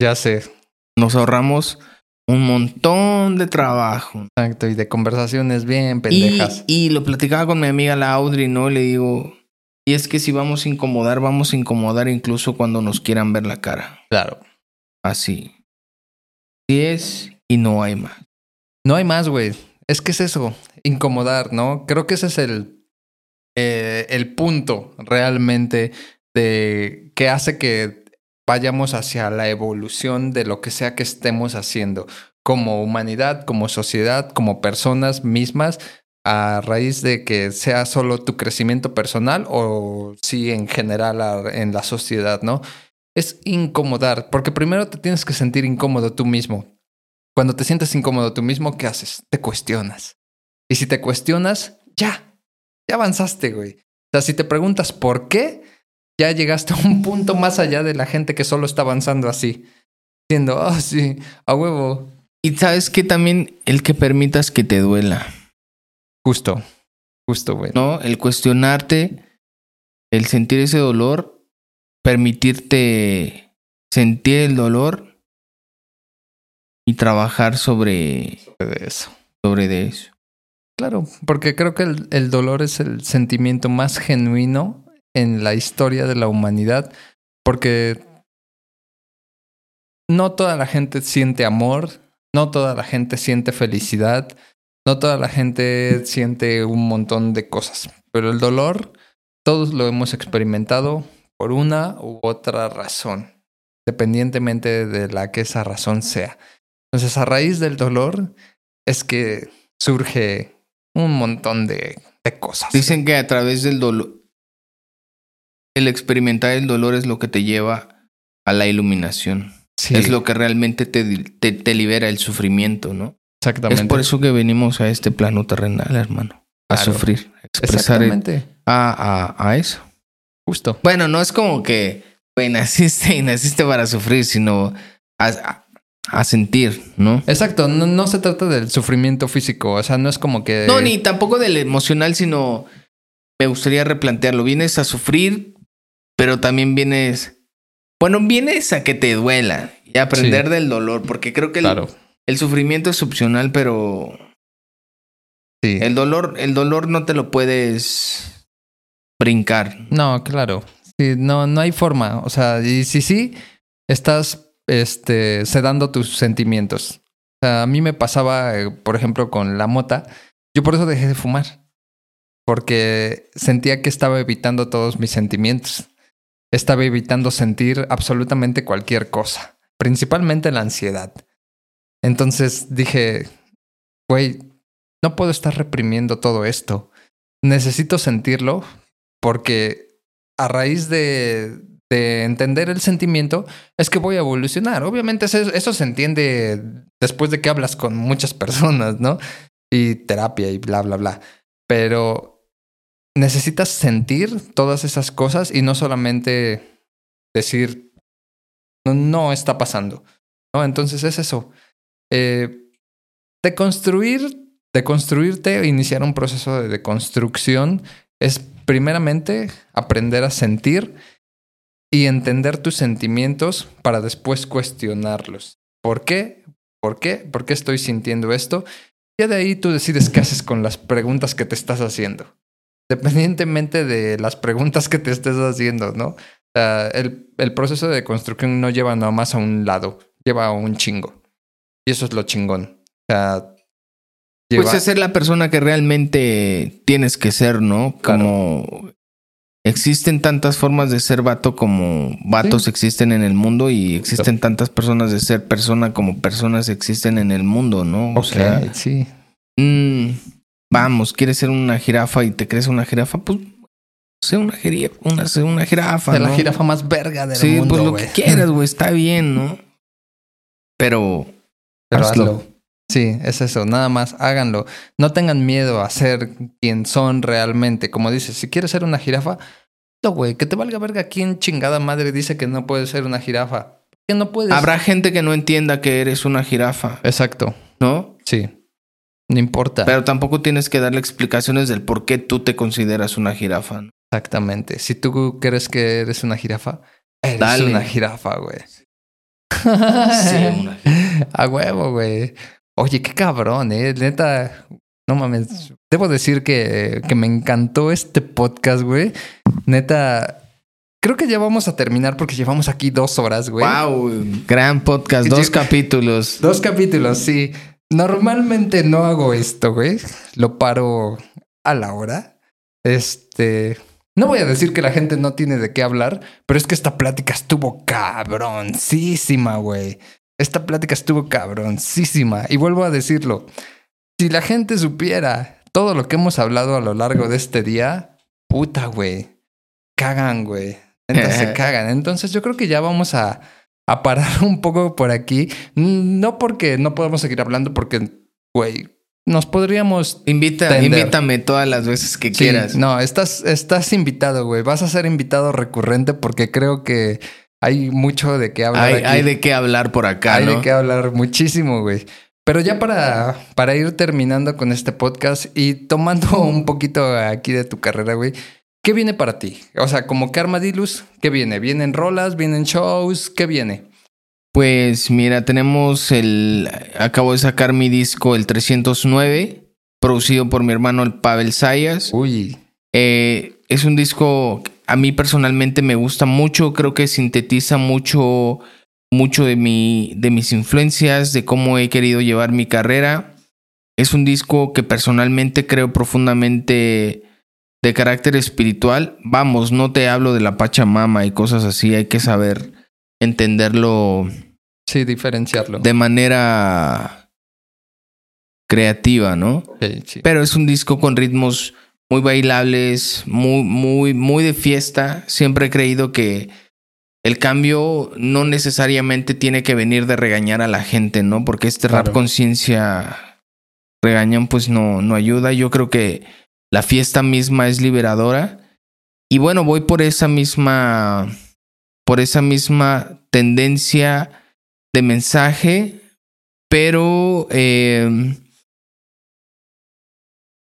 Ya sé. nos ahorramos un montón de trabajo. Exacto. Y de conversaciones bien Y, pendejas. y lo platicaba con mi amiga la Audrey, ¿no? Le digo, y es que si vamos a incomodar, vamos a incomodar incluso cuando nos quieran ver la cara. Claro. Así. Así es y no hay más. No hay más, güey. Es que es eso. Incomodar, ¿no? Creo que ese es el, eh, el punto realmente de que hace que vayamos hacia la evolución de lo que sea que estemos haciendo como humanidad, como sociedad, como personas mismas, a raíz de que sea solo tu crecimiento personal o sí en general en la sociedad, ¿no? Es incomodar, porque primero te tienes que sentir incómodo tú mismo. Cuando te sientes incómodo tú mismo, ¿qué haces? Te cuestionas. Y si te cuestionas, ya, ya avanzaste, güey. O sea, si te preguntas por qué, ya llegaste a un punto más allá de la gente que solo está avanzando así. Diciendo, ah, sí, a huevo. Y sabes que también el que permitas que te duela, Justo, justo, güey. ¿no? El cuestionarte, el sentir ese dolor, permitirte sentir el dolor y trabajar sobre, De eso. sobre de eso. Claro, porque creo que el, el dolor es el sentimiento más genuino en la historia de la humanidad, porque no toda la gente siente amor, no toda la gente siente felicidad, no toda la gente siente un montón de cosas, pero el dolor todos lo hemos experimentado por una u otra razón, dependientemente de la que esa razón sea. Entonces, a raíz del dolor es que surge un montón de, de cosas. Dicen que a través del dolor, el experimentar el dolor es lo que te lleva a la iluminación. Sí, Es lo que realmente te, te, te libera el sufrimiento, ¿no? exactamente. Es por eso que venimos a este plano terrenal, hermano. A Claro. sufrir, a expresar el- Exactamente. a, a, a eso. Justo. Bueno, no es como que, güey, naciste y naciste para sufrir, sino a, a- a sentir, ¿no? Exacto. No, no se trata del sufrimiento físico. O sea, no es como que. No, ni tampoco del emocional, sino me gustaría replantearlo. Vienes a sufrir, pero también vienes. Bueno, vienes a que te duela y aprender Sí. del dolor, porque creo que el, Claro. el sufrimiento es opcional, pero Sí. el dolor, el dolor no te lo puedes brincar. No, claro. Sí, no, no hay forma. O sea, y si sí, estás este, sedando tus sentimientos. O sea, a mí me pasaba, eh, por ejemplo, con la mota. Yo por eso dejé de fumar. Porque sentía que estaba evitando todos mis sentimientos. Estaba evitando sentir absolutamente cualquier cosa. Principalmente la ansiedad. Entonces dije, güey, no puedo estar reprimiendo todo esto. Necesito sentirlo porque a raíz de, de entender el sentimiento, es que voy a evolucionar. Obviamente eso, eso se entiende después de que hablas con muchas personas, ¿no? Y terapia y bla, bla, bla. Pero necesitas sentir todas esas cosas y no solamente decir, no, no está pasando. ¿no? Entonces es eso. Eh, de construir, de construirte e iniciar un proceso de deconstrucción es primeramente aprender a sentir y entender tus sentimientos para después cuestionarlos. ¿Por qué? ¿Por qué? ¿Por qué estoy sintiendo esto? Y de ahí tú decides qué haces con las preguntas que te estás haciendo. Dependientemente de las preguntas que te estés haciendo, ¿no? el, el, proceso de construcción no lleva nada más a un lado, lleva a un chingo. Y eso es lo chingón. O sea, Pues es ser la persona que realmente tienes que ser, ¿no? Como existen tantas formas de ser vato como vatos existen en el mundo y existen tantas personas de ser persona como personas existen en el mundo, ¿no? O sea, sí. Mmm, vamos, quieres ser una jirafa y te crees una jirafa, pues sé una, jirafa, una, una jirafa. De la jirafa más verga del sí, mundo. Sí, pues lo que quieras, güey, está bien, ¿no? Pero, Pero hazlo. Sí, es eso, nada más háganlo. No tengan miedo a ser quien son realmente. Como dices, si quieres ser una jirafa, no, güey, que te valga verga quién chingada madre dice que no puedes ser una jirafa. Que no puedes. Habrá gente que no entienda que eres una jirafa. Exacto. ¿No? Sí. No importa. Pero tampoco tienes que darle explicaciones del por qué tú te consideras una jirafa. ¿no? Exactamente. Si tú crees que eres una jirafa, eres Dale. una jirafa, güey. Sí, una jirafa. A huevo, güey. Oye, qué cabrón, eh. Neta, no mames. Debo decir que, que me encantó este podcast, güey. Neta, creo que ya vamos a terminar porque llevamos aquí dos horas, güey. Wow, gran podcast, dos capítulos. Dos capítulos, sí. Normalmente no hago esto, güey. Lo paro a la hora. Este. No voy a decir que la gente no tiene de qué hablar, pero es que esta plática estuvo cabroncísima, güey. Esta plática estuvo cabroncísima. Y vuelvo a decirlo. Si la gente supiera todo lo que hemos hablado a lo largo de este día, puta, güey. Cagan, güey. Entonces se cagan. Entonces yo creo que ya vamos a, a parar un poco por aquí. No porque no podamos seguir hablando, porque, güey, nos podríamos. Invita, tender. invítame todas las veces que sí, quieras. No, estás, estás invitado, güey. Vas a ser invitado recurrente porque creo que hay mucho de qué hablar. Hay, aquí. hay de qué hablar por acá. Hay ¿no? de qué hablar muchísimo, güey. Pero ya para, para ir terminando con este podcast y tomando un poquito aquí de tu carrera, güey, ¿qué viene para ti? O sea, como que Armadilus, ¿qué viene? ¿Vienen rolas? ¿Vienen shows? ¿Qué viene? Pues mira, tenemos el. Acabo de sacar mi disco, el 309, producido por mi hermano el Pavel Sayas. Uy. Eh, es un disco. A mí personalmente me gusta mucho. Creo que sintetiza mucho mucho de, mi, de mis influencias, de cómo he querido llevar mi carrera. Es un disco que personalmente creo profundamente de carácter espiritual. Vamos, no te hablo de la Pachamama y cosas así, hay que saber entenderlo. Sí, diferenciarlo. De manera creativa, ¿no? Sí, sí. Pero es un disco con ritmos muy bailables, muy, muy, muy de fiesta. Siempre he creído que el cambio no necesariamente tiene que venir de regañar a la gente, ¿no? Porque este Claro. rap conciencia regañan, pues no, no ayuda. Yo creo que la fiesta misma es liberadora. Y bueno, voy por esa misma. por esa misma tendencia de mensaje. Pero eh,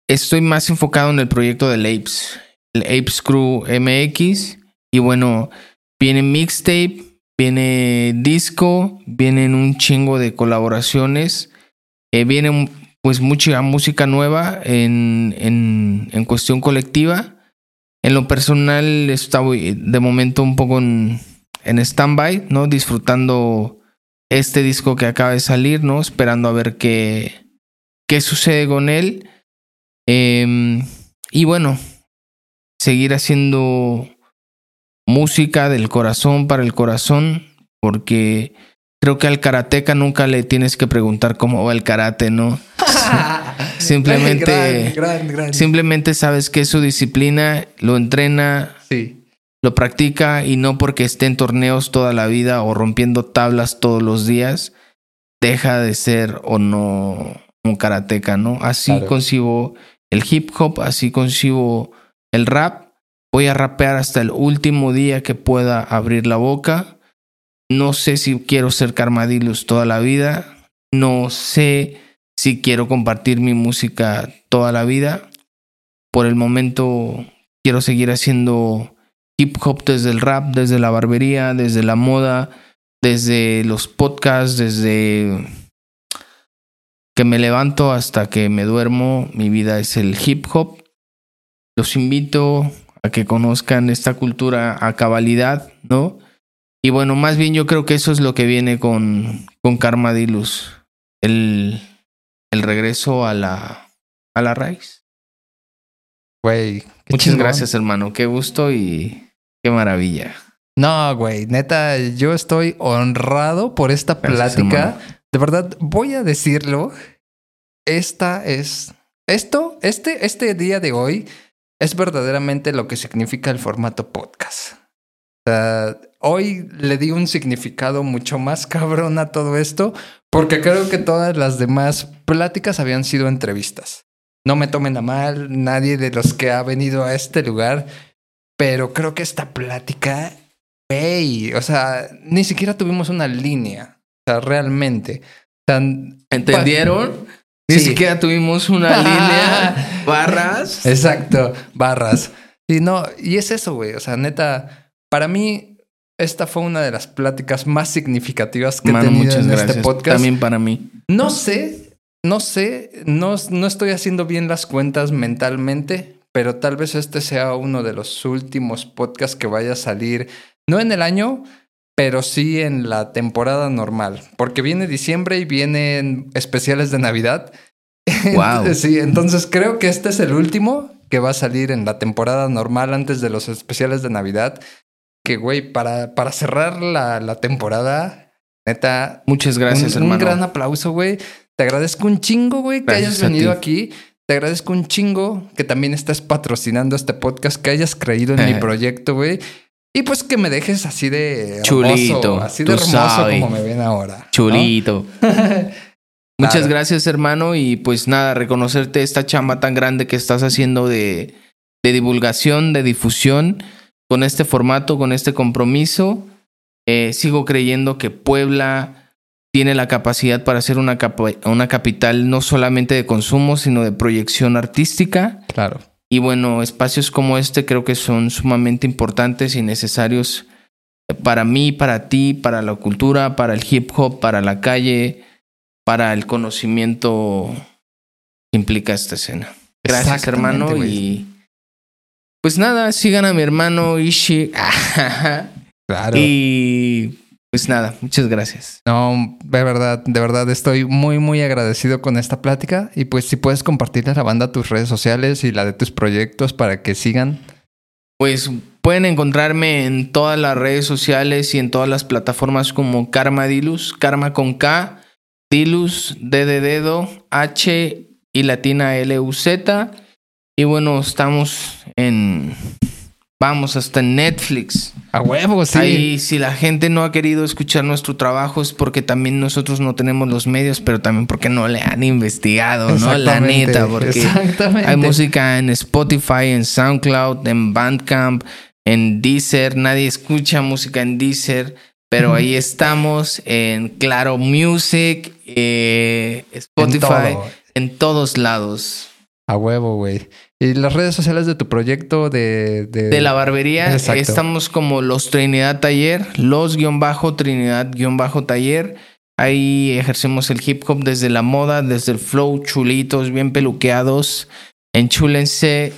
estoy más enfocado en el proyecto del Apes. El Apes Crew MX. Y bueno, viene mixtape, viene disco, vienen un chingo de colaboraciones. Eh, viene pues mucha música nueva en, en, en cuestión colectiva. En lo personal estoy de momento un poco en, en stand-by, ¿no? Disfrutando este disco que acaba de salir, ¿no? Esperando a ver qué, qué sucede con él. Eh, y bueno, seguir haciendo música del corazón para el corazón, porque creo que al karateca nunca le tienes que preguntar cómo va el karate, ¿no? simplemente, gran, gran, gran. simplemente sabes que es su disciplina, lo entrena, Sí. lo practica y no porque esté en torneos toda la vida o rompiendo tablas todos los días, deja de ser o no un karateca, ¿no? Así Claro. concibo el hip hop, así concibo el rap. Voy a rapear hasta el último día que pueda abrir la boca. No sé si quiero ser Karmadilus toda la vida. No sé si quiero compartir mi música toda la vida. Por el momento quiero seguir haciendo hip hop desde el rap, desde la barbería, desde la moda, desde los podcasts, desde que me levanto hasta que me duermo. Mi vida es el hip hop. Los invito a que conozcan esta cultura a cabalidad, ¿no? Y bueno, más bien yo creo que eso es lo que viene con, con Karmadilus. El, el regreso a la, a la raíz. Güey. Muchas chingón. gracias, hermano. Qué gusto y qué maravilla. No, güey, neta, yo estoy honrado por esta Gracias, plática. hermano. De verdad, voy a decirlo. Esta es. Esto, este, este día de hoy es verdaderamente lo que significa el formato podcast. O sea, hoy le di un significado mucho más cabrón a todo esto, porque creo que todas las demás pláticas habían sido entrevistas. No me tomen a mal, nadie de los que ha venido a este lugar, pero creo que esta plática Güey, o sea, ni siquiera tuvimos una línea. O sea, realmente. Sea, ¿Entendieron? Ni Sí. siquiera tuvimos una línea, barras. Exacto, barras. Y no, y es eso, güey. O sea, neta, para mí, esta fue una de las pláticas más significativas que Mano, he tenido en gracias. este podcast. También para mí. No sé, no sé, no, no estoy haciendo bien las cuentas mentalmente, pero tal vez este sea uno de los últimos podcasts que vaya a salir, no en el año, pero sí en la temporada normal, porque viene diciembre y vienen especiales de Navidad. Wow. sí, entonces creo que este es el último que va a salir en la temporada normal antes de los especiales de Navidad. Que, güey, para, para cerrar la, la temporada, neta, Muchas gracias, un, un hermano. gran aplauso, güey. Te agradezco un chingo, güey, que Gracias hayas venido aquí. Te agradezco un chingo que también estés patrocinando este podcast, que hayas creído en mi Eh. proyecto, güey. Y pues que me dejes así de hermoso, Chulito, así de hermoso sabes. como me ven ahora. ¿no? Chulito. Muchas Claro. gracias, hermano. Y pues nada, reconocerte esta chamba tan grande que estás haciendo de, de divulgación, de difusión, con este formato, con este compromiso. Eh, sigo creyendo que Puebla tiene la capacidad para ser una, capa- una capital no solamente de consumo, sino de proyección artística. Claro. Y bueno, espacios como este creo que son sumamente importantes y necesarios para mí, para ti, para la cultura, para el hip hop, para la calle, para el conocimiento que implica esta escena. Gracias, hermano. Y pues nada, sigan a mi hermano Ishi. Claro. y pues nada, muchas gracias. No, de verdad, de verdad estoy muy, muy agradecido con esta plática. Y pues si puedes compartirle a la banda tus redes sociales y la de tus proyectos para que sigan. Pues pueden encontrarme en todas las redes sociales y en todas las plataformas como Karma Dilus, Karma con K, Dilus, D de dedo, H y latina L U Z. Y bueno, estamos en vamos hasta en Netflix. A huevo, sí. Ahí si la gente no ha querido escuchar nuestro trabajo es porque también nosotros no tenemos los medios, pero también porque no le han investigado, ¿no? La neta, porque hay música en Spotify, en SoundCloud, en Bandcamp, en Deezer. Nadie escucha música en Deezer, pero ahí estamos en Claro Music, eh, Spotify, todo. en todos lados. A huevo, güey. Y las redes sociales de tu proyecto de... De, De la barbería Exacto. estamos como los Trinidad Taller, los guion bajo Trinidad guion bajo Taller. Ahí ejercemos el hip hop desde la moda, desde el flow, chulitos, bien peluqueados. Enchúlense,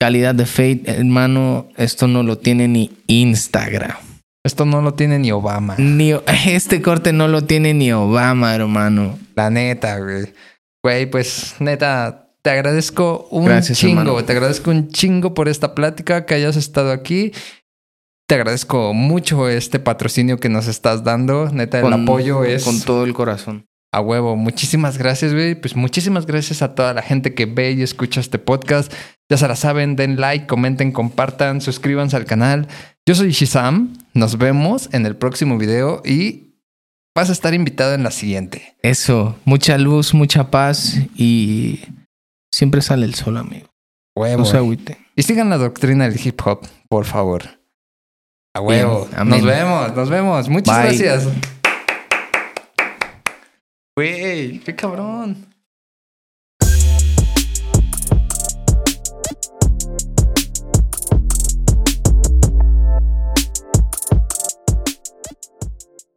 calidad de fade, hermano. Esto no lo tiene ni Instagram. Esto no lo tiene ni Obama. Ni, este corte no lo tiene ni Obama, hermano. La neta, güey. Güey, pues neta, te agradezco un Gracias, chingo. hermano. Te agradezco un chingo por esta plática, que hayas estado aquí. Te agradezco mucho este patrocinio que nos estás dando. Neta, el apoyo es Con todo el corazón. a huevo. Muchísimas gracias, güey. Pues muchísimas gracias a toda la gente que ve y escucha este podcast. Ya se la saben, den like, comenten, compartan, suscríbanse al canal. Yo soy Shizam. Nos vemos en el próximo video y vas a estar invitado en la siguiente. Eso, mucha luz, mucha paz y siempre sale el sol, amigo. Huevo. No se agüite. Y sigan la doctrina del hip hop, por favor. A huevo. Bien. Nos vemos, nos vemos. Muchas Bye. gracias. Güey, qué cabrón.